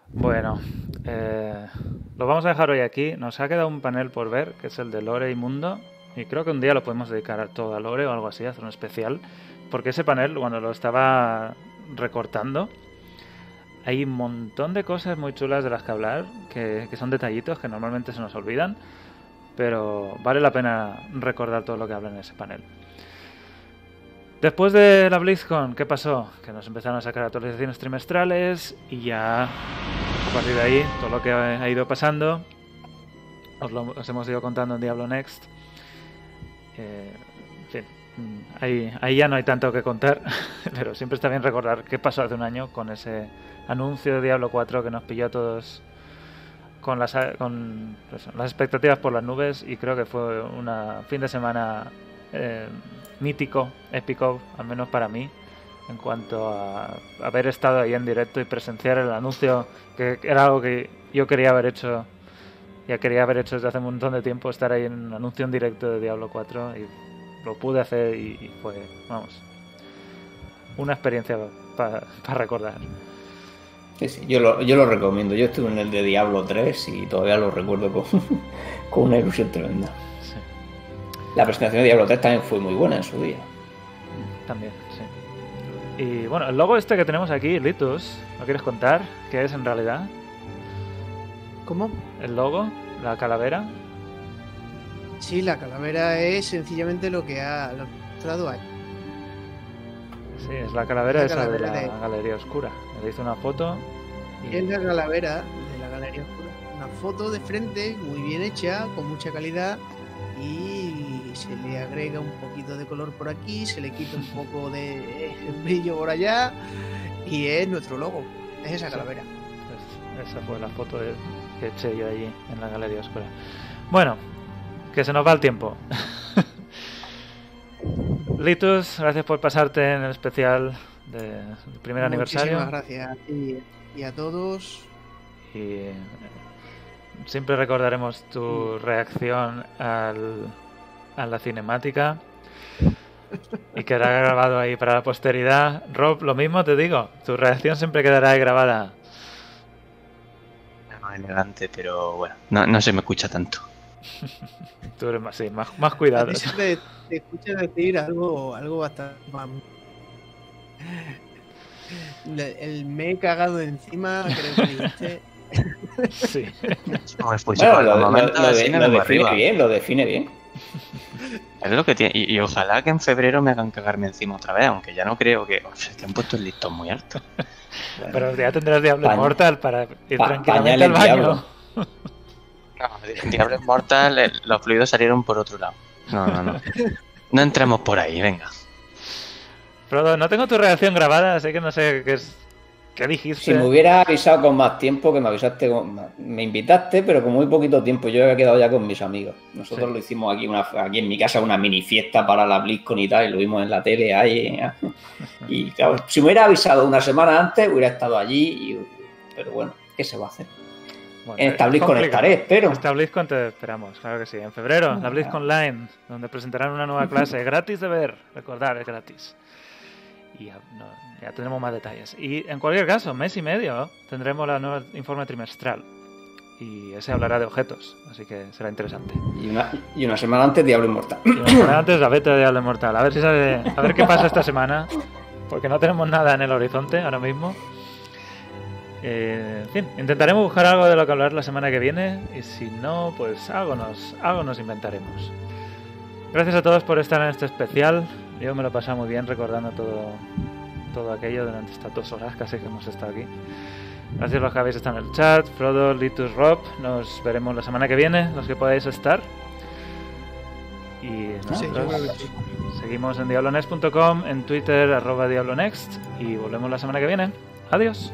Bueno, eh, lo vamos a dejar hoy aquí. Nos ha quedado un panel por ver, que es el de Lore y Mundo. Y creo que un día lo podemos dedicar a todo a Lore o algo así, hacer un especial. Porque ese panel, cuando lo estaba recortando, hay un montón de cosas muy chulas de las que hablar, que, son detallitos que normalmente se nos olvidan. Pero vale la pena recordar todo lo que habla en ese panel. Después de la BlizzCon, ¿qué pasó? Que nos empezaron a sacar actualizaciones trimestrales y ya a partir de ahí todo lo que ha ido pasando os lo os hemos ido contando en Diablo Next. Eh, en fin, ahí, ahí ya no hay tanto que contar, <laughs> pero siempre está bien recordar qué pasó hace un año con ese anuncio de Diablo 4 que nos pilló a todos con las, con eso, las expectativas por las nubes y creo que fue un fin de semana eh, mítico, épico, al menos para mí, en cuanto a haber estado ahí en directo y presenciar el anuncio, que era algo que yo quería haber hecho, ya quería haber hecho desde hace un montón de tiempo, estar ahí en un anuncio en directo de Diablo 4 y lo pude hacer y, y fue, vamos, una experiencia para recordar. Sí, sí, yo lo, yo lo recomiendo. Yo estuve en el de Diablo 3 y todavía lo recuerdo con, <laughs> con una ilusión tremenda. Sí. La presentación de Diablo 3 también fue muy buena en su día. También, sí. Y bueno, el logo este que tenemos aquí, Litus, ¿lo quieres contar? ¿Qué es en realidad? ¿Cómo? El logo, la calavera. Sí, la calavera es sencillamente lo que ha mostrado ahí. Sí, es la calavera La esa de la de- galería oscura. Le hice una foto y Es la calavera de la Galería Oscura. Una foto de frente, muy bien hecha, con mucha calidad. Y se le agrega un poquito de color por aquí, se le quita un <laughs> poco de brillo por allá. Y es nuestro logo. Es esa Sí. calavera. Es- esa fue la foto de- que eché yo allí en la galería oscura. Bueno, que se nos va el tiempo. <laughs> Litus, gracias por pasarte en el especial de- del primer aniversario. Muchísimas gracias a ti y a todos. Y eh, siempre recordaremos tu reacción al, a la cinemática. Y quedará grabado ahí para la posteridad. Rob, lo mismo te digo, tu reacción siempre quedará ahí grabada. No elegante, pero bueno, no, no se me escucha tanto. Tú eres más, sí, más, más A cuidado. ti te, te escucha decir algo, algo bastante El me he cagado encima, creo que dijiste. Sí. Bueno, por lo, el lo- momento lo de- lo define arriba. bien, lo define bien. Es lo que tiene. Y, y ojalá que en febrero me hagan cagarme encima otra vez, aunque ya no creo que. O sea, que han puesto el listón muy alto. Pero ya tendrás Diablo Pa- Mortal para ir pa- tranquilamente al baño. <laughs> Diablo. No, Diablo Mortal, el- los fluidos salieron por otro lado. No, no, no. No entremos por ahí, venga. Frodo, no tengo tu reacción grabada, así que no sé qué es. ¿Qué dijiste? Si me hubiera avisado con más tiempo, que me avisaste, con- me invitaste, pero con muy poquito tiempo. Yo había quedado ya con mis amigos. Nosotros Sí. lo hicimos aquí, una, aquí en mi casa, una mini fiesta para la BlizzCon y tal, y lo vimos en la tele ahí. <laughs> Y claro, si me hubiera avisado una semana antes, hubiera estado allí. y- pero bueno, ¿qué se va a hacer? Bueno, en esta es BlizzCon complicado. estaré, espero. Esta BlizzCon te esperamos, claro que sí. En febrero, Ah, la BlizzCon Online, donde presentarán una nueva clase <laughs> gratis de ver. Recordar, es gratis. Y ya, no, ya tendremos más detalles. Y en cualquier caso, mes y medio tendremos la nueva informe trimestral. Y ese hablará de objetos, así que será interesante. Y una, y una semana antes, Diablo Inmortal. Y una semana antes la beta de Diablo Mortal. A ver si sale, a ver qué pasa esta semana. Porque no tenemos nada en el horizonte ahora mismo. Eh, en fin, intentaremos buscar algo de lo que hablar la semana que viene. Y si no, pues algo nos, algo nos inventaremos. Gracias a todos por estar en este especial. Yo me lo he pasado muy bien recordando todo, todo aquello durante estas dos horas casi que hemos estado aquí. Gracias a los que habéis estado en el chat, Frodo, Litus, Rob. Nos veremos la semana que viene, los que podáis estar. Y nosotros sí. seguimos en diablonext.com, en Twitter, arroba diablonext. Y volvemos la semana que viene. Adiós.